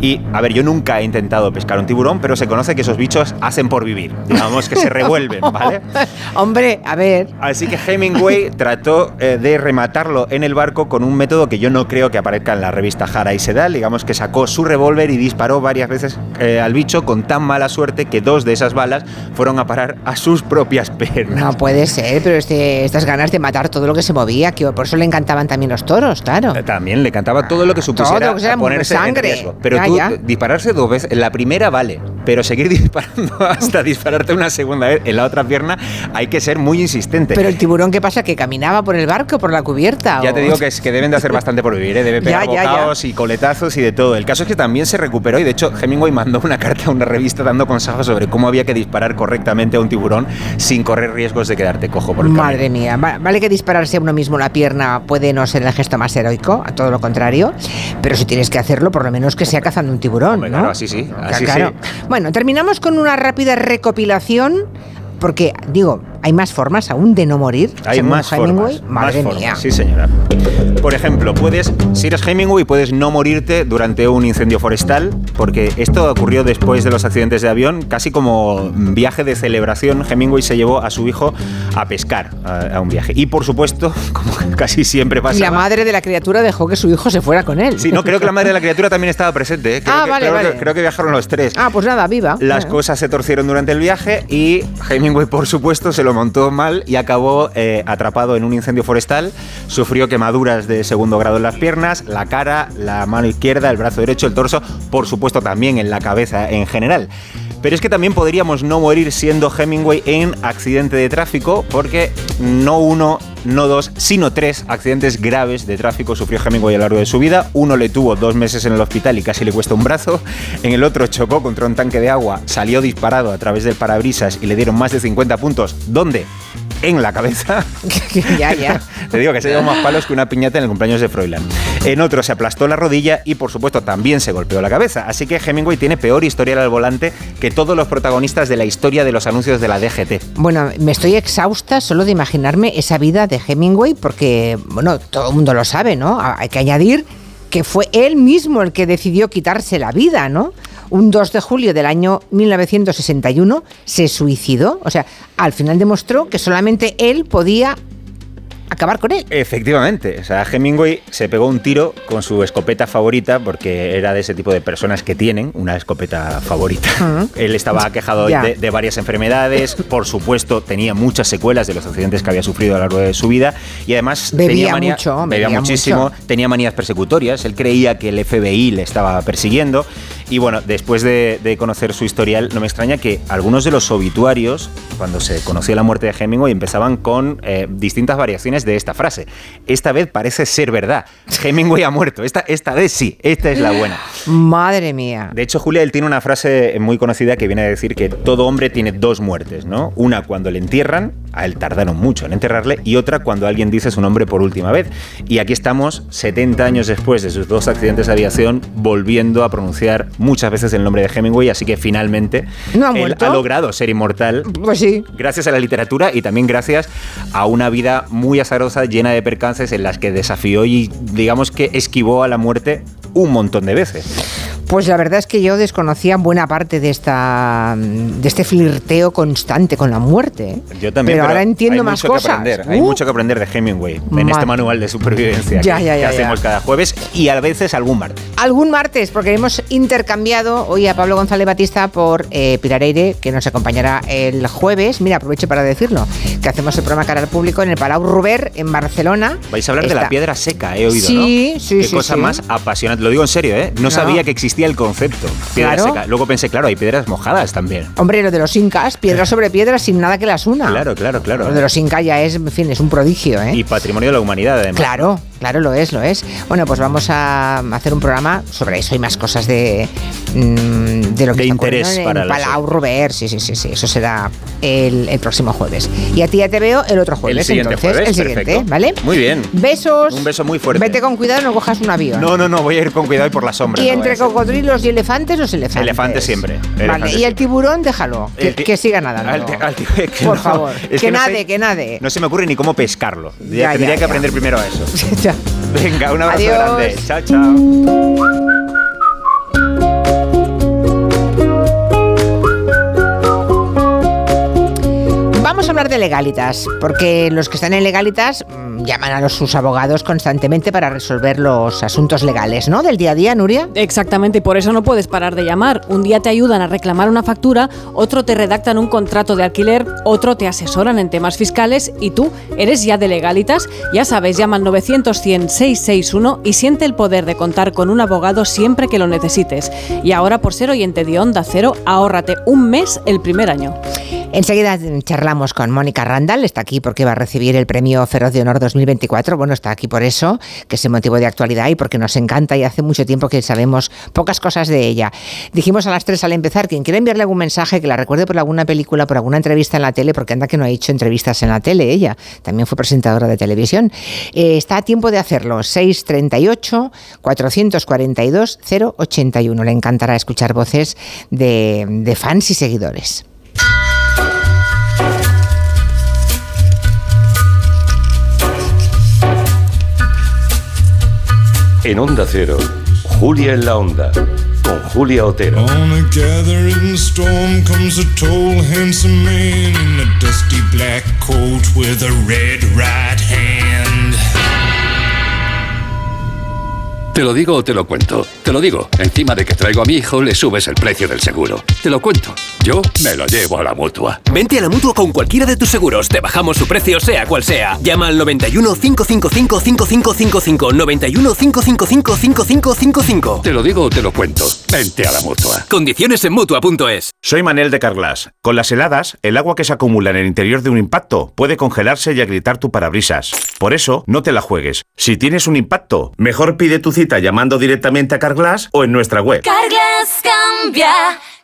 y, a ver, yo nunca he intentado pescar un tiburón, pero se conoce que esos bichos hacen por vivir. Digamos que se [laughs] revuelven, ¿vale? [laughs] Hombre, a ver. Así que Hemingway trató eh, de rematarlo en el barco con un método que yo no creo que aparezca en la revista Jara y Sedal. Digamos que sacó su revólver y disparó varias veces eh, al bicho con tan mala suerte que dos de esas balas fueron a parar a sus propias piernas. No puede ser, pero este, estas ganas de matar todo lo que se movía, que por eso le encantaban también los toros, claro. También le cantaba todo lo que supusiera Todo que ponerse sangre. en riesgo. Pero Ya, tú ya. dispararse dos veces, la primera vale, pero seguir [laughs] disparando hasta dispararte una segunda vez en la otra pierna hay que ser muy insistente. Pero el tiburón, ¿qué pasa? ¿Que caminaba por el barco, por la cubierta? Ya o- te digo que, es, que deben de hacer bastante por vivir, ¿eh? debe pegar Ya, ya, ya. bocados y coletazos y de todo. El caso es que también se recuperó y de hecho Hemingway mandó una carta a una revista dando consejos sobre cómo había que disparar correctamente a un tiburón sin correr riesgos de quedarte cojo por el camino. Madre mía, Va- vale que dispararse a uno mismo la pierna puede no ser el gesto más heroico, a todo lo contrario, pero si tienes que hacerlo, por lo menos que sea cazando un tiburón, ¿no? Claro, así sí, así Claro. sí. Bueno, terminamos con una rápida recopilación, porque, digo, hay más formas aún de no morir. Hay más Hemingway. formas. Madre más mía. formas, sí, señora. Por ejemplo, puedes, si eres Hemingway, puedes no morirte durante un incendio forestal, porque esto ocurrió después de los accidentes de avión, casi como viaje de celebración. Hemingway se llevó a su hijo a pescar a, a un viaje. Y por supuesto, [laughs] como casi siempre Y pasa. la madre de la criatura dejó que su hijo se fuera con él. Sí, no, creo que la madre de la criatura también estaba presente. ¿eh? [laughs] Creo Ah, que, vale, creo que- vale. creo que viajaron los tres. Ah, pues nada, viva. Las cosas se torcieron durante el viaje y Hemingway, por supuesto, se lo montó mal y acabó eh, atrapado en un incendio forestal. Sufrió quemaduras de segundo grado en las piernas, la cara, la mano izquierda, el brazo derecho, el torso, por supuesto también en la cabeza en general. Pero es que también podríamos no morir siendo Hemingway en accidente de tráfico, porque no uno, no dos, sino tres accidentes graves de tráfico sufrió Hemingway a lo largo de su vida. Uno le tuvo dos meses en el hospital y casi le cuesta un brazo. En el otro chocó contra un tanque de agua, salió disparado a través del parabrisas y le dieron más de 50 puntos. ¿Dónde? En la cabeza. [laughs] ya, ya. [laughs] Te digo que se llevó más palos que una piñata en el cumpleaños de Froilán. En otro se aplastó la rodilla y, por supuesto, también se golpeó la cabeza. Así que Hemingway tiene peor historial al volante que todos los protagonistas de la historia de los anuncios de la DGT. Bueno, me estoy exhausta solo de imaginarme esa vida de Hemingway porque, bueno, todo el mundo lo sabe, ¿no? Hay que añadir que fue él mismo el que decidió quitarse la vida, ¿no? Un 2 de julio del año 1961 se suicidó. O sea, al final demostró que solamente él podía acabar con él. Efectivamente, o sea, Hemingway se pegó un tiro con su escopeta favorita porque era de ese tipo de personas que tienen una escopeta favorita. Él estaba quejado Ya. de, de varias enfermedades, por supuesto tenía muchas secuelas de los accidentes que había sufrido a lo largo de su vida y además Bebía tenía manía- mucho, bebía, bebía muchísimo, mucho. tenía manías persecutorias, él creía que el FBI le estaba persiguiendo y bueno, después de, de conocer su historial, no me extraña que algunos de los obituarios, cuando se conoció la muerte de Hemingway, empezaban con eh, distintas variaciones de esta frase. Esta vez parece ser verdad. Hemingway ha muerto. Esta, esta vez sí. Esta es la buena. Madre mía. De hecho, Julia, él tiene una frase muy conocida que viene a decir que todo hombre tiene dos muertes, ¿no? Una cuando le entierran, a él tardaron mucho en enterrarle, y otra cuando alguien dice su nombre por última vez. Y aquí estamos, 70 años después de sus dos accidentes de aviación, volviendo a pronunciar muchas veces el nombre de Hemingway, así que finalmente ¿No ha él ha logrado ser inmortal. Pues sí. Gracias a la literatura y también gracias a una vida muy azarosa, llena de percances en las que desafió y digamos que esquivó a la muerte un montón de veces. Pues la verdad es que yo desconocía buena parte de esta de este flirteo constante con la muerte. ¿eh? Yo también. Pero, ahora entiendo hay más mucho que cosas. aprender, Hay Uh, mucho que aprender de Hemingway en este manual de supervivencia Ya, que, ya, que ya, hacemos cada jueves y a veces algún martes. Algún martes, porque hemos intercambiado hoy a Pablo González Batista por eh, Pilar Eire, que nos acompañará el jueves. Mira, aprovecho para decirlo, que hacemos el programa Cara al Público en el Palau Ruber, en Barcelona. Vais a hablar de la piedra seca, he oído, Sí, ¿no? sí, Qué sí, cosa sí. más apasionante. Lo digo en serio, ¿eh? No, No. sabía que existía el concepto. Piedra Claro. seca. Luego pensé, claro, hay piedras mojadas también. Hombre, lo de los incas, piedra sobre piedra sin nada que las una. Claro, claro, claro. Lo de los incas ya es, en fin, es un prodigio, ¿eh? Y patrimonio de la humanidad, además. Claro, claro, lo es, lo es. Bueno, pues vamos a hacer un programa sobre eso y más cosas de, mm, de lo que De interés para en Palau Robert. Sí, sí, sí, sí. Eso será el, el próximo jueves. Y a ti ya te veo el otro jueves. El siguiente entonces, jueves, el siguiente, perfecto. ¿vale? Muy bien. Besos. Un beso muy fuerte. Vete con cuidado, no cojas un avión. No, no, no, voy a ir con cuidado y por la sombra. y no entre cocodrilos y elefantes, los elefantes. Elefantes siempre. Vale, elefantes y el siempre. tiburón, déjalo. Que, ti- que siga nadando. Al al [laughs] que Por no, favor. es que, no sé- nade, que nade. No se me ocurre ni cómo pescarlo. Ya Ya, tendría ya, que aprender primero a eso. [laughs] Venga, un abrazo Adiós. grande. Chao, chao. Vamos a hablar de legalitas, porque los que están en legalitas mm, llaman a los, sus abogados constantemente para resolver los asuntos legales, ¿no? Del día a día, Nuria. Exactamente, y por eso no puedes parar de llamar. Un día te ayudan a reclamar una factura, otro te redactan un contrato de alquiler, otro te asesoran en temas fiscales y tú eres ya de legalitas. Ya sabes, llama al 900-100-661 y siente el poder de contar con un abogado siempre que lo necesites. Y ahora, por ser oyente de Onda Cero, ahórrate un mes el primer año. Enseguida charlamos con Mónica Randall, está aquí porque va a recibir el premio Feroz de Honor 2024. Bueno, está aquí por eso, que es el motivo de actualidad y porque nos encanta y hace mucho tiempo que sabemos pocas cosas de ella. Dijimos a las tres al empezar, quien quiera enviarle algún mensaje que la recuerde por alguna película, por alguna entrevista en la tele, porque anda que no ha hecho entrevistas en la tele ella, también fue presentadora de televisión, eh, está a tiempo de hacerlo. 638 442 081. Le encantará escuchar voces de, de fans y seguidores. En Onda Cero, Julia en la Onda, con Julia Otero. On a gathering storm comes a tall, handsome man in a dusty black coat with a red right hand. Te lo digo o te lo cuento. Te lo digo, encima de que traigo a mi hijo, le subes el precio del seguro. Te lo cuento. Yo me lo llevo a la mutua. Vente a la mutua con cualquiera de tus seguros. Te bajamos su precio, sea cual sea. Llama al 91 555 5555. 91 555 5555. Te lo digo o te lo cuento. Vente a la mutua. Condiciones en mutua.es. Soy Manel de Carglass. Con las heladas, el agua que se acumula en el interior de un impacto puede congelarse y agrietar tu parabrisas. Por eso, no te la juegues. Si tienes un impacto, mejor pide tu cita llamando directamente a Carglass o en nuestra web. Carglass cambia,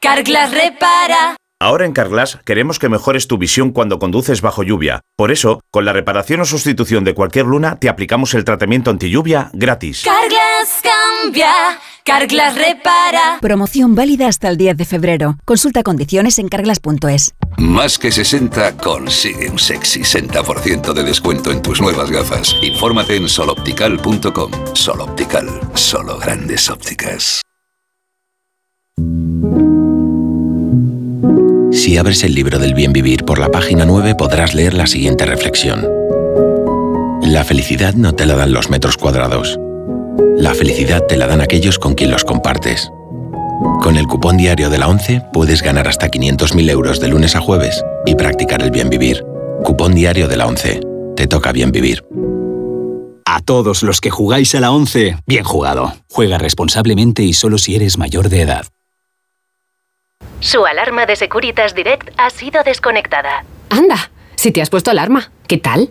Carglass repara. Ahora en Carglass queremos que mejores tu visión cuando conduces bajo lluvia. Por eso, con la reparación o sustitución de cualquier luna, te aplicamos el tratamiento anti lluvia gratis. Carglass cambia, Carglass repara. Promoción válida hasta el 10 de febrero. Consulta condiciones en carglass.es. Más que 60 consigue un sexy 60% de descuento en tus nuevas gafas. Infórmate en soloptical.com. Soloptical, solo grandes ópticas. Si abres el libro del bien vivir por la página 9 podrás leer la siguiente reflexión. La felicidad no te la dan los metros cuadrados. La felicidad te la dan aquellos con quien los compartes. Con el cupón diario de la 11 puedes ganar hasta 500.000 euros de lunes a jueves y practicar el bien vivir. Cupón diario de la 11. Te toca bien vivir. A todos los que jugáis a la 11, bien jugado. Juega responsablemente y solo si eres mayor de edad. Su alarma de Securitas Direct ha sido desconectada. Anda, si te has puesto alarma, ¿qué tal?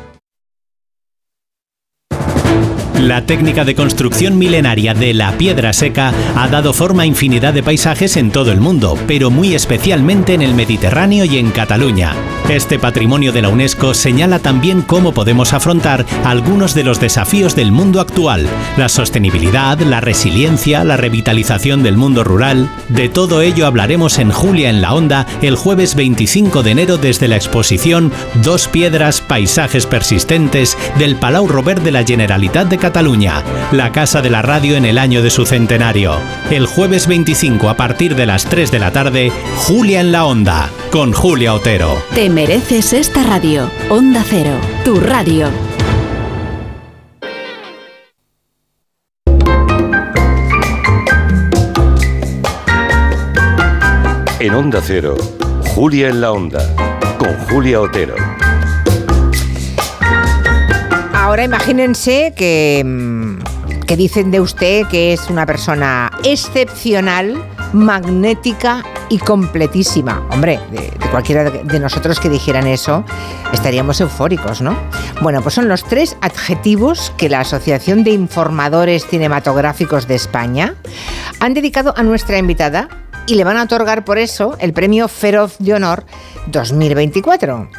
La técnica de construcción milenaria de la piedra seca ha dado forma a infinidad de paisajes en todo el mundo, pero muy especialmente en el Mediterráneo y en Cataluña. Este patrimonio de la UNESCO señala también cómo podemos afrontar algunos de los desafíos del mundo actual, la sostenibilidad, la resiliencia, la revitalización del mundo rural. De todo ello hablaremos en Julia en la Onda el jueves 25 de enero desde la exposición Dos piedras, paisajes persistentes del Palau Robert de la Generalitat de Cataluña, la casa de la radio en el año de su centenario. El jueves 25 a partir de las 3 de la tarde, Julia en la Onda, con Julia Otero. Te mereces esta radio. Onda Cero, tu radio. En Onda Cero, Julia en la Onda, con Julia Otero. Ahora imagínense que, mm, que dicen de usted que es una persona excepcional, magnética y completísima. Hombre, de, de cualquiera de de nosotros que dijeran eso, estaríamos eufóricos, ¿no? Bueno, pues son los tres adjetivos que la Asociación de Informadores Cinematográficos de España han dedicado a nuestra invitada y le van a otorgar por eso el premio Feroz de Honor 2024.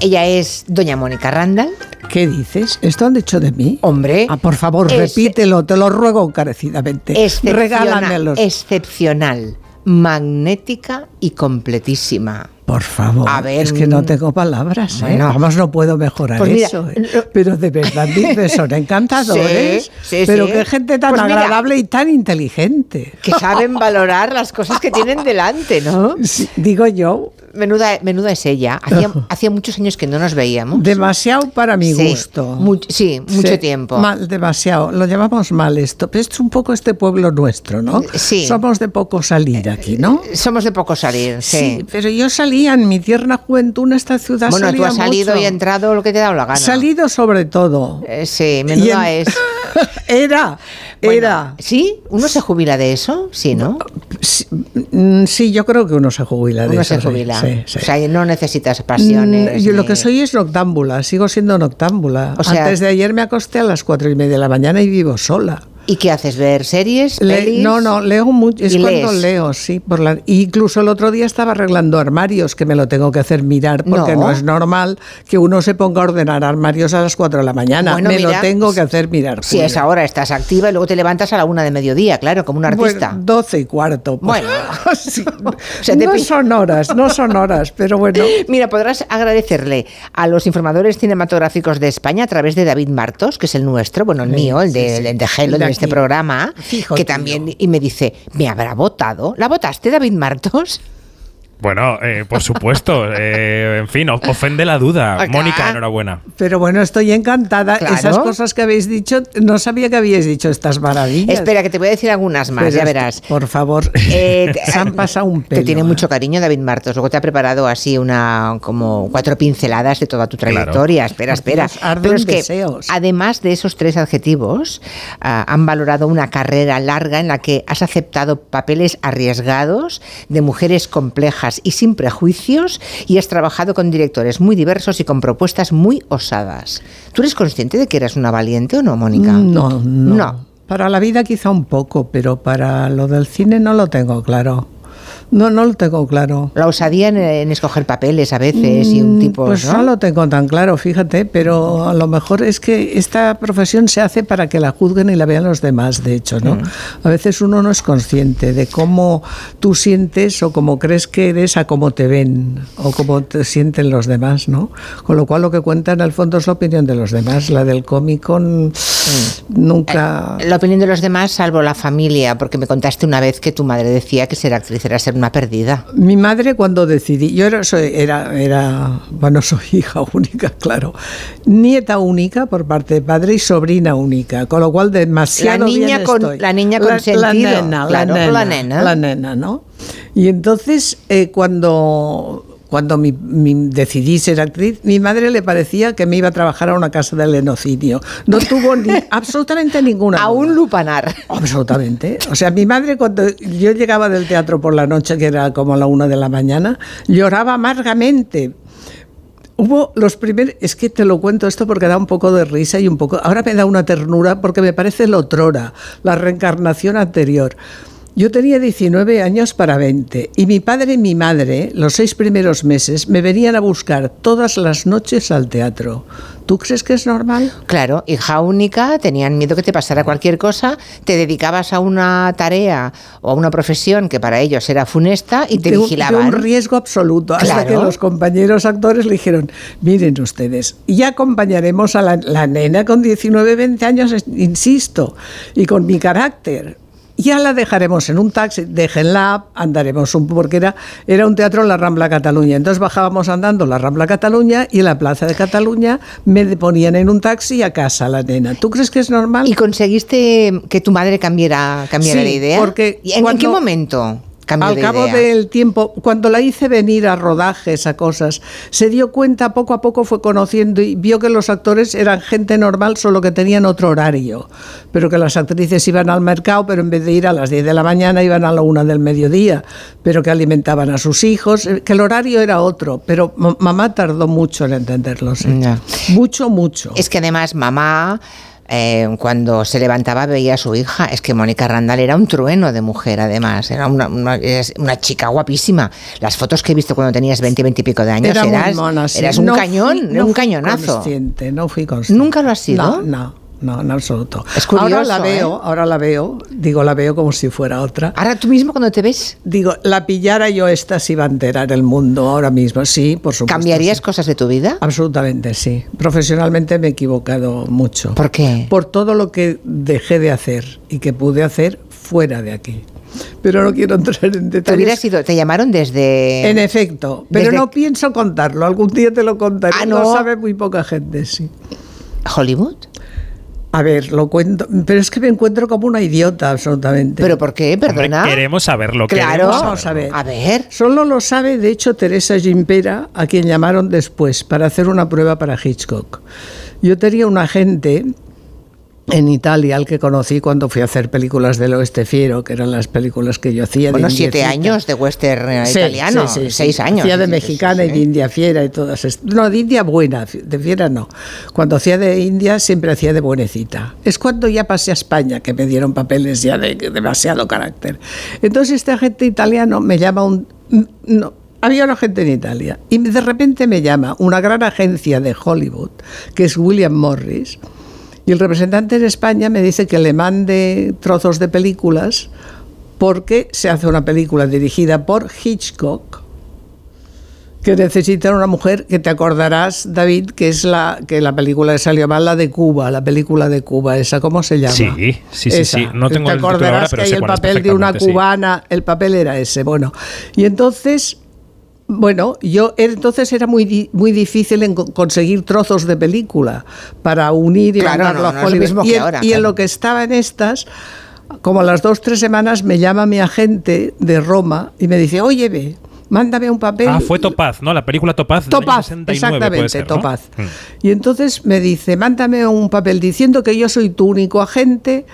Ella es doña Mónica Randall. ¿Qué dices? ¿Esto han dicho de mí? Hombre. Ah, por favor, repítelo, te lo ruego encarecidamente. Excepcional, Regálamelos. excepcional, magnética y completísima. Por favor, A ver, es que no tengo palabras. ¿eh? Vamos, no puedo mejorar Pues mira, eso. ¿eh? Pero de verdad, son [laughs] encantadores. Sí, sí, pero sí. qué gente tan Pues mira. agradable y tan inteligente. Que saben valorar las cosas que tienen [laughs] delante, ¿no? digo yo. Menuda, menuda es ella. Hacía, [laughs] hacía muchos años que no nos veíamos. Demasiado para mi Sí, gusto. mu- sí, mucho Sí, tiempo. Mal, demasiado. Lo llamamos mal esto. Pero es un poco este pueblo nuestro, ¿no? Sí. Somos de poco salir aquí, ¿no? Somos de poco salir, sí. Sí, pero yo salía en mi tierna juventud en esta ciudad. Bueno, tú salía has salido mucho. y entrado lo que te ha dado la gana. Salido sobre todo. Eh, sí, menuda en- es. [laughs] [laughs] Era, Bueno, era. ¿Sí? ¿Uno se jubila de eso? Sí, ¿no? Mm, Sí, yo creo que uno se jubila de Uno eso. se sí, jubila. sí, sí. O sea, no necesitas pasiones. Mm, Yo lo que soy es noctámbula, sigo siendo noctámbula. O sea- Antes de ayer me acosté a las cuatro y media de la mañana y vivo sola. ¿Y qué haces? ¿Ver series? Le- pelis? no, no, leo mucho. Es ¿Y cuando lees? leo, sí. Por la, incluso el otro día estaba arreglando armarios, que me lo tengo que hacer mirar, porque No. no, es normal que uno se ponga a ordenar armarios a las 4 de la mañana. Bueno, me mira, lo tengo que hacer mirar. Si es ahora, estás activa y luego te levantas a la una de mediodía, claro, como un artista. Bueno, 12 y cuarto. pues. Bueno, [laughs] Sí. [laughs] sea, te no son horas, no son horas, pero bueno. [laughs] Mira, podrás agradecerle a los informadores cinematográficos de España a través de David Martos, que es el nuestro, bueno, el Sí, mío, el de, sí. el de El de este programa, Fijo, que tío. también, y me dice, ¿me habrá votado? ¿La votaste, David Martos? Bueno, eh, por supuesto. [laughs] eh, en fin, ofende la duda. Acá. Mónica, enhorabuena. Pero bueno, estoy encantada. Claro. Esas cosas que habéis dicho, no sabía que habíais dicho estas maravillas. Espera, que te voy a decir algunas más, Pero ya verás. Por favor, Eh, [laughs] te- se han pasado un pelo. Te tiene ¿eh? mucho cariño David Martos. Luego te ha preparado así una como cuatro pinceladas de toda tu trayectoria. Espera, espera. Pero es que deseos. además de esos tres adjetivos, ah, han valorado una carrera larga en la que has aceptado papeles arriesgados de mujeres complejas y sin prejuicios y has trabajado con directores muy diversos y con propuestas muy osadas. ¿Tú eres consciente de que eres una valiente o no, Mónica? No, no, No. Para la vida quizá un poco, pero para lo del cine no lo tengo claro. No, no lo tengo claro. La osadía en, en escoger papeles a veces y un Mm, tipo. Pues no lo tengo tan claro, fíjate, pero a lo mejor es que esta profesión se hace para que la juzguen y la vean los demás, de hecho, ¿no? Mm. A veces uno no es consciente de cómo tú sientes o cómo crees que eres a cómo te ven o cómo te sienten los demás, ¿no? Con lo cual lo que cuenta en el fondo es la opinión de los demás, la del cómico mm, nunca... La opinión de los demás, salvo la familia, porque me contaste una vez que tu madre decía que ser actriz era ser una perdida. Mi madre cuando decidí, yo era, soy- era, era, bueno, soy [laughs] hija única, claro, nieta única por parte de padre y sobrina única, con lo cual demasiado La niña bien con- estoy. la niña La- consentido, la nena, claro, la nena, la nena. la nena, ¿no? Y entonces eh, cuando cuando mi, mi- decidí ser actriz, mi madre le parecía que me iba a trabajar a una casa del lenocidio. No tuvo ni, [laughs] absolutamente ninguna. A un lupanar. Absolutamente. O sea, mi madre cuando yo llegaba del teatro por la noche, que era como a la una de la mañana, lloraba amargamente. Hubo los primeros, es que te lo cuento esto porque da un poco de risa y un poco, ahora me da una ternura porque me parece el otrora, la reencarnación anterior. Yo tenía 19 años para 20 y mi padre y mi madre, los seis primeros meses, me venían a buscar todas las noches al teatro. ¿Tú crees que es normal? Claro, hija única, tenían miedo que te pasara cualquier cosa, te dedicabas a una tarea o a una profesión que para ellos era funesta y te de un, vigilaban. de un riesgo absoluto. Hasta que los compañeros actores le dijeron, miren ustedes, ya acompañaremos a la, la nena con 19, 20 años, insisto, y con mi carácter. Ya la dejaremos en un taxi, déjenla, andaremos un porque era, era un teatro en la Rambla Cataluña. Entonces bajábamos andando la Rambla Cataluña y en la Plaza de Cataluña me ponían en un taxi a casa la nena. ¿Tú crees que es normal? ¿Y conseguiste que tu madre cambiara, cambiara Sí, la idea? porque ¿Y en, qué momento Al de cabo idea? del tiempo, cuando la hice venir a rodajes, a cosas, se dio cuenta, poco a poco fue conociendo y vio que los actores eran gente normal, solo que tenían otro horario. Pero que las actrices iban al mercado, pero en vez de ir a las 10 de la mañana, iban a la 1 del mediodía. Pero que alimentaban a sus hijos, eh, que el horario era otro. Pero ma- mamá tardó mucho en entenderlo, sí. Mucho, mucho. Es que además mamá, eh, cuando se levantaba veía a su hija. Es que Mónica Randall era un trueno de mujer, además. Era una, una- una chica guapísima. Las fotos que he visto cuando tenías 20, 20 y pico de años, Era eras, mona, sí. eras un No cañón, fui- no un cañonazo. consciente, no fui consciente. ¿Nunca lo has sido? No, no. No, en absoluto. Es curioso, ahora la veo, ¿eh? ahora la veo, digo, la veo como si fuera otra. Ahora tú mismo cuando te ves, Digo, la pillara yo esta si va a enterar el mundo ahora mismo. Sí, por supuesto. ¿cambiarías sí. cosas de tu vida? Absolutamente, sí. Profesionalmente me he equivocado mucho. ¿Por qué? Por todo lo que dejé de hacer y que pude hacer fuera de aquí. Pero no quiero entrar en Te detalles. hubieras ido, te llamaron desde... En efecto, pero Desde- no pienso contarlo. Algún día te lo contaré. Ah, Lo ¿no? sabe muy poca gente, sí. Hollywood. A ver, lo cuento, pero es que me encuentro como una idiota absolutamente. ¿Pero por qué? Perdona. Queremos saberlo. Claro. queremos Vamos a saberlo. ver. A ver. Solo lo sabe, de hecho, Teresa Gimpera, a quien llamaron después para hacer una prueba para Hitchcock. Yo tenía un agente en Italia, al que conocí cuando fui a hacer películas del oeste fiero, que eran las películas que yo hacía. de Bueno, siete indiecita. años de western eh, Sí, italiano, sí, sí, seis años. Hacía de mexicana y de india fiera y todas estas. No, de india buena, de fiera no. Cuando hacía de india siempre hacía de buenecita. Es cuando ya pasé a España que me dieron papeles ya de demasiado carácter. Entonces este agente italiano me llama un... No, había un agente en Italia y de repente me llama una gran agencia de Hollywood, que es William Morris, y el representante en España me dice que le mande trozos de películas porque se hace una película dirigida por Hitchcock que necesita una mujer que te acordarás, David, que es la que la película que salió mal, la de Cuba, la película de Cuba, esa, ¿cómo se llama? Sí, sí, sí, Esa. sí. No tengo te el acordarás ahora, pero que hay el papel de una sí. cubana, el papel era ese, bueno. Y entonces bueno, yo entonces era muy di- muy difícil en co- conseguir trozos de película para unir y Claro, mandarlo no, a no es mismo y que en- ahora, y en claro. lo que estaba en estas, como a las dos tres semanas me llama mi agente de Roma y me dice, oye, ve, mándame un papel. Ah, fue Topaz, ¿no? La película Topaz. del año Topaz, 69 puede exactamente, ser, ¿no? Topaz. Mm. Y entonces me dice, mándame un papel diciendo que yo soy tu único agente,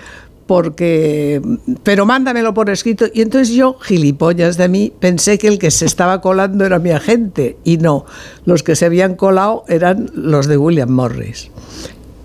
porque, pero mándamelo por escrito. Y entonces yo, gilipollas de mí, pensé que el que se estaba colando era mi agente. Y no, los que se habían colado eran los de William Morris.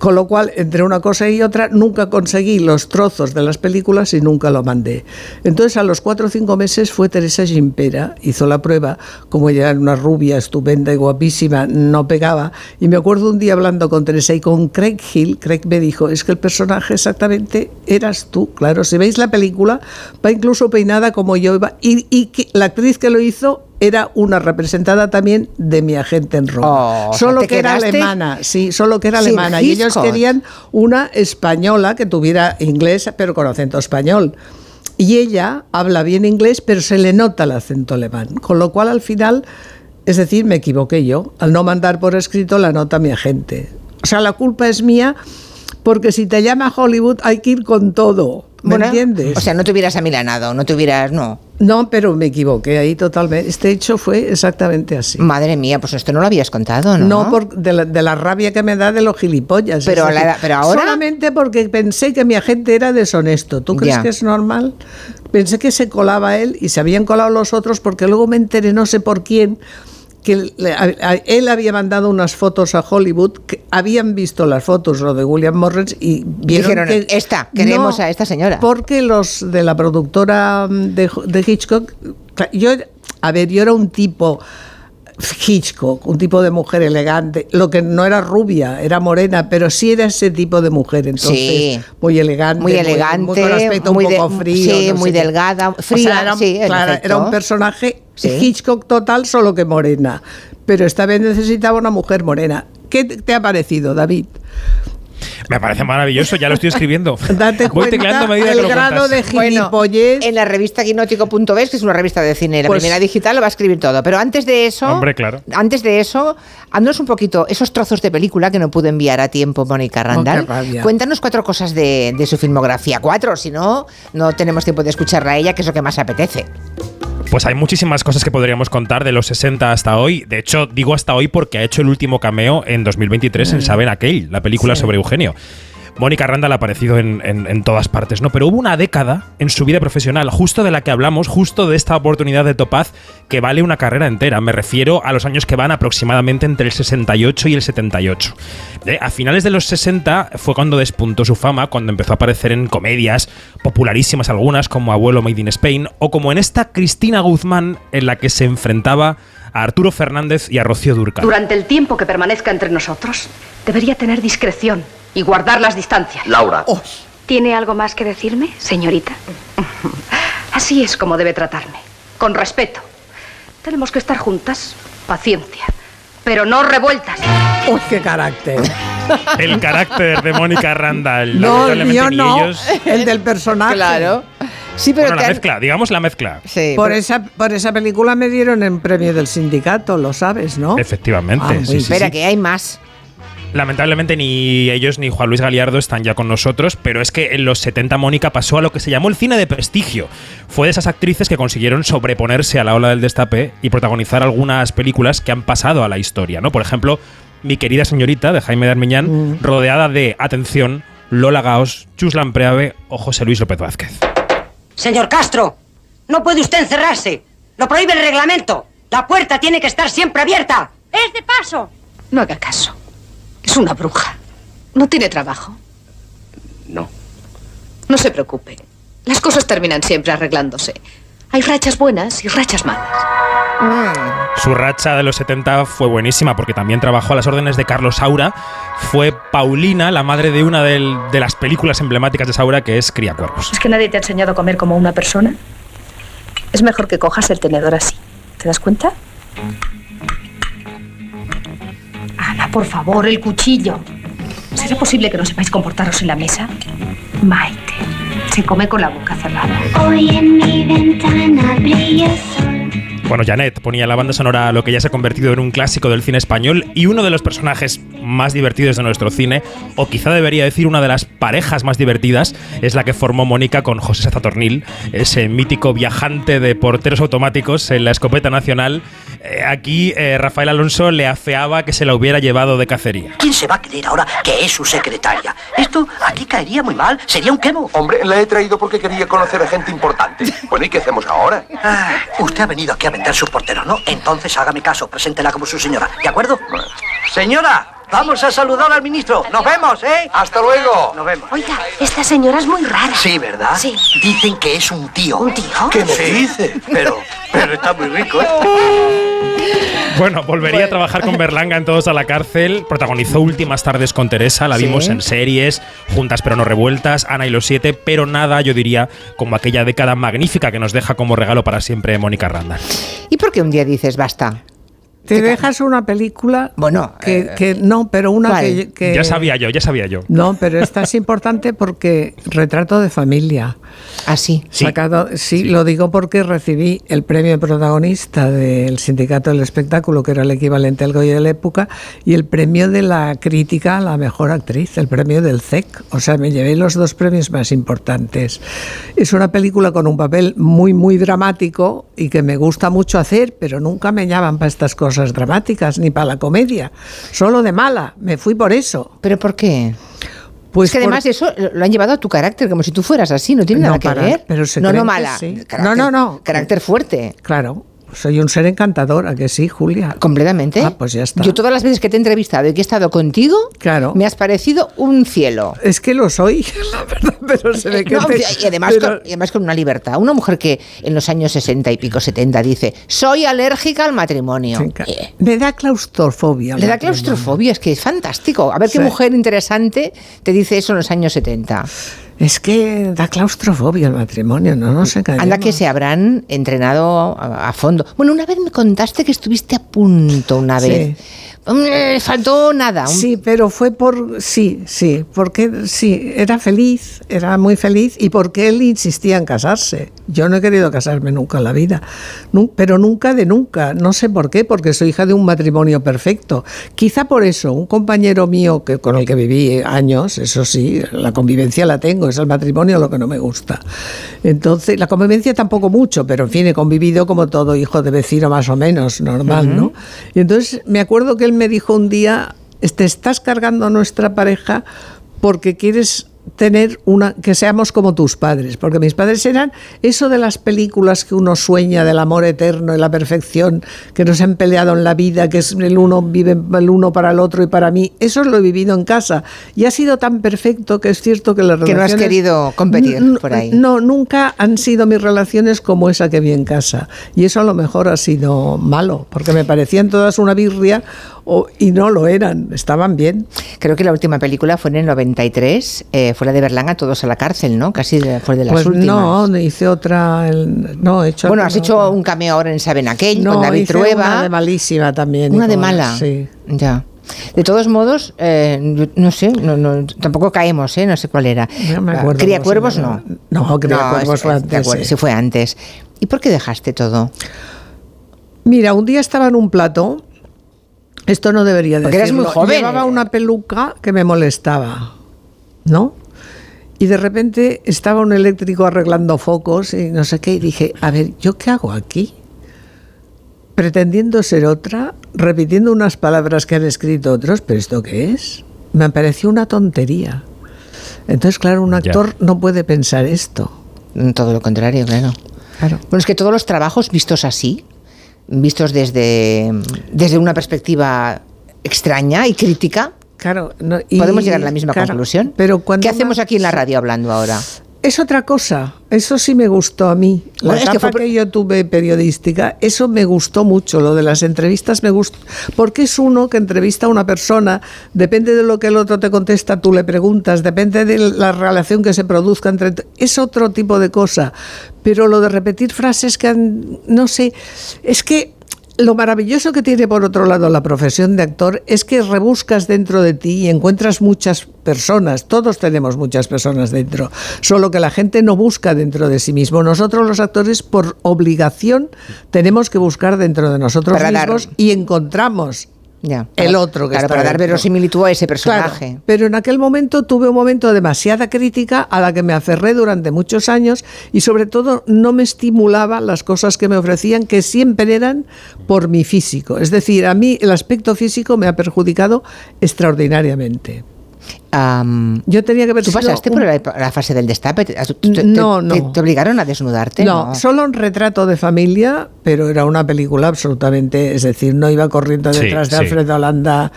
Con lo cual, entre una cosa y otra, nunca conseguí los trozos de las películas y nunca lo mandé. Entonces, a los cuatro o cinco meses fue Teresa Gimpera, hizo la prueba, como ella era una rubia estupenda y guapísima, no pegaba. Y me acuerdo un día hablando con Teresa y con Craig Hill, Craig me dijo, es que el personaje exactamente eras tú. Claro, si veis la película, va incluso peinada como yo iba. Y, la actriz que lo hizo era una representada también de mi agente en Roma. Oh, o sea, solo ¿te que era alemana, sí, solo que era alemana. Y ellos querían una española que tuviera inglés, pero con acento español. Y ella habla bien inglés, pero se le nota el acento alemán. Con lo cual, al final, es decir, me equivoqué yo. Al no mandar por escrito la nota a mi agente. O sea, la culpa es mía, porque si te llama Hollywood hay que ir con todo. ¿Me Bueno, entiendes? O sea, no te hubieras amilanado, no te hubieras, no. no, pero me equivoqué ahí totalmente. Este hecho fue exactamente así. Madre mía, pues esto no lo habías contado, ¿no? No, por, de, la, de la rabia que me da de los gilipollas. Pero la- pero ahora- Solamente porque pensé que mi agente era deshonesto. ¿Tú crees Ya. que es normal? Pensé que se colaba él y se habían colado los otros porque luego me enteré, no sé por quién, que él había mandado unas fotos a Hollywood, que habían visto las fotos, lo de William Morris, y vieron Dijeron, que... esta, queremos No, a esta señora. Porque los de la productora mm, de, de Hitchcock, yo, a ver, yo era un tipo Hitchcock, un tipo de mujer elegante, lo que no era rubia, era morena, pero sí era ese tipo de mujer, entonces Sí. muy elegante, Muy elegante, muy, con aspecto muy un de- poco frío, sí, no muy delgada, O sea, fría, era, sí, claro, era un personaje. Hitchcock total, solo que morena, pero esta vez necesitaba una mujer morena. ¿Qué te ha parecido, David? Me parece maravilloso, ya lo estoy escribiendo. [laughs] Date Voy cuenta medida que el lo grado cuentas. de Bueno, en la revista quinótico.es, que es una revista de cine, la Pues- primera digital, lo va a escribir todo. Pero antes de eso, Hombre, claro. antes de eso, haznos un poquito esos trozos de película que no pude enviar a tiempo Mónica Randall. Oh, qué rabia. Cuéntanos cuatro cosas de, de su filmografía. Cuatro, si no, no tenemos tiempo de escucharla a ella, que es lo que más apetece. Pues hay muchísimas cosas que podríamos contar de los 60 hasta hoy. De hecho, digo hasta hoy porque ha hecho el último cameo en 2023 en Saben Aquel, la película sobre Eugenio. Mónica Randall ha aparecido en, en- todas partes, ¿no? Pero hubo una década en su vida profesional, justo de la que hablamos, justo de esta oportunidad de Topaz, que vale una carrera entera. Me refiero a los años que van aproximadamente entre el 68 y el 78. Eh, A finales de los 60 fue cuando despuntó su fama, cuando empezó a aparecer en comedias, popularísimas algunas, como Abuelo Made in Spain, o como en esta Cristina Guzmán, en la que se enfrentaba a Arturo Fernández y a Rocío Durcal. Durante el tiempo que permanezca entre nosotros, debería tener discreción y guardar las distancias. Laura. ¿Tiene algo más que decirme, señorita? [laughs] Así es como debe tratarme, con respeto. Tenemos que estar juntas, paciencia, pero no revueltas. Uy, qué carácter. [laughs] El carácter de Mónica Randall. No, el mío no, ellos- el del personaje. Claro. Sí, pero Bueno, la han- mezcla, digamos la mezcla. Sí, Por pero- esa, por esa película me dieron el premio del sindicato, lo sabes, ¿no? Efectivamente. Ah, sí, muy sí, Espera, sí. que hay más. Lamentablemente ni ellos ni Juan Luis Galiardo están ya con nosotros, pero es que en los 70 Mónica pasó a lo que se llamó el cine de prestigio. Fue de esas actrices que consiguieron sobreponerse a la ola del destape y protagonizar algunas películas que han pasado a la historia, ¿no? Por ejemplo, Mi querida señorita de Jaime de Armiñán, rodeada de, atención, Lola Gaos, Chuslan Preave o José Luis López Vázquez. Señor Castro, no puede usted encerrarse. Lo prohíbe el reglamento. La puerta tiene que estar siempre abierta. ¡Es de paso! No haga caso. Es una bruja. No tiene trabajo. No. No se preocupe. Las cosas terminan siempre arreglándose. Hay rachas buenas y rachas malas. Su racha de los 70 fue buenísima porque también trabajó a las órdenes de Carlos Saura. Fue Paulina, la madre de una del- de las películas emblemáticas de Saura, que es Cría Cuervos. ¿Es que nadie te ha enseñado a comer como una persona? Es mejor que cojas el tenedor así. ¿Te das cuenta? Por favor, el cuchillo. ¿Será posible que no sepáis comportaros en la mesa? Maite, se come con la boca cerrada. Hoy en mi ventana brilla sol. Bueno, Janet ponía la banda sonora lo que ya se ha convertido en un clásico del cine español y uno de los personajes más divertidos de nuestro cine, o quizá debería decir una de las parejas más divertidas, es la que formó Mónica con José Sazatornil, ese mítico viajante de porteros automáticos en la escopeta nacional. Eh, aquí eh, Rafael Alonso le afeaba que se la hubiera llevado de cacería. ¿Quién se va a creer ahora que es su secretaria? Esto aquí caería muy mal. Sería un quemo. Hombre, la he traído porque quería conocer a gente importante. [laughs] Bueno, ¿y qué hacemos ahora? Ah, usted ha venido aquí a vender sus porteros, ¿no? Entonces hágame caso, preséntela como su señora, ¿de acuerdo? Señora, vamos a saludar al ministro. Nos vemos, ¿eh? Hasta luego. Nos vemos. Oiga, esta señora es muy rara. Sí, ¿verdad? Sí. Dicen que es un tío. ¿Un tío? ¿Qué me dice? Pero, pero está muy rico, ¿eh? Bueno, volvería a trabajar con Berlanga en Todos a la cárcel. Protagonizó Últimas tardes con Teresa. La Sí. vimos en series, Juntas pero no revueltas, Ana y los siete, pero nada, yo diría, como aquella década magnífica que nos deja como regalo para siempre Mónica Randall. ¿Y por qué un día dices basta? Te dejas una película. Bueno, que, eh, que no, pero una que, que- Ya sabía yo, ya sabía yo. No, pero esta es importante porque retrato de familia. ¿Ah, sí? Sacado, sí, lo digo porque recibí el premio de protagonista del Sindicato del Espectáculo, que era el equivalente al Goya de la época, y el premio de la crítica a la mejor actriz, el premio del CEC. O sea, me llevé los dos premios más importantes. Es una película con un papel muy, muy dramático y que me gusta mucho hacer, pero nunca me llaman para estas cosas dramáticas ni para la comedia. Solo de mala. Me fui por eso. ¿Pero por qué? Pues es que por- además eso lo han llevado a tu carácter, como si tú fueras así, no tiene No, nada que para- ver. pero no, no mala. sí. Carácter- No, no, no. Carácter fuerte. Claro. Soy un ser encantador, ¿a que sí, Julia? Completamente. Ah, pues ya está. Yo todas las veces que te he entrevistado y que he estado contigo, Claro. me has parecido un cielo. Es que lo soy, [laughs] la verdad, pero se ve que [laughs] No, te- y, además pero- con, y además con una libertad. Una mujer que en los años 60 y pico, 70 dice, soy alérgica al matrimonio. Eh, Me da claustrofobia. le da la claustrofobia, es que es fantástico. A ver qué mujer interesante te dice eso en los años 70. Es que da claustrofobia el matrimonio, no nos engañemos. Anda que se habrán entrenado a, a fondo. Bueno, una vez me contaste que estuviste a punto una Sí. Mm, faltó nada. Sí, pero fue por. Sí, sí, porque sí, era feliz, era muy feliz y porque él insistía en casarse. Yo no he querido casarme nunca en la vida, pero nunca de nunca. No sé por qué, porque soy hija de un matrimonio perfecto. Quizá por eso, un compañero mío que, con el que viví años, eso sí, la convivencia la tengo, es el matrimonio lo que no me gusta. Entonces, la convivencia tampoco mucho, pero en fin, he convivido como todo hijo de vecino más o menos, normal, ¿no? Y entonces me acuerdo que él me dijo un día, te estás cargando a nuestra pareja porque quieres tener una que seamos como tus padres, porque mis padres eran eso de las películas que uno sueña del amor eterno y la perfección, que nos han peleado en la vida, que es el uno vive el uno para el otro y para mí, eso lo he vivido en casa. Y ha sido tan perfecto que es cierto que las Que no has querido competir por ahí. No, nunca han sido mis relaciones como esa que vi en casa. Y eso a lo mejor ha sido malo, porque me parecían todas una birria o- y no lo eran, estaban bien. Creo que la última película fue en el 93, eh, fue la de Berlanga, Todos a la cárcel, ¿no? Casi de- fue de las Pues últimas. no, hice otra, el- no, he hecho Bueno, has otra- hecho un cameo ahora en Saben Aquel no, con David hice Trueba. una de malísima también. Una de mala. Sí. Ya. De todos modos, eh, no sé, no, no, tampoco caemos, ¿eh? no sé cuál era. No me acuerdo Cría cuervos no. No, Cría Cuervos fue antes, acuerdo, sí. sí fue antes. ¿Y por qué dejaste todo? Mira, un día estaba en un plato. Esto no debería decirlo. Porque eras muy joven. Llevaba una peluca que me molestaba, ¿no? Y de repente estaba un eléctrico arreglando focos y no sé qué. Y dije, a ver, ¿yo qué hago aquí? Pretendiendo ser otra, repitiendo unas palabras que han escrito otros, pero ¿esto qué es? Me pareció una tontería. Entonces, claro, un actor no puede pensar esto. Todo lo contrario, claro. Bueno, es que todos los trabajos vistos así, vistos desde, desde una perspectiva extraña y crítica, Claro, no, y- podemos llegar a la misma claro, conclusión. Pero ¿Qué hacemos aquí en la radio hablando ahora? Es otra cosa. Eso sí me gustó a mí. La Bueno, es que etapa fue que, yo tuve periodística, eso me gustó mucho. Lo de las entrevistas me gusta. Porque es uno que entrevista a una persona, depende de lo que el otro te contesta, tú le preguntas, depende de la relación que se produzca entre. Es otro tipo de cosa. Pero lo de repetir frases que han. No sé. Es que. Lo maravilloso que tiene por otro lado la profesión de actor es que rebuscas dentro de ti y encuentras muchas personas, todos tenemos muchas personas dentro, solo que la gente no busca dentro de sí mismo. Nosotros los actores por obligación tenemos que buscar dentro de nosotros Para dar- mismos y encontramos Ya, el otro que claro, está para dar verosimilitud a ese Claro, personaje. pero en aquel momento tuve un momento de demasiada crítica a la que me aferré durante muchos años y sobre todo no me estimulaba las cosas que me ofrecían que siempre eran por mi físico. Es decir, a mí el aspecto físico me ha perjudicado extraordinariamente. Yo tenía que haber ¿Tú pasaste un- por la, la fase del destape? ¿Te, No, te- no. te obligaron a desnudarte? No, solo un retrato de familia, pero era una película absolutamente, es decir, no iba corriendo Sí, detrás de sí. Alfredo Holanda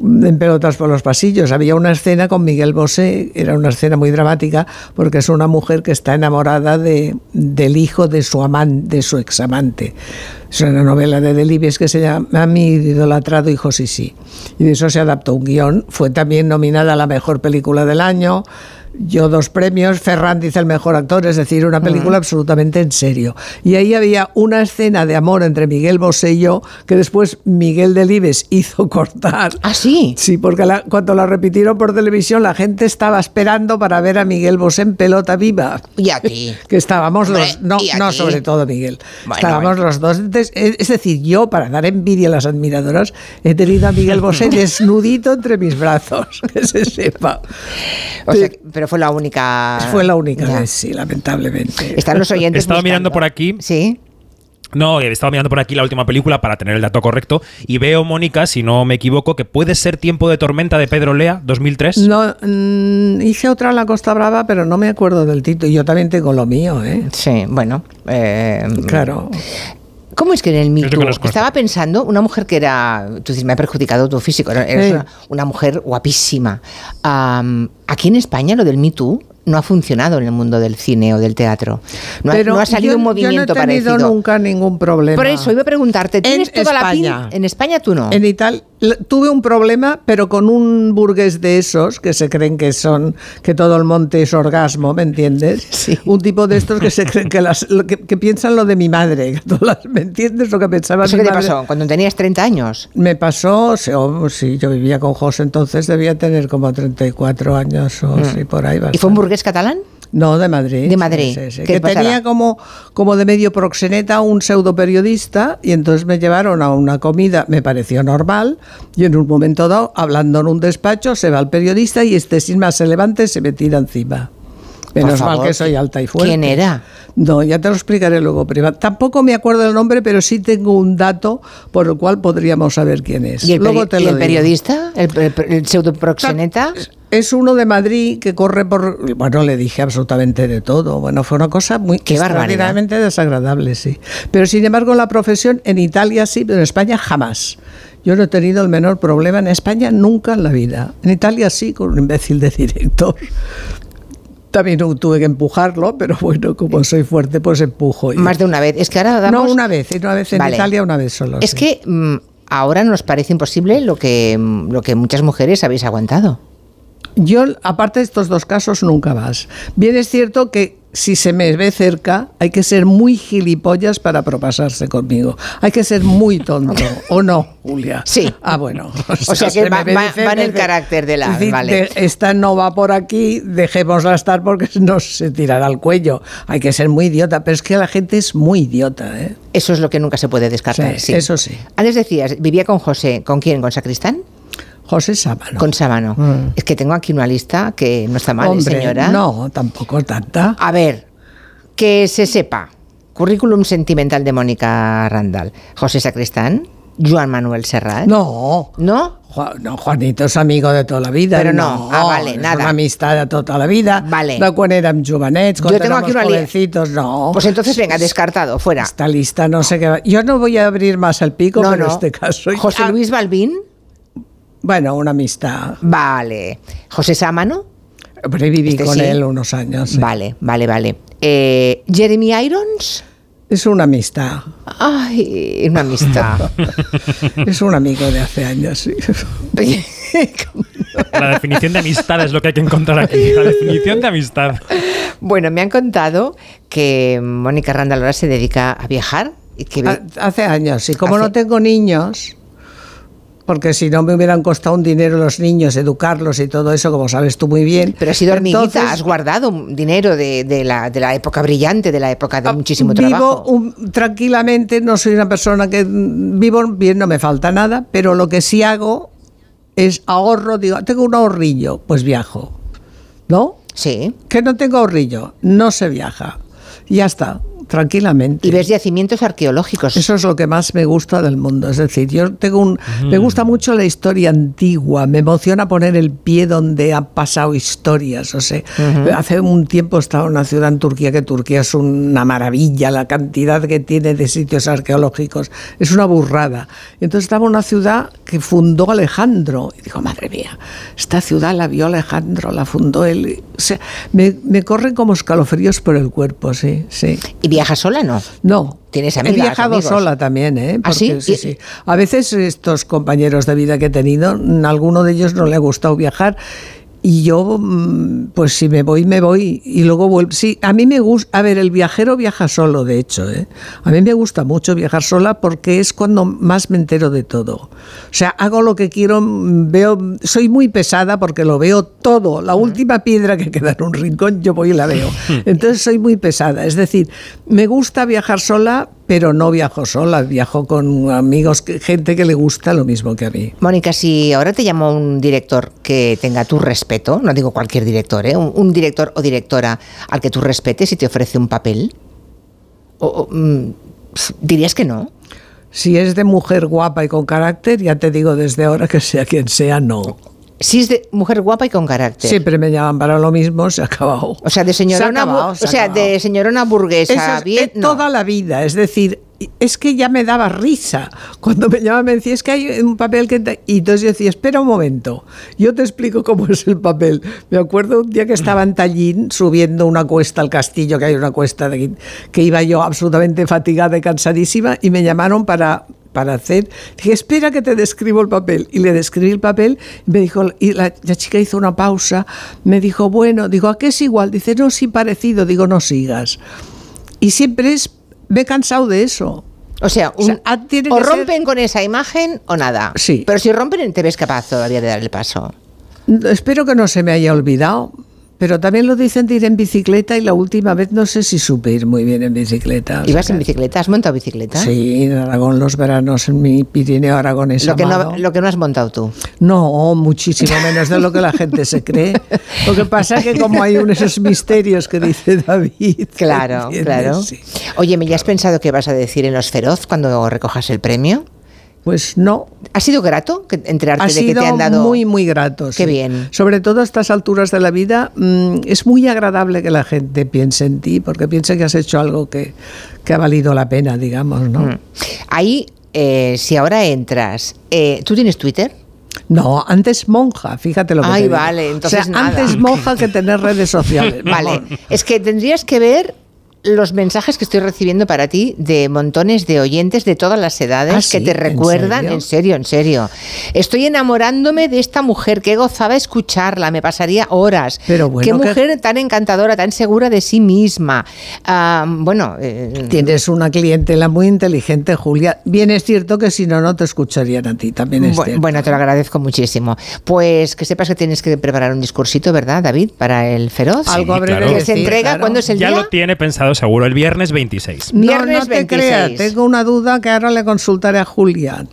en pelotas por los pasillos. Había una escena con Miguel Bosé, era una escena muy dramática, porque es una mujer que está enamorada de, del hijo de su amante, de su examante. Es una novela de Delibes que se llama Mi idolatrado hijo Sisi. Y de eso se adaptó un guion. Fue también nominada a la mejor película del año. Yo dos premios, Ferran dice el mejor actor, es decir, una película absolutamente en serio. Y ahí había una escena de amor entre Miguel Bosé y yo que después Miguel Delibes [laughs] hizo cortar. ¿Ah, sí? Sí, porque la- cuando la repitieron por televisión la gente estaba esperando para ver a Miguel Bosé en pelota viva. Y a ti. [laughs] Que estábamos Hombre, los... No, no sobre todo Miguel. Bueno, estábamos bueno. los dos. Entonces, es decir, yo, para dar envidia a las admiradoras, he tenido a Miguel Bosé [laughs] desnudito entre mis brazos, que se sepa. O sea, pero fue la única. Fue la única Ya. vez, sí, lamentablemente. Están los oyentes. [laughs] He estado mirando por aquí. Sí. No, he estado mirando por aquí la última película para tener el dato correcto y veo, Mónica, si no me equivoco, que puede ser Tiempo de Tormenta de Pedro Lea, 2003. No, mm, hice otra en la Costa Brava, pero no me acuerdo del título. Yo también tengo lo mío, ¿eh? Sí, bueno. eh, Claro. ¿Cómo es que en el Me Yo Too conozco estaba pensando, una mujer que era, tú dices, me ha perjudicado tu físico, eres Sí. una, una mujer guapísima. Am, aquí en España lo del Me Too no ha funcionado en el mundo del cine o del teatro. No, ha, Pero no ha salido yo- un movimiento yo no he tenido parecido. nunca ningún problema. Por eso iba a preguntarte, ¿tienes En toda la España. pinta? En España tú no. En Italia tuve un problema, pero con un burgués de esos que se creen que son que todo el monte es orgasmo, ¿me entiendes? [laughs] Un tipo de estos que se creen que las que, que piensan lo de mi madre, ¿me entiendes lo que pensaba ¿Eso mi qué te madre? pasó? Cuando tenías 30 años. Me pasó, sí, oh, sí, yo vivía con José, entonces debía tener como 34 años o Mm. sí, por ahí. ¿Y fue un bastante. Burgués catalán? No, de Madrid. De Madrid. Sí, sí, sí. ¿Qué Que tenía como, como de medio proxeneta un pseudo periodista y entonces me llevaron a una comida, me pareció normal, y en un momento dado, hablando en un despacho, se va el periodista y este sin más se levanta y se me tira encima. Menos mal que soy alta y fuerte. ¿quién era? No, ya te lo explicaré luego privado. Tampoco me acuerdo del nombre, pero sí tengo un dato por el cual podríamos saber quién es. ¿Y el, luego peri- te y lo el digo. periodista? ¿El, el? Es uno de Madrid que corre por. Bueno, le dije absolutamente de todo. Bueno, fue una cosa muy Qué barbaridad. extraordinariamente desagradable, sí. Pero sin embargo, la profesión en Italia sí, pero en España jamás. Yo no he tenido el menor problema. En España nunca en la vida. En Italia sí, con un imbécil de director. También tuve que empujarlo, pero bueno, como soy fuerte, pues empujo. y- Más de una vez. Es que ahora damos... No, una vez, y una vez en Vale. Italia, una vez solo. Es sí. que mm, ahora nos parece imposible lo que, mm, lo que muchas mujeres habéis aguantado. Yo, aparte de estos dos casos, nunca más. Bien es cierto que si se me ve cerca, hay que ser muy gilipollas para propasarse conmigo. Hay que ser muy tonto, ¿o no, Julia? Sí. Ah, bueno. O [laughs] sea se que va, en el dice, carácter de la... Vale. esta no va por aquí, dejémosla estar porque no se tirará al cuello. Hay que ser muy idiota, pero es que la gente es muy idiota, ¿eh? Eso es lo que nunca se puede descartar. Sí, sí. eso sí. Antes decías, vivía con José. ¿Con quién? ¿Con Sacristán? José Sábano. Con Sábano. Mm. Es que tengo aquí una lista que no está mal, ¿eh, Hombre, señora. no, tampoco tanta. A ver, que se sepa. Currículum sentimental de Mónica Randall. José Sacristán, Joan Manuel Serrat. No. ¿No? No, Juanito és amigo de tota la vida. Però no. Ah, vale, és nada. una amistat de tota la vida. Vale. De quan érem jovenets, Yo tengo aquí una jovencitos, no. Pues entonces, venga, descartado, fuera. Esta lista no sé qué va. Yo no voy a abrir más el pico, No, pero no. en este caso... José Luis Balbín. Bueno, una amistad. Vale. José Sámano. Pero viví Este con sí. él unos años. sí. Vale, vale, vale. Eh, Jeremy Irons. Es una amistad. Ay, una amistad. [laughs] es un amigo de hace años, sí. [laughs] La definición de amistad es lo que hay que encontrar aquí. La definición de amistad. bueno, me han contado que Mónica Randall ahora se dedica a viajar y que Hace años, y como Hace- no tengo niños, porque si no me hubieran costado un dinero los niños, educarlos y todo eso, como sabes tú muy bien. Pero has sido hormiguita, Entonces, has guardado dinero de, de la, de la época brillante, de la época de muchísimo Ah, Vivo trabajo. un- tranquilamente, no soy una persona que mm, vivo bien, no me falta nada, pero lo que sí hago es ahorro, digo, tengo un ahorrillo, pues viajo. ¿No? Sí. Que no tengo ahorrillo, no se viaja. Ya está, tranquilamente. Y ves yacimientos arqueológicos. Eso es lo que más me gusta del mundo. Es decir, yo tengo un. Me gusta mucho la historia antigua. Me emociona poner el pie donde han pasado historias. O sea, hace un tiempo estaba en una ciudad en Turquía que Turquía es una maravilla. La cantidad que tiene de sitios arqueológicos es una burrada. Entonces estaba en una ciudad que fundó Alejandro. Y digo, madre mía, esta ciudad la vio Alejandro, la fundó él. O sea, me, me corren como escalofríos por el cuerpo, sí, sí. ¿Y viajas sola, no? No. ¿Tienes He viajado amigos? sola también, ¿eh? ¿Ah, sí? Porque, sí, sí. A veces estos compañeros de vida que he tenido, a alguno de ellos no le ha gustado viajar. Y yo, mm, pues si me voy, me voy y luego vuelvo. Sí, a mí me gusta. A ver, el viajero viaja solo, de hecho. ¿eh? A mí me gusta mucho viajar sola porque es cuando más me entero de todo. O sea, hago lo que quiero, mm, veo. Soy muy pesada porque lo veo todo. La última piedra que queda en un rincón, yo voy y la veo. [laughs] Entonces soy muy pesada. Es decir, me gusta viajar sola, pero no viajo sola. Viajo con amigos, gente que le gusta lo mismo que a mí. Mónica, si ahora te llamo un director que tenga tu respeto, no digo cualquier director, ¿eh? un, un director o directora al que tú respetes y te ofrece un papel, o- o, mm, dirías que no. Si es de mujer guapa y con carácter, ya te digo desde ahora que sea quien sea, no. Si es de mujer guapa y con carácter. Siempre me llaman para lo mismo, se ha acabado. O sea, de Se señorona, acabado, se o ha sea, acabado. de señorona burguesa, bien, no. toda la vida, es decir, es que ya me daba risa. Cuando me llamaban me decía, es que hay un papel que... te-". Y entonces yo decía, espera un momento, yo te explico cómo es el papel. Me acuerdo un día que estaba en Tallín subiendo una cuesta al castillo, que hay una cuesta de aquí, que iba yo absolutamente fatigada y cansadísima, y me llamaron para para hacer. Dije, espera que te describo el papel. Y le describí el papel me dijo, y la, la chica hizo una pausa, me dijo, bueno, digo, ¿a qué es igual? Dice, no, sí parecido, digo, no sigas. Y siempre es, me he cansado de eso. O sea, un- sea, ah, tiene o que ser- rompen con esa imagen o nada. Sí. Pero si rompen, te ves capaz todavía de dar el paso. Espero que no se me haya olvidado, pero también lo dicen de ir en bicicleta y la última vez no sé si supe ir muy bien en bicicleta. ¿Ibas sea en bicicleta? ¿Has montado bicicleta? Sí, en Aragón los veranos, en mi Pirineo aragonés Lo que, no, lo que no has montado tú. No, muchísimo [laughs] menos de lo que la gente se cree. Lo que pasa es que como hay unos esos misterios que dice David. Claro, ¿entiendes? claro. Sí. Oye, ¿me ya has pensado qué vas a decir en Los Feroz cuando recojas el premio? Pues no. ¿Ha sido grato enterarte Ha de que sido te han dado...? muy, muy grato. Qué sí. bien. Sobre todo a estas alturas de la vida, mm, es muy agradable que la gente piense en ti, porque piense que has hecho algo que, que ha valido la pena, digamos, ¿no? Mm. Ahí, eh, si ahora entras... eh, ¿Tú tienes Twitter? No, antes monja, fíjate lo que Ay, te digo. vale, entonces O sea, nada. antes monja que tener redes sociales. [laughs] Vale, es que tendrías que ver los mensajes que estoy recibiendo para ti de montones de oyentes de todas las edades ¿Ah, que sí? te ¿En recuerdan, serio? en serio, en serio. Estoy enamorándome de esta mujer, que gozaba escucharla, me pasaría horas. Pero bueno, Qué que- mujer tan encantadora, tan segura de sí misma. Ah, bueno, eh, Tienes una clientela muy inteligente, Julia. Bien es cierto que si no, no te escucharían a ti, también es Bu- cierto. Bueno, te lo agradezco muchísimo. Pues que sepas que tienes que preparar un discursito, ¿verdad, David? Para el feroz. Algo claro. de que se entrega, claro. ¿cuándo es el Ya día? lo tiene pensado seguro, el viernes 26. No, Viernes no te 26. creas, tengo una duda que ahora le consultaré a Julia.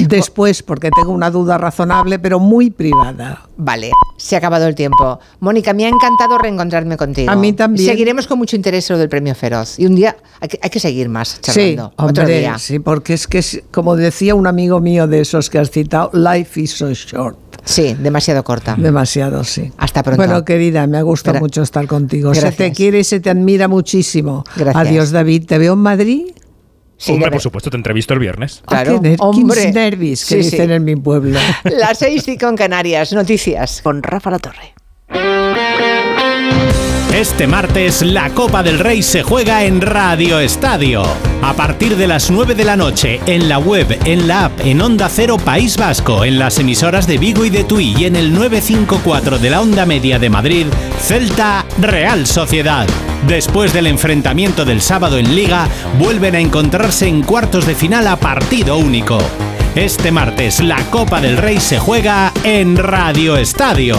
Después, porque tengo una duda razonable, pero muy privada. Vale, se ha acabado el tiempo. Mónica, me ha encantado reencontrarme contigo. A mí también. Seguiremos con mucho interés lo del premio Feroz. Y un día hay que, hay que seguir más Sí, charlando. Otro hombre, día. sí, porque es que, como decía un amigo mío de esos que has citado, life is so short. Sí, demasiado corta. Demasiado, sí. Hasta pronto. Bueno, querida, me ha gustado mucho estar contigo. Se te quiere y se te admira muchísimo. Gracias. Adiós, David. ¿Te veo en Madrid? Hombre, por supuesto, te entrevisto el viernes. Ah, Claro, qué hombre. nervis que Sí, sí. dicen en mi pueblo. [laughs] Las seis y con Canarias. Noticias con Rafa La Torre. Este martes la Copa del Rey se juega en Radio Estadio. A partir de las 9 de la noche, en la web, en la app, en Onda Cero País Vasco, en las emisoras de Vigo y de Tui y en el 954 de la Onda Media de Madrid, Celta Real Sociedad. Después del enfrentamiento del sábado en Liga, vuelven a encontrarse en cuartos de final a partido único. Este martes la Copa del Rey se juega en Radio Estadio.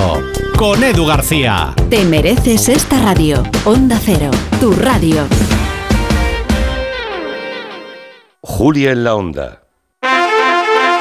Con Edu García. Te mereces esta radio. Onda Cero, tu radio. Julia en la onda.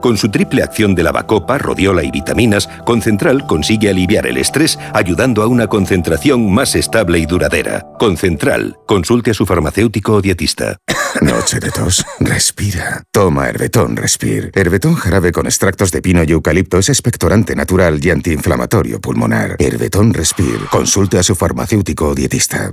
Con su triple acción de lavacopa, rodiola y vitaminas, Concentral consigue aliviar el estrés ayudando a una concentración más estable y duradera. Concentral. Consulte a su farmacéutico o dietista. [coughs] Noche de tos. Respira. Toma Herbetón Respir. Herbetón jarabe con extractos de pino y eucalipto es expectorante natural y antiinflamatorio pulmonar. Herbetón Respir. Consulte a su farmacéutico o dietista.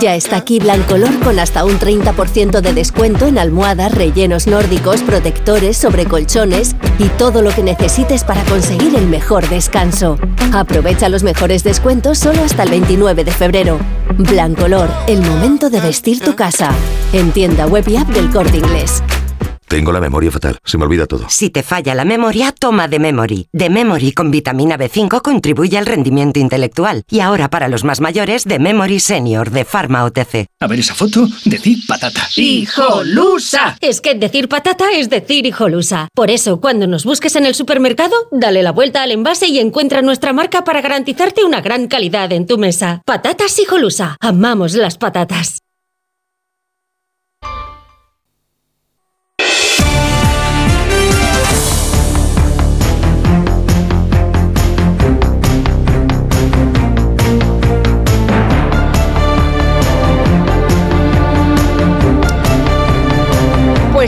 Ya está aquí Blancolor con hasta un 30% de descuento en almohadas, rellenos nórdicos, protectores, sobrecolchones y todo lo que necesites para conseguir el mejor descanso. Aprovecha los mejores descuentos solo hasta el 29 de febrero. Blancolor, el momento de vestir tu casa. En tienda web y app del Corte Inglés. Tengo la memoria fatal, se me olvida todo. Si te falla la memoria, toma de Memory. De Memory con vitamina B5 contribuye al rendimiento intelectual. Y ahora para los más mayores, de Memory Senior de Pharma OTC. A ver esa foto, decir patata. ¡Hijolusa! Es que decir patata es decir hijolusa. Por eso, cuando nos busques en el supermercado, dale la vuelta al envase y encuentra nuestra marca para garantizarte una gran calidad en tu mesa. Patatas hijolusa. Amamos las patatas.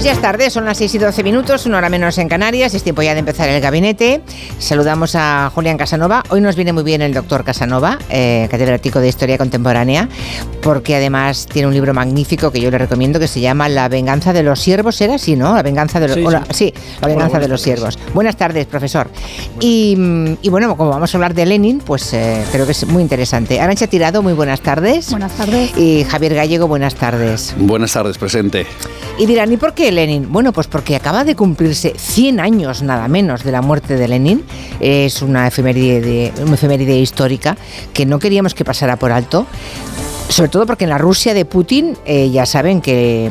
Pues ya es tarde, son las 6 y 12 minutos, una hora menos en Canarias, es tiempo ya de empezar el gabinete. Saludamos a Julián Casanova. Hoy nos viene muy bien el doctor Casanova, eh, catedrático de Historia Contemporánea, porque además tiene un libro magnífico que yo le recomiendo que se llama La venganza de los siervos, ¿era así, no? La venganza de los, Sí, la- sí. sí, la venganza Hola, de los siervos. Buenas tardes, profesor. Y, mm, y bueno, como vamos a hablar de Lenin, pues eh, creo que es muy interesante. Arancha Tirado, muy buenas tardes. Buenas tardes. Y Javier Gallego, buenas tardes. Buenas tardes, presente. Y dirán, ¿y por qué Lenin? Bueno, pues porque acaba de cumplirse 100 años nada menos de la muerte de Lenin. Es una efeméride, de- una efeméride histórica que no queríamos que pasara por alto. Sobre todo porque en la Rusia de Putin eh, ya saben que,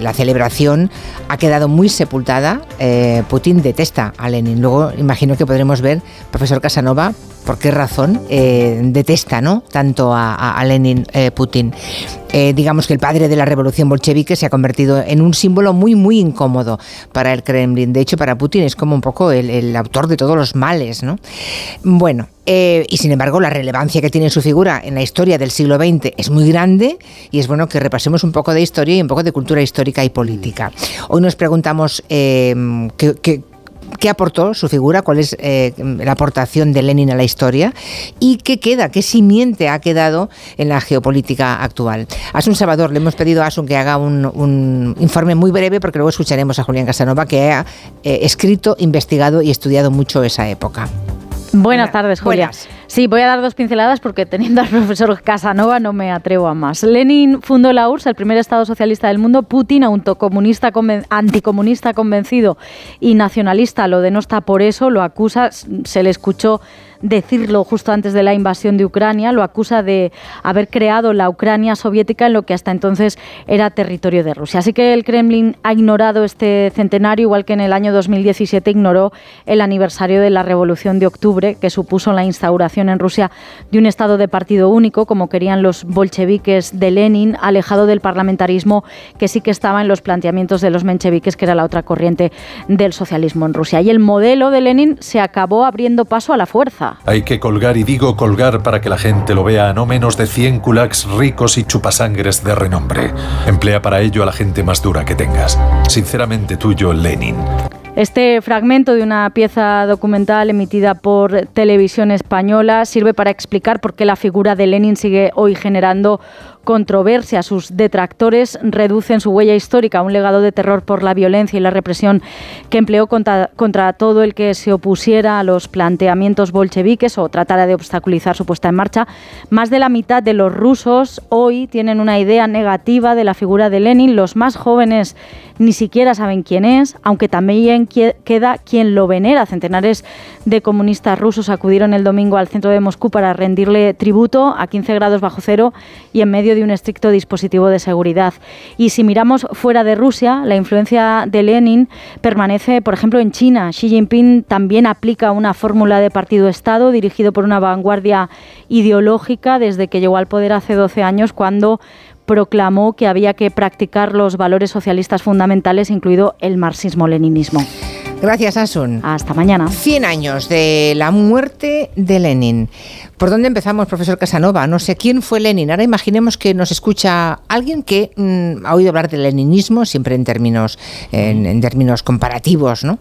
la celebración ha quedado muy sepultada. Eh, Putin detesta a Lenin. Luego imagino que podremos ver, profesor Casanova, por qué razón eh, detesta ¿no? tanto a, Lenin eh, Putin. Eh, digamos que el padre de la revolución bolchevique se ha convertido en un símbolo muy, muy incómodo para el Kremlin. De hecho, para Putin es como un poco el, autor de todos los males. ¿no? Bueno, y sin embargo, la relevancia que tiene su figura en la historia del siglo XX es muy grande y es bueno que repasemos un poco de historia y un poco de cultura histórica y política. Hoy nos preguntamos qué qué aportó su figura, cuál es eh, la aportación de Lenin a la historia y qué queda, qué simiente ha quedado en la geopolítica actual. Asun Salvador, le hemos pedido a Asun que haga un, informe muy breve porque luego escucharemos a Julián Casanova que ha eh, escrito, investigado y estudiado mucho esa época. Buenas tardes, Julia. Sí, voy a dar dos pinceladas porque teniendo al [laughs] profesor Casanova no me atrevo a más. Lenin fundó la URSS, el primer Estado socialista del mundo. Putin, autocomunista, anticomunista convencido y nacionalista, lo denosta por eso, lo acusa, se le escuchó decirlo justo antes de la invasión de Ucrania, lo acusa de haber creado la Ucrania soviética en lo que hasta entonces era territorio de Rusia. Así que el Kremlin ha ignorado este centenario, igual que en el año 2017 ignoró el aniversario de la Revolución de Octubre, que supuso la instauración en Rusia de un Estado de partido único, como querían los bolcheviques de Lenin, alejado del parlamentarismo que sí que estaba en los planteamientos de los mencheviques, que era la otra corriente del socialismo en Rusia. Y el modelo de Lenin se acabó abriendo paso a la fuerza hay que colgar, y digo colgar para que la gente lo vea, a no menos de 100 kulaks ricos y chupasangres de renombre. Emplea para ello a la gente más dura que tengas. Sinceramente tuyo, Lenin. Este fragmento de una pieza documental emitida por Televisión Española sirve para explicar por qué la figura de Lenin sigue hoy generando controversia. Sus detractores reducen su huella histórica a un legado de terror por la violencia y la represión que empleó contra, todo el que se opusiera a los planteamientos bolcheviques o tratara de obstaculizar su puesta en marcha. Más de la mitad de los rusos hoy tienen una idea negativa de la figura de Lenin. Los más jóvenes ni siquiera saben quién es, aunque también queda quien lo venera. Centenares de comunistas rusos acudieron el domingo al centro de Moscú para rendirle tributo a 15 grados bajo cero y en medio de un estricto dispositivo de seguridad. Y si miramos fuera de Rusia, la influencia de Lenin permanece, por ejemplo, en China. Xi Jinping también aplica una fórmula de partido-estado dirigido por una vanguardia ideológica desde que llegó al poder hace 12 años, cuando proclamó que había que practicar los valores socialistas fundamentales, incluido el marxismo-leninismo. Gracias, Asun. Hasta mañana. 100 años de la muerte de Lenin. ¿Por dónde empezamos, profesor Casanova? No sé quién fue Lenin. Ahora imaginemos que nos escucha alguien que mm, ha oído hablar del leninismo, siempre en términos, en, términos comparativos, ¿no?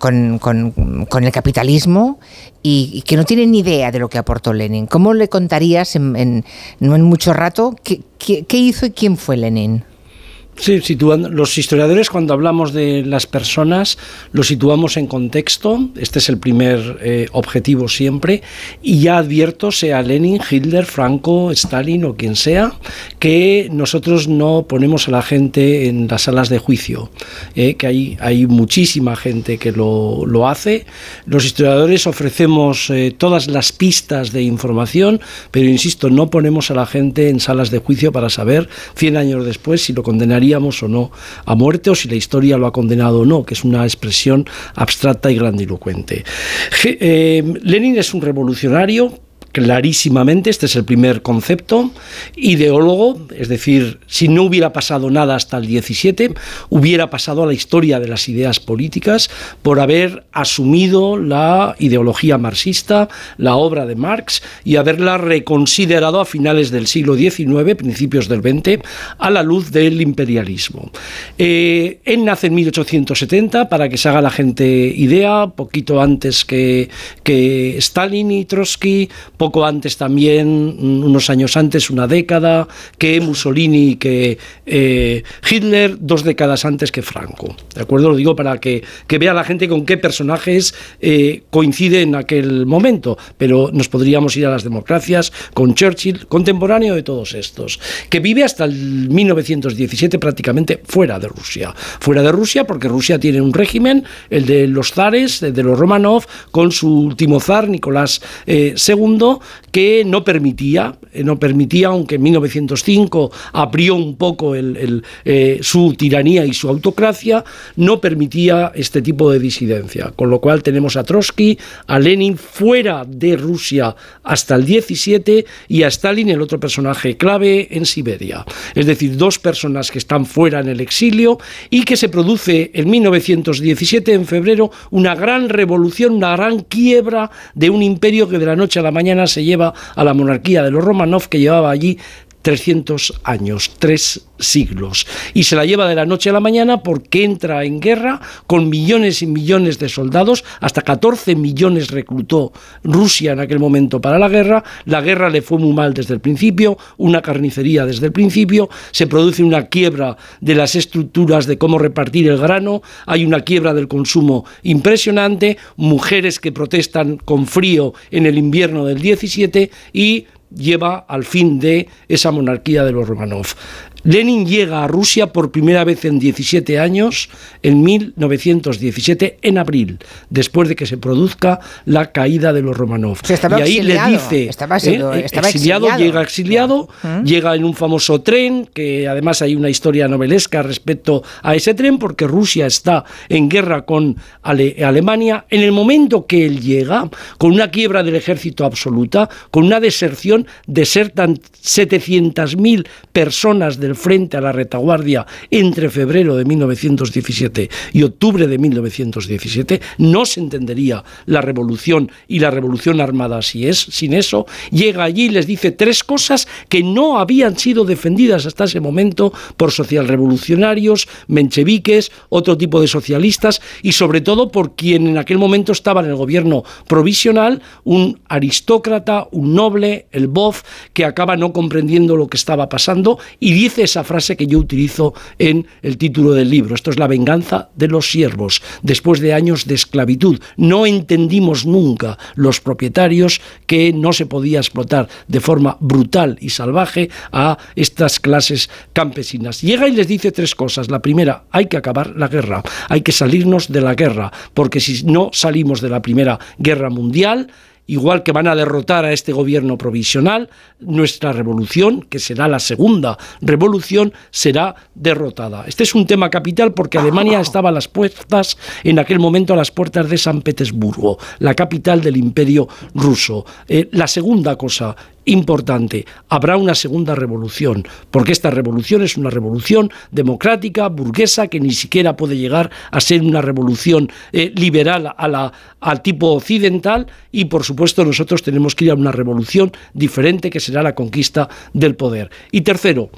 con, el capitalismo y, que no tiene ni idea de lo que aportó Lenin. ¿Cómo le contarías en, no en mucho rato qué hizo y quién fue Lenin? Sí, situando, los historiadores cuando hablamos de las personas lo situamos en contexto, este es el primer eh, objetivo siempre, y ya advierto, sea Lenin, Hitler, Franco, Stalin o quien sea, que nosotros no ponemos a la gente en las salas de juicio, eh, que hay, hay muchísima gente que lo, lo hace. Los historiadores ofrecemos eh, todas las pistas de información, pero insisto, no ponemos a la gente en salas de juicio para saber 100 años después si lo condenaría o no a muerte o si la historia lo ha condenado o no, que es una expresión abstracta y grandilocuente. Eh, Lenin es un revolucionario clarísimamente, este es el primer concepto, ideólogo, es decir, si no hubiera pasado nada hasta el 17, hubiera pasado a la historia de las ideas políticas por haber asumido la ideología marxista, la obra de Marx, y haberla reconsiderado a finales del siglo XIX, principios del XX, a la luz del imperialismo. Eh, él nace en 1870, para que se haga la gente idea, poquito antes que, que Stalin y Trotsky, poco antes también, unos años antes, una década, que Mussolini y que eh, Hitler, dos décadas antes que Franco. ¿De acuerdo? Lo digo para que, vea la gente con qué personajes eh, coincide en aquel momento, pero nos podríamos ir a las democracias con Churchill, contemporáneo de todos estos, que vive hasta el 1917 prácticamente fuera de Rusia. Fuera de Rusia porque Rusia tiene un régimen, el de los zares, de los Romanov, con su último zar, Nicolás II, que no permitía, eh, no permitía, aunque en 1905 abrió un poco eh, su tiranía y su autocracia, no permitía este tipo de disidencia. Con lo cual tenemos a Trotsky, a Lenin fuera de Rusia hasta el 17 y a Stalin, el otro personaje clave, en Siberia. Es decir, dos personas que están fuera en el exilio y que se produce en 1917, en febrero, una gran revolución, una gran quiebra de un imperio que de la noche a la mañana se lleva a la monarquía de los Romanov, que llevaba allí 300 años, tres siglos. Y se la lleva de la noche a la mañana porque entra en guerra con millones y millones de soldados, hasta 14 millones reclutó Rusia en aquel momento para la guerra. La guerra le fue muy mal desde el principio, una carnicería desde el principio, se produce una quiebra de las estructuras de cómo repartir el grano, hay una quiebra del consumo impresionante, mujeres que protestan con frío en el invierno del 17 y lleva al fin de esa monarquía de los Romanov. Lenin llega a Rusia por primera vez en 17 años, en 1917, en abril, después de que se produzca la caída de los Romanov. y ahí le dice, estaba, eh, exiliado, llega exiliado, llega en un famoso tren, que además hay una historia novelesca respecto a ese tren, porque Rusia está en guerra con Alemania. En el momento que él llega, con una quiebra del ejército absoluta, con una deserción, desertan 700.000 personas del frente a la retaguardia entre febrero de 1917 y octubre de 1917, no se entendería la revolución y la revolución armada si es, sin eso, llega allí y les dice tres cosas que no habían sido defendidas hasta ese momento por socialrevolucionarios, mencheviques, otro tipo de socialistas y sobre todo por quien en aquel momento estaba en el gobierno provisional, un aristócrata, un noble, el Bof, que acaba no comprendiendo lo que estaba pasando y dice esa frase que yo utilizo en el título del libro. Esto es la venganza de los siervos. Después de años de esclavitud, no entendimos nunca los propietarios que no se podía explotar de forma brutal y salvaje a estas clases campesinas. Llega y les dice tres cosas. La primera, hay que acabar la guerra, hay que salirnos de la guerra, porque si no salimos de la Primera Guerra Mundial, igual que van a derrotar a este gobierno provisional, nuestra revolución, que será la segunda revolución, será derrotada. Este es un tema capital porque Alemania estaba a las puertas, en aquel momento a las puertas de San Petersburgo, la capital del imperio ruso. Eh, la segunda cosa importante, habrá una segunda revolución, porque esta revolución es una revolución democrática, burguesa, que ni siquiera puede llegar a ser una revolución eh, liberal a la, al tipo occidental y por supuesto nosotros tenemos que ir a una revolución diferente que será la conquista del poder. Y tercero,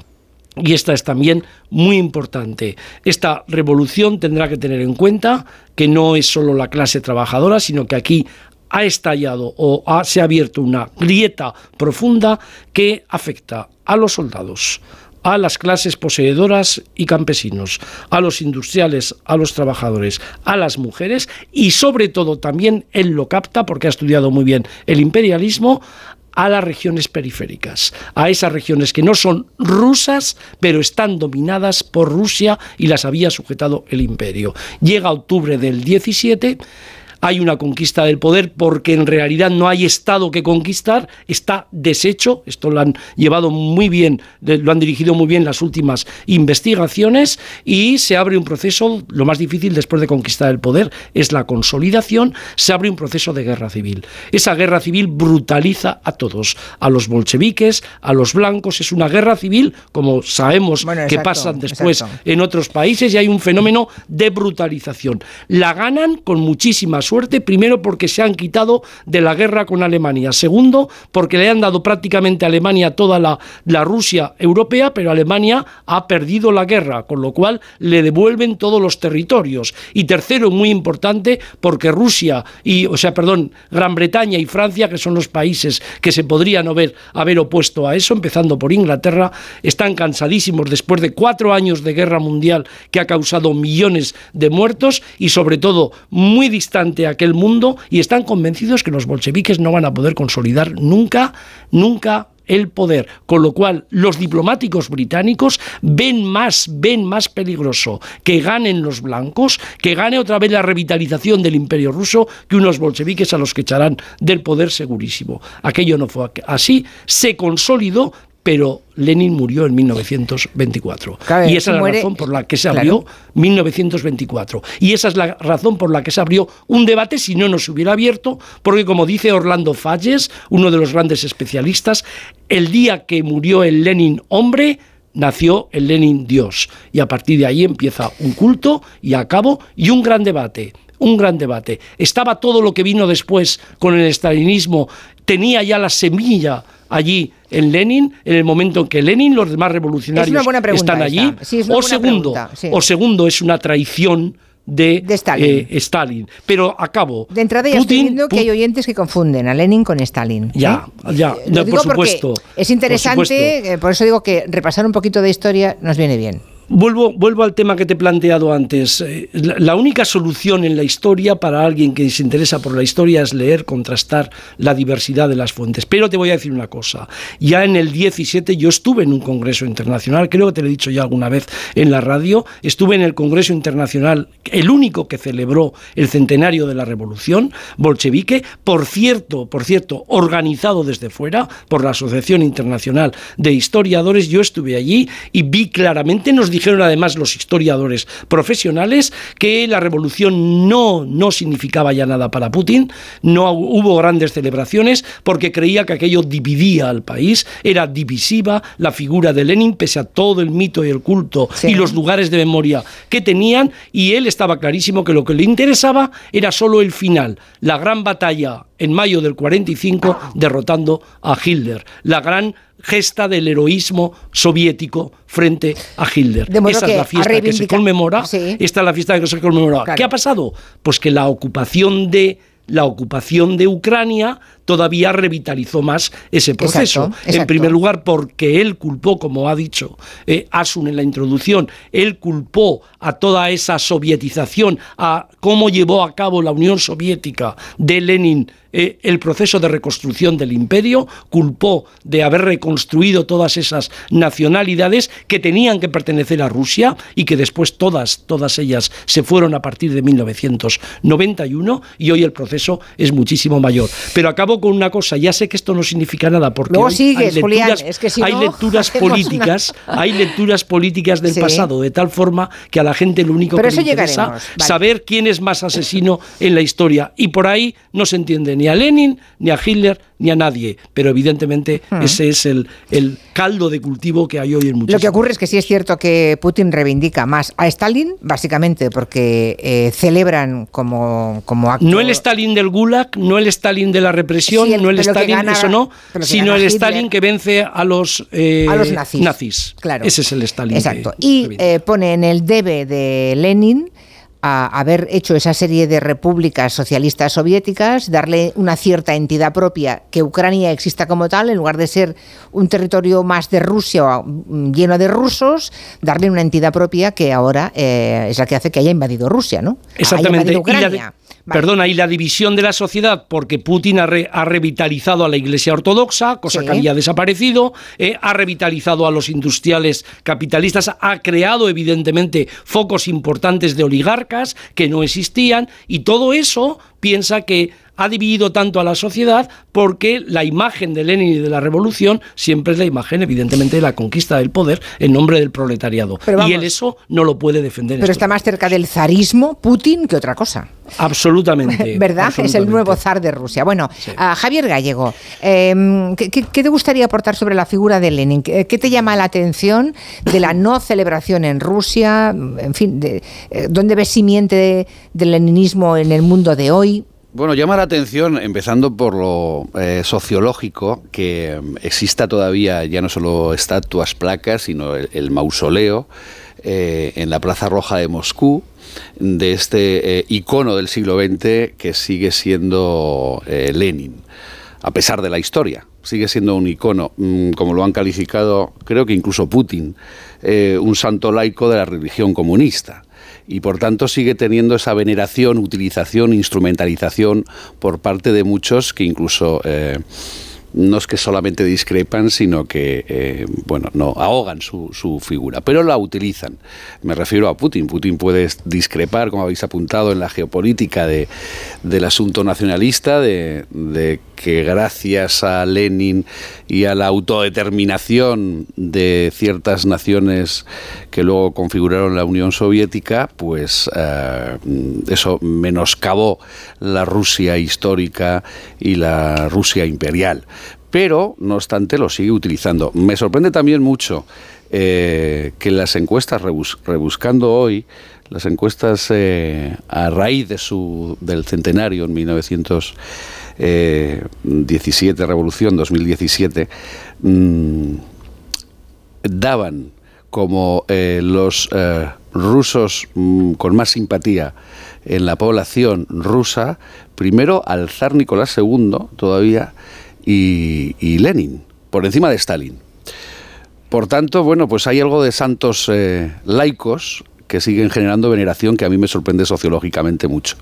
y esta es también muy importante. Esta revolución tendrá que tener en cuenta que no es solo la clase trabajadora, sino que aquí ha estallado o se ha abierto una grieta profunda que afecta a los soldados, a las clases poseedoras y campesinos, a los industriales, a los trabajadores, a las mujeres y sobre todo también él lo capta porque ha estudiado muy bien el imperialismo a las regiones periféricas, a esas regiones que no son rusas, pero están dominadas por Rusia y las había sujetado el imperio. Llega octubre del 17 hay una conquista del poder porque en realidad no hay Estado que conquistar, está deshecho, esto lo han llevado muy bien, lo han dirigido muy bien las últimas investigaciones y se abre un proceso, lo más difícil después de conquistar el poder es la consolidación, se abre un proceso de guerra civil. Esa guerra civil brutaliza a todos, a los bolcheviques, a los blancos, es una guerra civil, como sabemos que pasan después en otros países y hay un fenómeno de brutalización. La ganan con muchísimas suerte, primero porque se han quitado de la guerra con Alemania, segundo porque le han dado prácticamente a Alemania toda la, la Rusia europea, pero Alemania ha perdido la guerra, con lo cual le devuelven todos los territorios. Y tercero, muy importante, porque Rusia y, o sea, perdón, Gran Bretaña y Francia, que son los países que se podrían haber, haber opuesto a eso, empezando por Inglaterra, están cansadísimos después de cuatro años de guerra mundial que ha causado millones de muertos y sobre todo muy distante aquel mundo y están convencidos que los bolcheviques no van a poder consolidar nunca, nunca el poder, con lo cual los diplomáticos británicos ven más, ven más peligroso que ganen los blancos, que gane otra vez la revitalización del imperio ruso, que unos bolcheviques a los que echarán del poder segurísimo. Aquello no fue así, se consolidó pero Lenin murió en 1924. y esa es la razón por la que se abrió 1924. Y esa es la razón por la que se abrió un debate, si no nos hubiera abierto, porque como dice Orlando Falles, uno de los grandes especialistas, el día que murió el Lenin hombre, nació el Lenin Dios. Y a partir de ahí empieza un culto y a cabo y un gran debate un gran debate. Estaba todo lo que vino después con el estalinismo, tenía ya la semilla allí en Lenin, en el momento en que Lenin, los demás revolucionarios están allí, o segundo, o segundo es una traición de, Stalin. Eh, Stalin. Pero acabo. De entrada ya estoy viendo que hay oyentes que confunden a Lenin con Stalin. Ya, ¿eh? ya, por supuesto. Es interesante, eh, por eso digo que repasar un poquito de historia nos viene bien. Vuelvo, vuelvo al tema que te he planteado antes. Eh, la, única solución en la historia para alguien que se interesa por la historia es leer, contrastar la diversidad de las fuentes. Pero te voy a decir una cosa. Ya en el 17 yo estuve en un congreso internacional, creo que te lo he dicho ya alguna vez en la radio, estuve en el congreso internacional, el único que celebró el centenario de la revolución bolchevique, por cierto, por cierto, organizado desde fuera por la Asociación Internacional de Historiadores. Yo estuve allí y vi claramente, nos dijeron además los historiadores profesionales que la revolución no, no significaba ya nada para Putin, no hubo grandes celebraciones porque creía que aquello dividía al país, era divisiva la figura de Lenin pese a todo el mito y el culto y los lugares de memoria que tenían y él estaba clarísimo que lo que le interesaba era solo el final, la gran batalla en mayo del 45 derrotando a Hitler, la gran gesta del heroísmo soviético frente a Hitler. Esa es la fiesta que se conmemora. Esta es la fiesta que se conmemora. ¿Qué ha pasado? Pues que la ocupación de la ocupación de Ucrania todavía revitalizó más ese proceso. En primer lugar, porque él culpó, como ha dicho eh, Asun en la introducción, él culpó a toda esa sovietización, a cómo llevó a cabo la Unión Soviética de Lenin eh, el proceso de reconstrucción del imperio, culpó de haber reconstruido todas esas nacionalidades que tenían que pertenecer a Rusia y que después todas, todas ellas se fueron a partir de 1991 y hoy el proceso es muchísimo mayor. Pero acabo con una cosa, ya sé que esto no significa nada porque hay, lecturas, es que hay lecturas [laughs] políticas, hay lecturas políticas del pasado de tal forma que a la gente lo único que le interesa es saber quién es más asesino en la historia. Y por ahí no se entiende ni a Lenin, ni a Hitler, ni a nadie. Pero evidentemente hmm. ese es el, el, caldo de cultivo que hay hoy en muchos. Lo que ocurre es que sí es cierto que Putin reivindica más a Stalin, básicamente porque eh, celebran como, como acto... No el Stalin del Gulag, no el Stalin de la represión, no el Stalin, eso no, sino el Stalin que vence a los, eh, a los nazis. nazis. Claro. Ese es el Stalin. Exacto. y eh, pone en el debe de Lenin a haber hecho esa serie de repúblicas socialistas soviéticas, darle una cierta entidad propia, que Ucrania exista como tal, en lugar de ser un territorio más de Rusia mm, lleno de rusos, darle una entidad propia que ahora eh, es la que hace que haya invadido Rusia, ¿no? Exactamente. Ucrania. Perdona, y la división de la sociedad, porque Putin ha, revitalizado a la Iglesia Ortodoxa, cosa que había desaparecido, eh, ha revitalizado a los industriales capitalistas, ha creado evidentemente focos importantes de oligarcas que no existían, y todo eso piensa que ha dividido tanto a la sociedad porque la imagen de Lenin y de la revolución siempre es la imagen, evidentemente, de la conquista del poder en nombre del proletariado. y él eso no lo puede defender. Pero está más cerca del zarismo Putin que otra cosa. Absolutamente. [laughs] ¿Verdad? Es el nuevo zar de Rusia. Bueno, Javier Gallego, em, ¿qué, te gustaría aportar sobre la figura de Lenin? ¿Qué, te llama la atención de la no celebración en Rusia? En fin, de, eh, ¿dónde ves simiente del leninismo en el mundo de hoy? Bueno, llama la atención, empezando por lo eh, sociológico, que mm, exista todavía ya no solo estatuas, placas, sino el, mausoleo eh, en la Plaza Roja de Moscú de este eh, icono del siglo XX que sigue siendo Lenin, a pesar de la historia. Sigue siendo un icono, mm, como lo han calificado, creo que incluso Putin, un santo laico de la religión comunista y por tanto sigue teniendo esa veneración, utilización, instrumentalización por parte de muchos que incluso... Eh, no es que solamente discrepan, sino que, eh, bueno, no ahogan su, su, figura, pero la utilizan. Me refiero a Putin. Putin puede discrepar, como habéis apuntado, en la geopolítica de, del asunto nacionalista, de, que gracias a Lenin y a la autodeterminación de ciertas naciones que luego configuraron la Unión Soviética, pues eh, eso menoscabó la Rusia histórica y la Rusia imperial pero no obstante lo sigue utilizando. Me sorprende también mucho eh, que las encuestas, rebuscando hoy, las encuestas eh, a raíz de su, del centenario en 1917, Revolución 2017, mm, daban como eh, los rusos mm, con más simpatía en la población rusa, primero al zar Nicolás II, todavía, y, Lenin, por encima de Stalin. Por tanto, bueno, pues hay algo de santos eh, laicos que siguen generando veneración que a mí me sorprende sociológicamente mucho.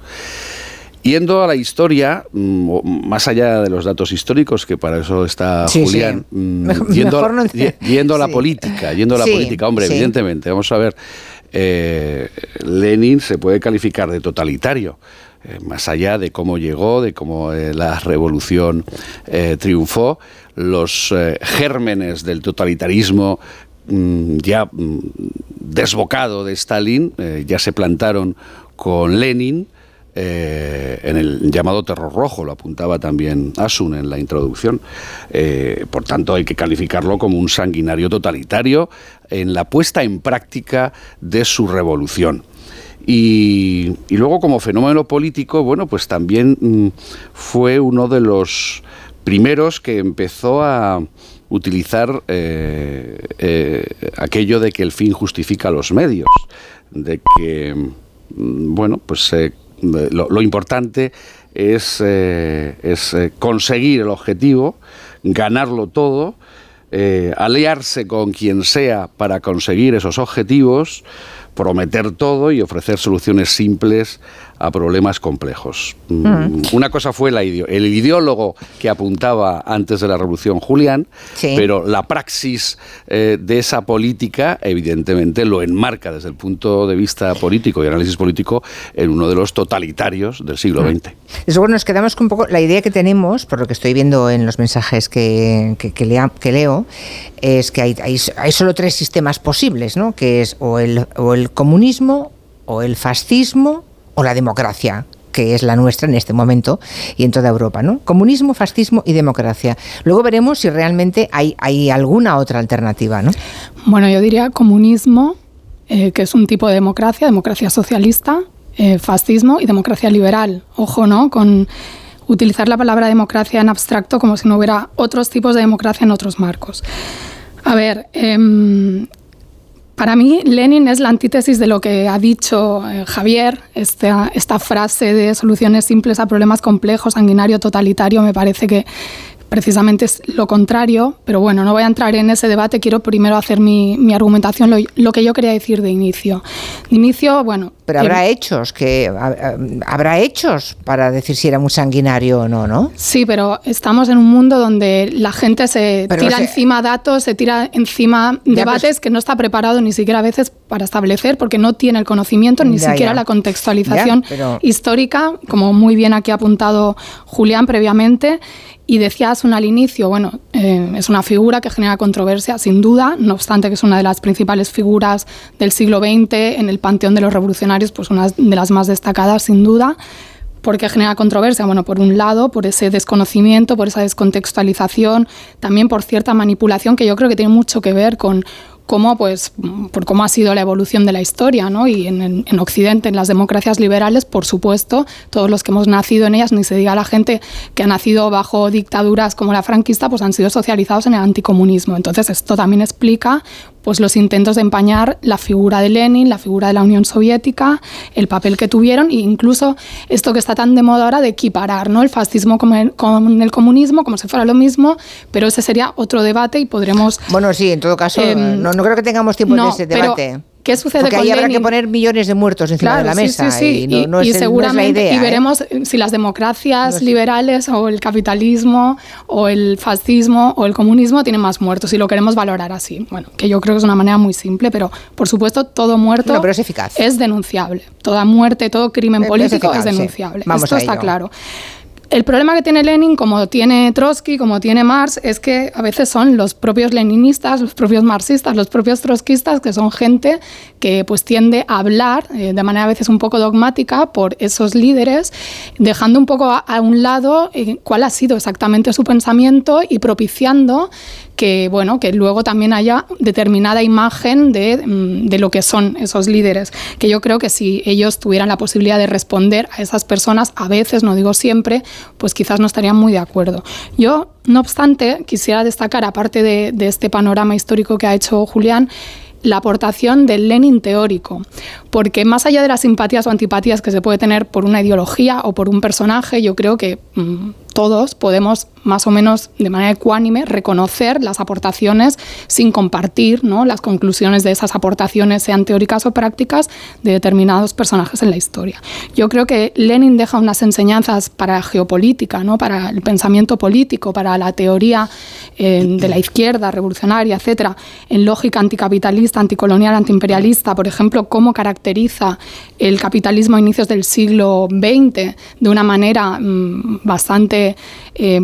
Yendo a la historia, mm, más allá de los datos históricos, que para eso está Julián, mm, [laughs] yendo, a, la política, yendo a la política, hombre, evidentemente, vamos a ver, eh, Lenin se puede calificar de totalitario, eh, más allá de cómo llegó, de cómo eh, la revolución eh, triunfó, los gérmenes del totalitarismo mm, ya mm, desbocado de Stalin ya se plantaron con Lenin. en el llamado terror rojo, lo apuntaba también Asun en la introducción. por tanto, hay que calificarlo como un sanguinario totalitario en la puesta en práctica de su revolución. Y, luego como fenómeno político, bueno, pues también mm, fue uno de los primeros que empezó a utilizar eh, eh, aquello de que el fin justifica los medios, de que, mm, bueno, pues eh, lo, importante es, es conseguir el objetivo, ganarlo todo, aliarse con quien sea para conseguir esos objetivos, prometer todo y ofrecer soluciones simples a problemas complejos. Mm, mm. Una cosa fue la el ideólogo que apuntaba antes de la Revolución Julián, pero la praxis eh, de esa política evidentemente lo enmarca desde el punto de vista político y análisis político en uno de los totalitarios del siglo XX. Eso bueno, nos quedamos con un poco la idea que tenemos, por lo que estoy viendo en los mensajes que, que, leo, es que hay, hay, solo tres sistemas posibles, ¿no? que es o el, o el comunismo, o el fascismo o la democracia que es la nuestra en este momento y en toda Europa, ¿no? Comunismo, fascismo y democracia. Luego veremos si realmente hay, alguna otra alternativa, ¿no? Bueno, yo diría comunismo, eh, que es un tipo de democracia, democracia socialista, eh, fascismo y democracia liberal. Ojo, ¿no? Con utilizar la palabra democracia en abstracto como si no hubiera otros tipos de democracia en otros marcos. A ver, em, para mí, Lenin es la antítesis de lo que ha dicho eh, Javier. Esta, esta frase de soluciones simples a problemas complejos, sanguinario, totalitario, me parece que precisamente es lo contrario, pero bueno, no voy a entrar en ese debate, quiero primero hacer mi, mi argumentación, lo, que yo quería decir de inicio. De inicio, bueno... Pero habrá hechos, que habrá hechos para decir si era muy sanguinario o no, ¿no? Sí, pero estamos en un mundo donde la gente se tira encima datos, se tira encima pues debates que no está preparado ni siquiera a veces para establecer, porque no tiene el conocimiento, ni siquiera la contextualización histórica, como muy bien aquí ha apuntado Julián previamente, y decías un al inicio, bueno, eh, es una figura que genera controversia, sin duda, no obstante que es una de las principales figuras del siglo XX en el panteón de los revolucionarios, pues una de las más destacadas, sin duda. ¿Por qué genera controversia? Bueno, por un lado, por ese desconocimiento, por esa descontextualización, también por cierta manipulación que yo creo que tiene mucho que ver con cómo, pues, por cómo ha sido la evolución de la historia, ¿no? Y en, en, Occidente, en las democracias liberales, por supuesto, todos los que hemos nacido en ellas, ni se diga la gente que ha nacido bajo dictaduras como la franquista, pues han sido socializados en el anticomunismo. Entonces, esto también explica pues los intentos de empañar la figura de Lenin, la figura de la Unión Soviética, el papel que tuvieron e incluso esto que está tan de moda ahora de equiparar ¿no? el fascismo con el, con el comunismo como si fuera lo mismo, pero ese sería otro debate y podremos... Bueno, sí, en todo caso, em, no, no, creo que tengamos tiempo de ese debate ¿Qué sucede Porque con ahí habrá que poner millones de muertos encima de la mesa. Sí, sí, sí. Y, no, no es, no es la seguramente, idea, y ¿eh? veremos si las democracias liberales o el capitalismo o el fascismo o el comunismo tienen más muertos y lo queremos valorar así. Bueno, que yo creo que es una manera muy simple, pero por supuesto todo muerto No, pero es eficaz. es denunciable. Toda muerte, todo crimen Es político eficaz, es denunciable. Esto está claro. El problema que tiene Lenin, como tiene Trotsky, como tiene Marx, es que a veces son los propios leninistas, los propios marxistas, los propios trotskistas, que son gente que pues tiende a hablar eh, de manera a veces un poco dogmática por esos líderes, dejando un poco a, un lado eh, cuál ha sido exactamente su pensamiento y propiciando que bueno que luego también haya determinada imagen de, mm, de lo que son esos líderes. Que yo creo que si ellos tuvieran la posibilidad de responder a esas personas a veces no digo siempre pues quizás no estarían muy de acuerdo. Yo no obstante quisiera destacar aparte de, de este panorama histórico que ha hecho Julián la aportación del Lenin teórico, porque más allá de las simpatías o antipatías que se puede tener por una ideología o por un personaje, yo creo que mm, todos podemos más o menos de manera ecuánime reconocer las aportaciones sin compartir ¿no? las conclusiones de esas aportaciones, sean teóricas o prácticas, de determinados personajes en la historia. Yo creo que Lenin deja unas enseñanzas para geopolítica, ¿no? para el pensamiento político, para la teoría eh, de la izquierda revolucionaria, etcétera, en lógica anticapitalista, anticolonial, antiimperialista, por ejemplo, cómo caracteriza el capitalismo a inicios del siglo XX de una manera mm, bastante eh,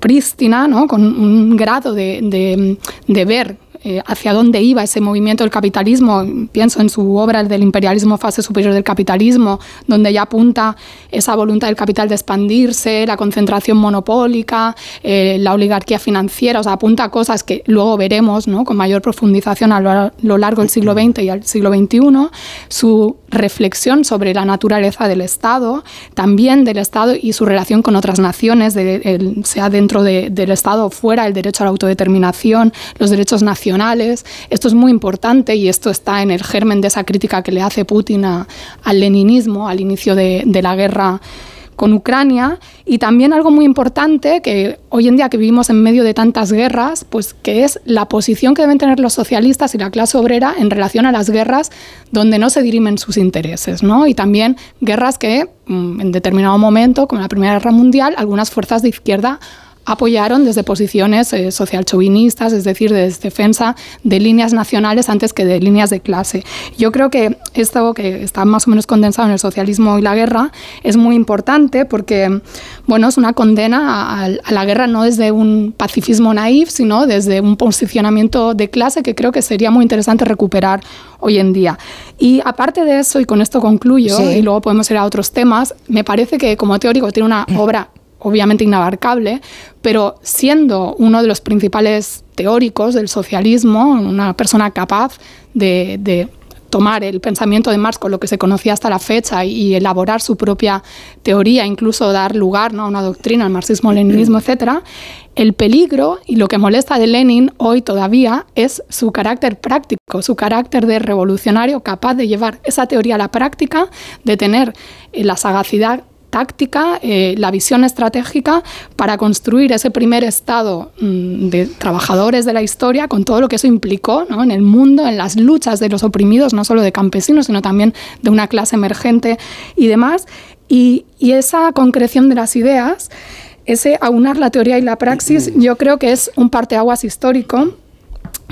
prístina, ¿no? con un grado de, de- de ver eh, hacia dónde iba ese movimiento del capitalismo. Pienso en su obra El del imperialismo, fase superior del capitalismo, donde ya apunta esa voluntad del capital de expandirse, la concentración monopólica, eh, la oligarquía financiera, o sea, apunta a cosas que luego veremos ¿no? con mayor profundización a lo, largo del siglo XX y al siglo XXI, su reflexión sobre la naturaleza del Estado, también del Estado y su relación con otras naciones, sea dentro de- del Estado o fuera, el derecho a la autodeterminación, los derechos nacionales. Esto es muy importante y esto está en el germen de esa crítica que le hace Putin al leninismo al inicio de, de la guerra con Ucrania y también algo muy importante que hoy en día que vivimos en medio de tantas guerras, pues que es la posición que deben tener los socialistas y la clase obrera en relación a las guerras donde no se dirimen sus intereses, ¿no? Y también guerras que mm, en determinado momento, como la Primera Guerra Mundial, algunas fuerzas de izquierda apoyaron desde posiciones eh, social-chauvinistas, es decir, desde defensa de líneas nacionales antes que de líneas de clase. Yo creo que esto que está más o menos condensado en el socialismo y la guerra es muy importante porque, bueno, es una condena a, a la guerra no desde un pacifismo naif, sino desde un posicionamiento de clase que creo que sería muy interesante recuperar hoy en día. Y aparte de eso, y con esto concluyo, Sí. y luego podemos ir a otros temas, me parece que como teórico tiene una obra obviamente inabarcable, pero siendo uno de los principales teóricos del socialismo, una persona capaz de, de tomar el pensamiento de Marx con lo que se conocía hasta la fecha y elaborar su propia teoría, incluso dar lugar ¿no? a una doctrina, al marxismo, leninismo, [clears throat] etcétera, el peligro y lo que molesta de Lenin hoy todavía es su carácter práctico, su carácter de revolucionario capaz de llevar esa teoría a la práctica, de tener eh, la sagacidad táctica, eh, la visión estratégica para construir ese primer estado mm, de trabajadores de la historia con todo lo que eso implicó ¿no? en el mundo, en las luchas de los oprimidos, no solo de campesinos, sino también de una clase emergente y demás. Y, y esa concreción de las ideas, ese aunar la teoría y la praxis, [clears throat] yo creo que es un parteaguas histórico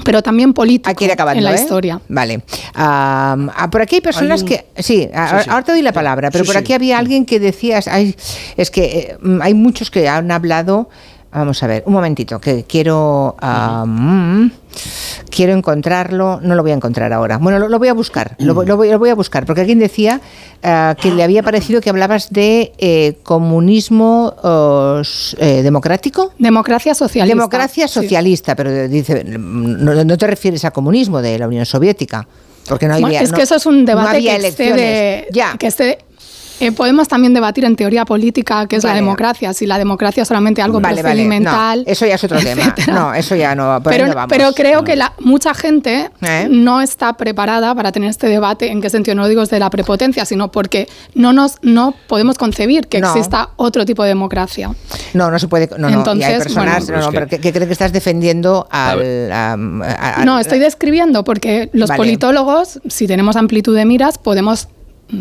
pero también político acabando, en la ¿eh? historia. Vale. Ah, por aquí hay personas Hay un- que... Sí, a- sí. ahora te doy la palabra, pero Sí, por sí. aquí había alguien que decías... ay, es que eh, hay muchos que han hablado... Vamos a ver, un momentito, que quiero... am, quiero encontrarlo, no lo voy a encontrar ahora. Bueno, lo, lo voy a buscar, lo, voy- lo voy, lo voy a buscar, porque alguien decía ah, que le había parecido que hablabas de eh, comunismo oh, eh, democrático. Democracia socialista. Democracia sí. socialista, pero dice, no, no te refieres a comunismo de la Unión Soviética, porque no había, es no- que eso es un no debate había que excede. Ya. que excede- Eh, podemos también debatir en teoría política qué es la democracia, si la democracia es solamente algo vale, procedimental. eso ya es otro [laughs] tema. No, eso ya no. pero, pero creo que la, mucha gente ¿Eh? no está preparada para tener este debate. ¿En qué sentido? No digo desde la prepotencia, sino porque no nos no podemos concebir que exista otro tipo de democracia. No, no se puede. No, Entonces, hay personas. no, pero ¿qué, crees que estás defendiendo al. no, estoy describiendo porque los politólogos, si tenemos amplitud de miras, podemos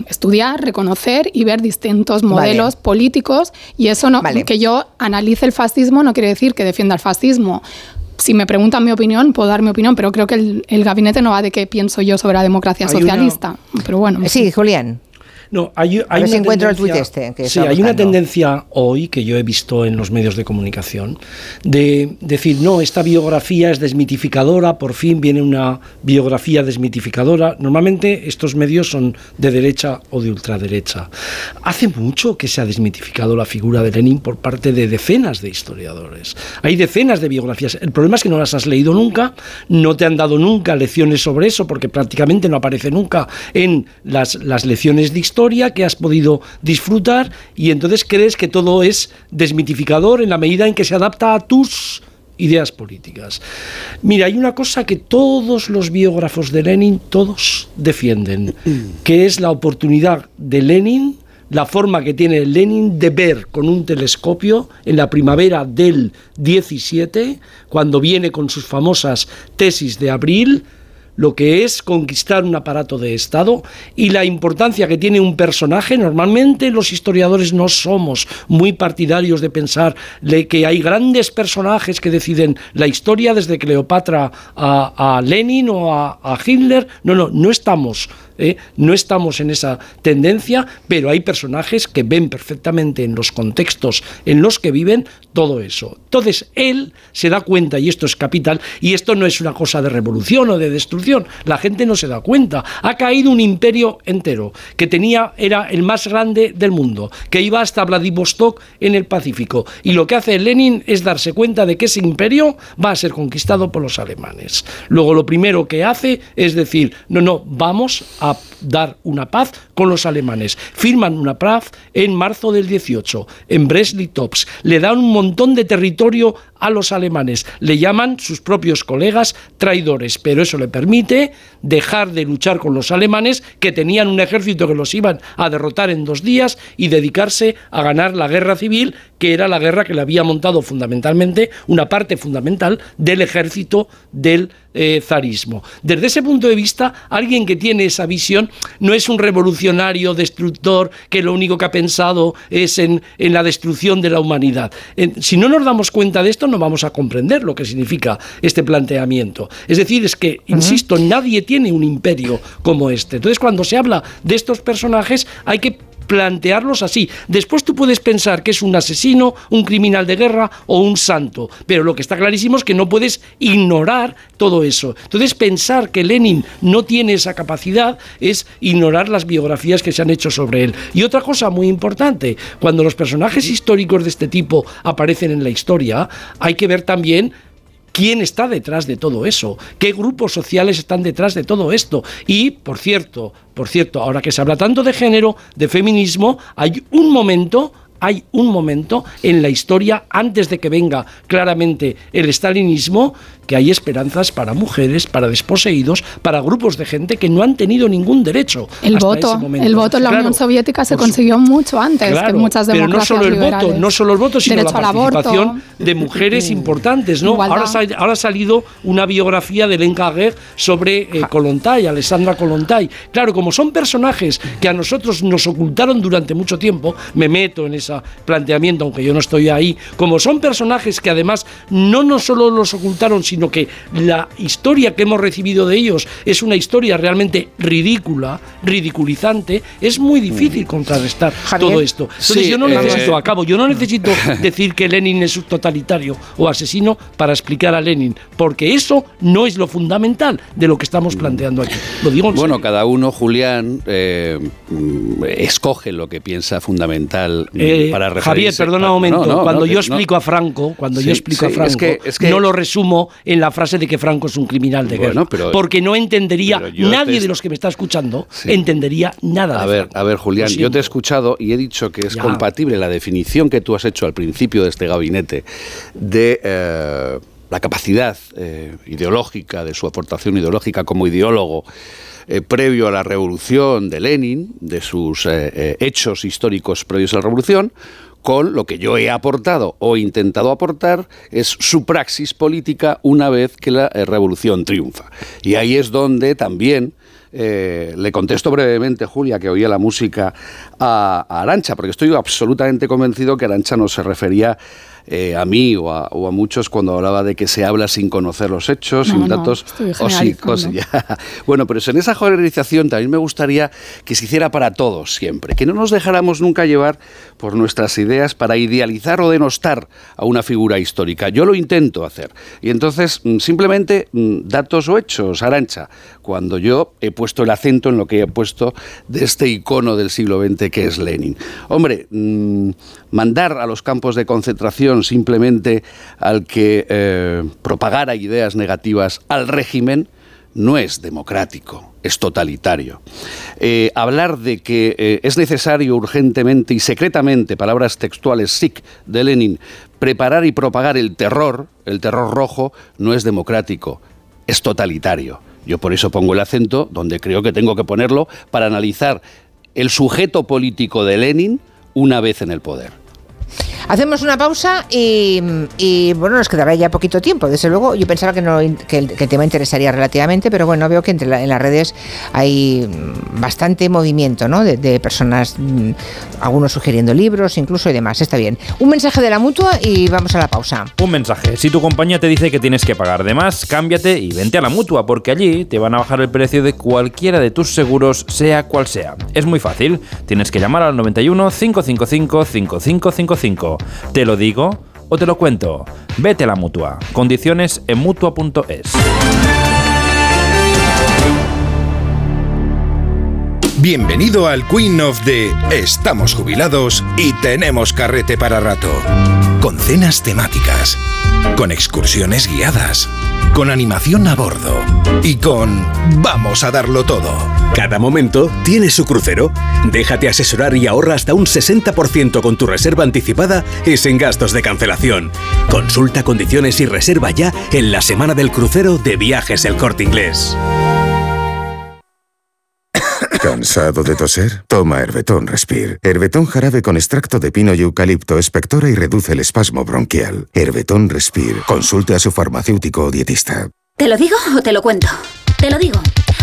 estudiar, reconocer y ver distintos modelos políticos y eso no que yo analice el fascismo no quiere decir que defienda el fascismo. Si me preguntan mi opinión, puedo dar mi opinión, pero creo que el, gabinete no va de qué pienso yo sobre la democracia socialista. Pero bueno. Sí, Julián. No, hay, hay una tendencia, este sí, hay una tendencia hoy que yo he visto en los medios de comunicación de decir, no, esta biografía es desmitificadora, por fin viene una biografía desmitificadora. Normalmente estos medios son de derecha o de ultraderecha. Hace mucho que se ha desmitificado la figura de Lenin por parte de decenas de historiadores. Hay decenas de biografías. El problema es que no las has leído nunca, no te han dado nunca lecciones sobre eso, porque prácticamente no aparece nunca en las, las lecciones de historia historia que has podido disfrutar y entonces crees que todo es desmitificador en la medida en que se adapta a tus ideas políticas. Mira, hay una cosa que todos los biógrafos de Lenin, todos defienden, que es la oportunidad de Lenin, la forma que tiene Lenin de ver con un telescopio en la primavera del 17, cuando viene con sus famosas tesis de abril, lo que es conquistar un aparato de Estado y la importancia que tiene un personaje. Normalmente los historiadores no somos muy partidarios de pensar que hay grandes personajes que deciden la historia desde Cleopatra a, Lenin o a, Hitler. No, no, no estamos ¿eh? No estamos en esa tendencia, pero hay personajes que ven perfectamente en los contextos en los que viven todo eso. Entonces, él se da cuenta, y esto es capital, y esto no es una cosa de revolución o de destrucción, la gente no se da cuenta. Ha caído un imperio entero, que tenía, era el más grande del mundo, que iba hasta Vladivostok en el Pacífico. Y lo que hace Lenin es darse cuenta de que ese imperio va a ser conquistado por los alemanes. Luego, lo primero que hace es decir, no, no, vamos a a dar una paz con los alemanes. Firman una paz en marzo del 18 en Brest-Litovsk. Le dan un montón de territorio a los alemanes. Le llaman sus propios colegas traidores, pero eso le permite dejar de luchar con los alemanes que tenían un ejército que los iban a derrotar en dos días y dedicarse a ganar la guerra civil, que era la guerra que le había montado fundamentalmente una parte fundamental del ejército del eh, zarismo. Desde ese punto de vista, alguien que tiene esa visión no es un revolucionario destructor que lo único que ha pensado es en, la destrucción de la humanidad. si no nos damos cuenta de esto, no vamos a comprender lo que significa este planteamiento. Es decir, es que, insisto, nadie tiene un imperio como este. Entonces, cuando se habla de estos personajes, hay que plantearlos así. Después tú puedes pensar que es un asesino, un criminal de guerra o un santo, pero lo que está clarísimo es que no puedes ignorar todo eso. Entonces pensar que Lenin no tiene esa capacidad es ignorar las biografías que se han hecho sobre él. Y otra cosa muy importante, cuando los personajes históricos de este tipo aparecen en la historia, hay que ver también quién está detrás de todo eso, qué grupos sociales están detrás de todo esto. Y, por cierto, por cierto, ahora que se habla tanto de género, de feminismo, hay un momento hay un momento en la historia, antes de que venga claramente el stalinismo, que hay esperanzas para mujeres, para desposeídos, para grupos de gente que no han tenido ningún derecho. El voto, el voto en la Unión Soviética se consiguió mucho antes que muchas democracias Pero no solo el voto, no solo el voto, sino la participación de mujeres importantes, ¿no? Ahora, ahora, ha salido una biografía de Lenka Gher sobre eh, Kolontai, Alessandra Kolontai. Claro, como son personajes que a nosotros nos ocultaron durante mucho tiempo, me meto en ese planteamiento, aunque yo no estoy ahí, como son personajes que además no nos solo los ocultaron, sino que la historia que hemos recibido de ellos es una historia realmente ridícula, ridiculizante, es muy difícil mm. contrarrestar todo esto. Entonces yo no eh, necesito, acabo, yo no necesito [laughs] decir que Lenin es un totalitario o asesino para explicar a Lenin, porque eso no es lo fundamental de lo que estamos planteando aquí. Lo digo Bueno, cada uno, Julián, eh, escoge lo que piensa fundamental eh, para Javier, perdona un momento. cuando yo explico a Franco, cuando yo explico a Franco, no lo resumo en la frase de que Franco es un criminal de guerra. porque no entendería, nadie de los que me está escuchando entendería nada. A ver, a ver, Julián, yo te he escuchado y he dicho que es compatible la definición que tú has hecho al principio de este gabinete de... Eh, la capacidad eh, ideológica, de su aportación ideológica como ideólogo eh, previo a la revolución de Lenin, de sus hechos históricos previos a la revolución, con lo que yo he aportado o intentado aportar es su praxis política una vez que la revolución triunfa. Y ahí es donde también eh, le contesto brevemente, Julia, que oía la música a, a Arancha, porque estoy absolutamente convencido que Arancha no se refería eh, a mí o a, muchos cuando hablaba de que se habla sin conocer los hechos, sin datos o sí, [laughs] Bueno, pero en esa generalización también me gustaría que se hiciera para todos siempre, que no nos dejáramos nunca llevar por nuestras ideas para idealizar o denostar a una figura histórica. Yo lo intento hacer. Y entonces, mm, simplemente mm, datos o hechos, Arancha, cuando yo he puesto el acento en lo que he puesto de este icono del siglo XX que es Lenin. Hombre, mm, mandar a los campos de concentración simplemente al que eh, propagara ideas negativas al régimen no es democrático, es totalitario. Eh, hablar de que eh, es necesario urgentemente y secretamente, palabras textuales SIC de Lenin, preparar y propagar el terror, el terror rojo, no es democrático, es totalitario. Yo por eso pongo el acento donde creo que tengo que ponerlo para analizar el sujeto político de Lenin una vez en el poder. Hacemos una pausa y, bueno, nos quedará ya poquito tiempo. Desde luego, yo pensaba que, no, el, tema interesaría relativamente, pero bueno, veo que entre en las redes hay bastante movimiento, ¿no? De, personas, mm, algunos sugiriendo libros, incluso y demás. Está bien. Un mensaje de la mutua y vamos a la pausa. Un mensaje. Si tu compañía te dice que tienes que pagar de más, cámbiate y vente a la mutua, porque allí te van a bajar el precio de cualquiera de tus seguros, sea cual sea. Es muy fácil. Tienes que llamar al 91 555 5555 ¿Te lo digo o te lo cuento? Vete a la mutua. Condiciones en mutua.es. Bienvenido al Queen of the Estamos jubilados y tenemos carrete para rato. Con cenas temáticas, con excursiones guiadas, con animación a bordo y con Vamos a darlo todo. Cada momento tiene su crucero. Déjate asesorar y ahorra hasta un 60% con tu reserva anticipada y sin gastos de cancelación. Consulta condiciones y reserva ya en la semana del crucero de Viajes El Corte Inglés. ¿Cansado de toser? Toma Herbetón Respire. Herbetón jarabe con extracto de pino y eucalipto espectora y reduce el espasmo bronquial. Herbetón Respire. Consulte a su farmacéutico o dietista. ¿Te lo digo o te lo cuento? Te lo digo.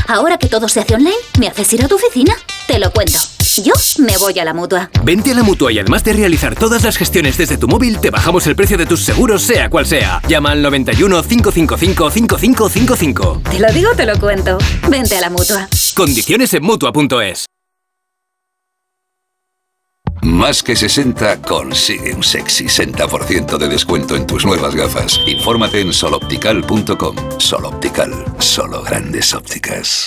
Ahora que todo se hace online, ¿me haces ir a tu oficina? Te lo cuento. Yo me voy a la mutua. Vente a la mutua y además de realizar todas las gestiones desde tu móvil, te bajamos el precio de tus seguros, sea cual sea. Llama al 91 555 5555. Te lo digo, te lo cuento. Vente a la mutua. Condiciones en mutua.es. Más que 60 consigue un sexy 60% de descuento en tus nuevas gafas. Infórmate en soloptical.com. Soloptical, solo grandes ópticas.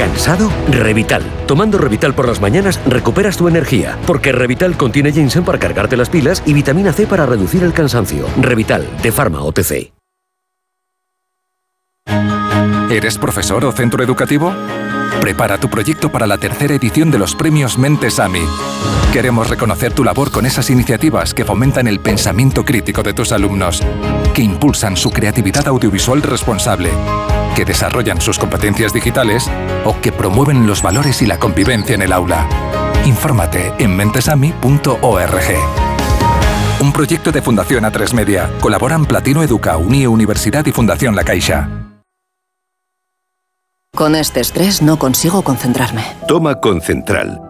¿Cansado? Revital. Tomando Revital por las mañanas recuperas tu energía, porque Revital contiene ginseng para cargarte las pilas y vitamina C para reducir el cansancio. Revital, de Pharma OTC. ¿Eres profesor o centro educativo? Prepara tu proyecto para la tercera edición de los premios Mentes AMI. Queremos reconocer tu labor con esas iniciativas que fomentan el pensamiento crítico de tus alumnos, que impulsan su creatividad audiovisual responsable, que desarrollan sus competencias digitales o que promueven los valores y la convivencia en el aula. Infórmate en mentesami.org. Un proyecto de Fundación A3 Media. Colaboran Platino Educa, Unie Universidad y Fundación La Caixa. Con este estrés no consigo concentrarme. Toma Concentral.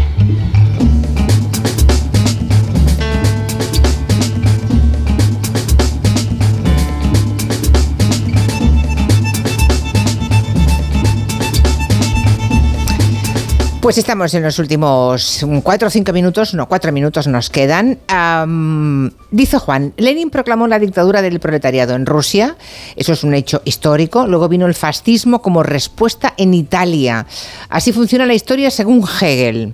Pues estamos en los últimos cuatro o cinco minutos, no, cuatro minutos nos quedan. dice Juan, Lenin proclamó la dictadura del proletariado en Rusia, eso es un hecho histórico. Luego vino el fascismo como respuesta en Italia. Así funciona la historia según Hegel.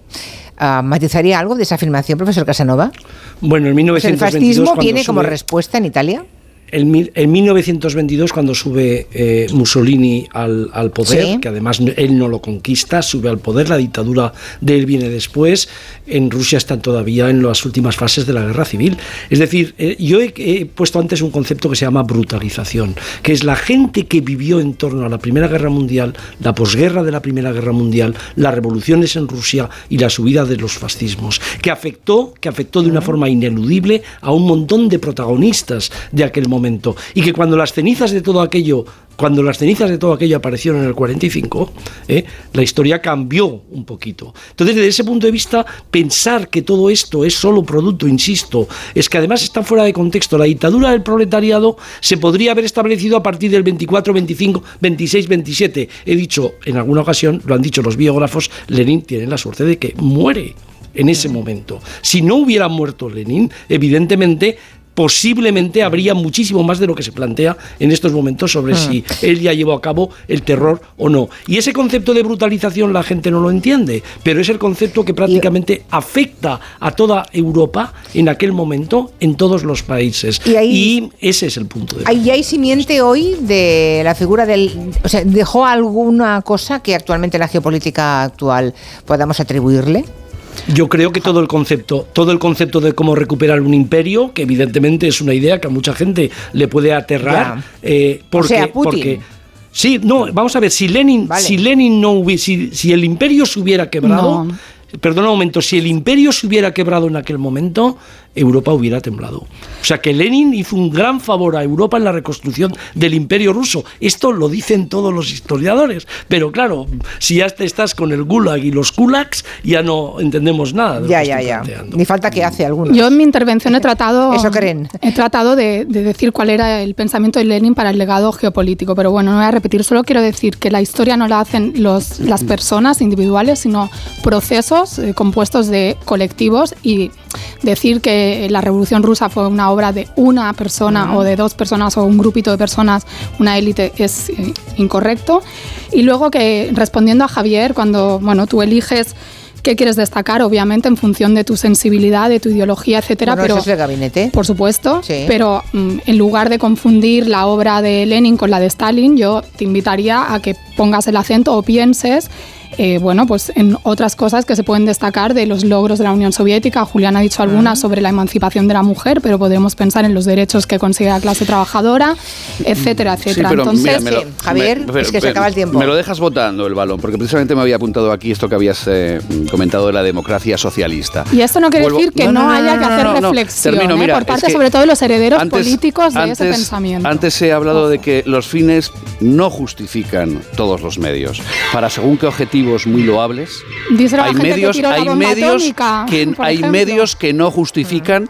Uh, ¿Matizaría algo de esa afirmación, profesor Casanova? Bueno, en 1922, ¿El fascismo viene como respuesta en Italia? En, 1922, cuando sube eh, Mussolini al, poder, que además él no lo conquista, sube al poder, la dictadura de él viene después, en Rusia están todavía en las últimas fases de la guerra civil. Es decir, eh, yo he, puesto antes un concepto que se llama brutalización, que es la gente que vivió en torno a la Primera Guerra Mundial, la posguerra de la Primera Guerra Mundial, las revoluciones en Rusia y la subida de los fascismos, que afectó, que afectó de una forma ineludible a un montón de protagonistas de aquel momento momento. Y que cuando las cenizas de todo aquello cuando las cenizas de todo aquello aparecieron en el 45, ¿eh? la historia cambió un poquito. Entonces, desde ese punto de vista, pensar que todo esto es solo producto, insisto, es que además está fuera de contexto. La dictadura del proletariado se podría haber establecido a partir del 24, 25, 26, 27. He dicho en alguna ocasión, lo han dicho los biógrafos, Lenin tiene la suerte de que muere en ese momento. Si no hubiera muerto Lenin, evidentemente posiblemente habría muchísimo más de lo que se plantea en estos momentos sobre hmm. si él ya llevó a cabo el terror o no. Y ese concepto de brutalización la gente no lo entiende, pero es el concepto que prácticamente afecta a toda Europa en aquel momento, en todos los países. Y, ese es el punto. De ¿Y hay simiente hoy de la figura del... O sea, ¿dejó alguna cosa que actualmente la geopolítica actual podamos atribuirle? Yo creo que todo el concepto, todo el concepto de cómo recuperar un imperio, que evidentemente es una idea que a mucha gente le puede aterrar, eh, porque, porque sí, no, vamos a ver, si Lenin, si Lenin no hubiese, si, el imperio se hubiera quebrado, perdona un momento, si el imperio se hubiera quebrado en aquel momento, Europa hubiera temblado. O sea que Lenin hizo un gran favor a Europa en la reconstrucción del imperio ruso. Esto lo dicen todos los historiadores. Pero claro, si ya te estás con el Gulag y los Kulaks, ya no entendemos nada. ya, ya, ya. Ni falta que hace algunos. Yo en mi intervención he tratado, [laughs] Eso creen. He tratado de, decir cuál era el pensamiento de Lenin para el legado geopolítico. Pero bueno, no voy a repetir. Solo quiero decir que la historia no la hacen los, las personas individuales, sino procesos eh, compuestos de colectivos y decir que la Revolución Rusa fue una obra de una persona o de dos personas o un grupito de personas, una élite, es eh, incorrecto. Y luego que respondiendo a Javier, cuando bueno, tú eliges qué quieres destacar, obviamente, en función de tu sensibilidad, de tu ideología, etcétera. pero eso es el gabinete. Por supuesto. Pero mm, en lugar de confundir la obra de Lenin con la de Stalin, yo te invitaría a que pongas el acento o pienses eh, bueno, pues en otras cosas que se pueden destacar de los logros de la Unión Soviética. Julián ha dicho algunas sobre la emancipación de la mujer, pero podemos pensar en los derechos que consigue la clase trabajadora, etcétera, etcétera. Entonces, Javier, es que se acaba el tiempo. Me lo dejas votando el balón, porque precisamente me había apuntado aquí esto que habías eh, comentado de la democracia socialista. Y esto no quiere decir que no, haya que hacer reflexión ¿eh? por parte, sobre todo, de los herederos políticos de ese pensamiento. Antes he hablado de que los fines no justifican todos los medios. Para según qué objetivo muy loables. hay medios, hay medios que hay medios que no justifican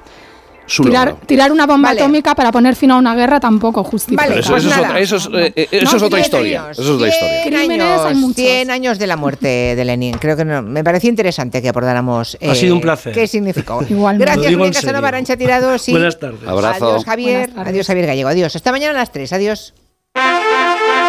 su tirar, tirar, una bomba atómica para poner fin a una guerra tampoco justifica. Vale, eso, pues es, otra, eso, es, eh, eso es otra historia. Eso es otra historia. Años, 100 años de la muerte de Lenin. Creo que no, me pareció interesante que abordáramos. ha sido un placer. ¿Qué significó? [laughs] Gracias, Julián Casanova, Arancha Tirado. Sí. Buenas tardes. Abrazo. Adiós, Javier. Adiós, Javier Gallego. Adiós. Hasta mañana a las 3. Adiós.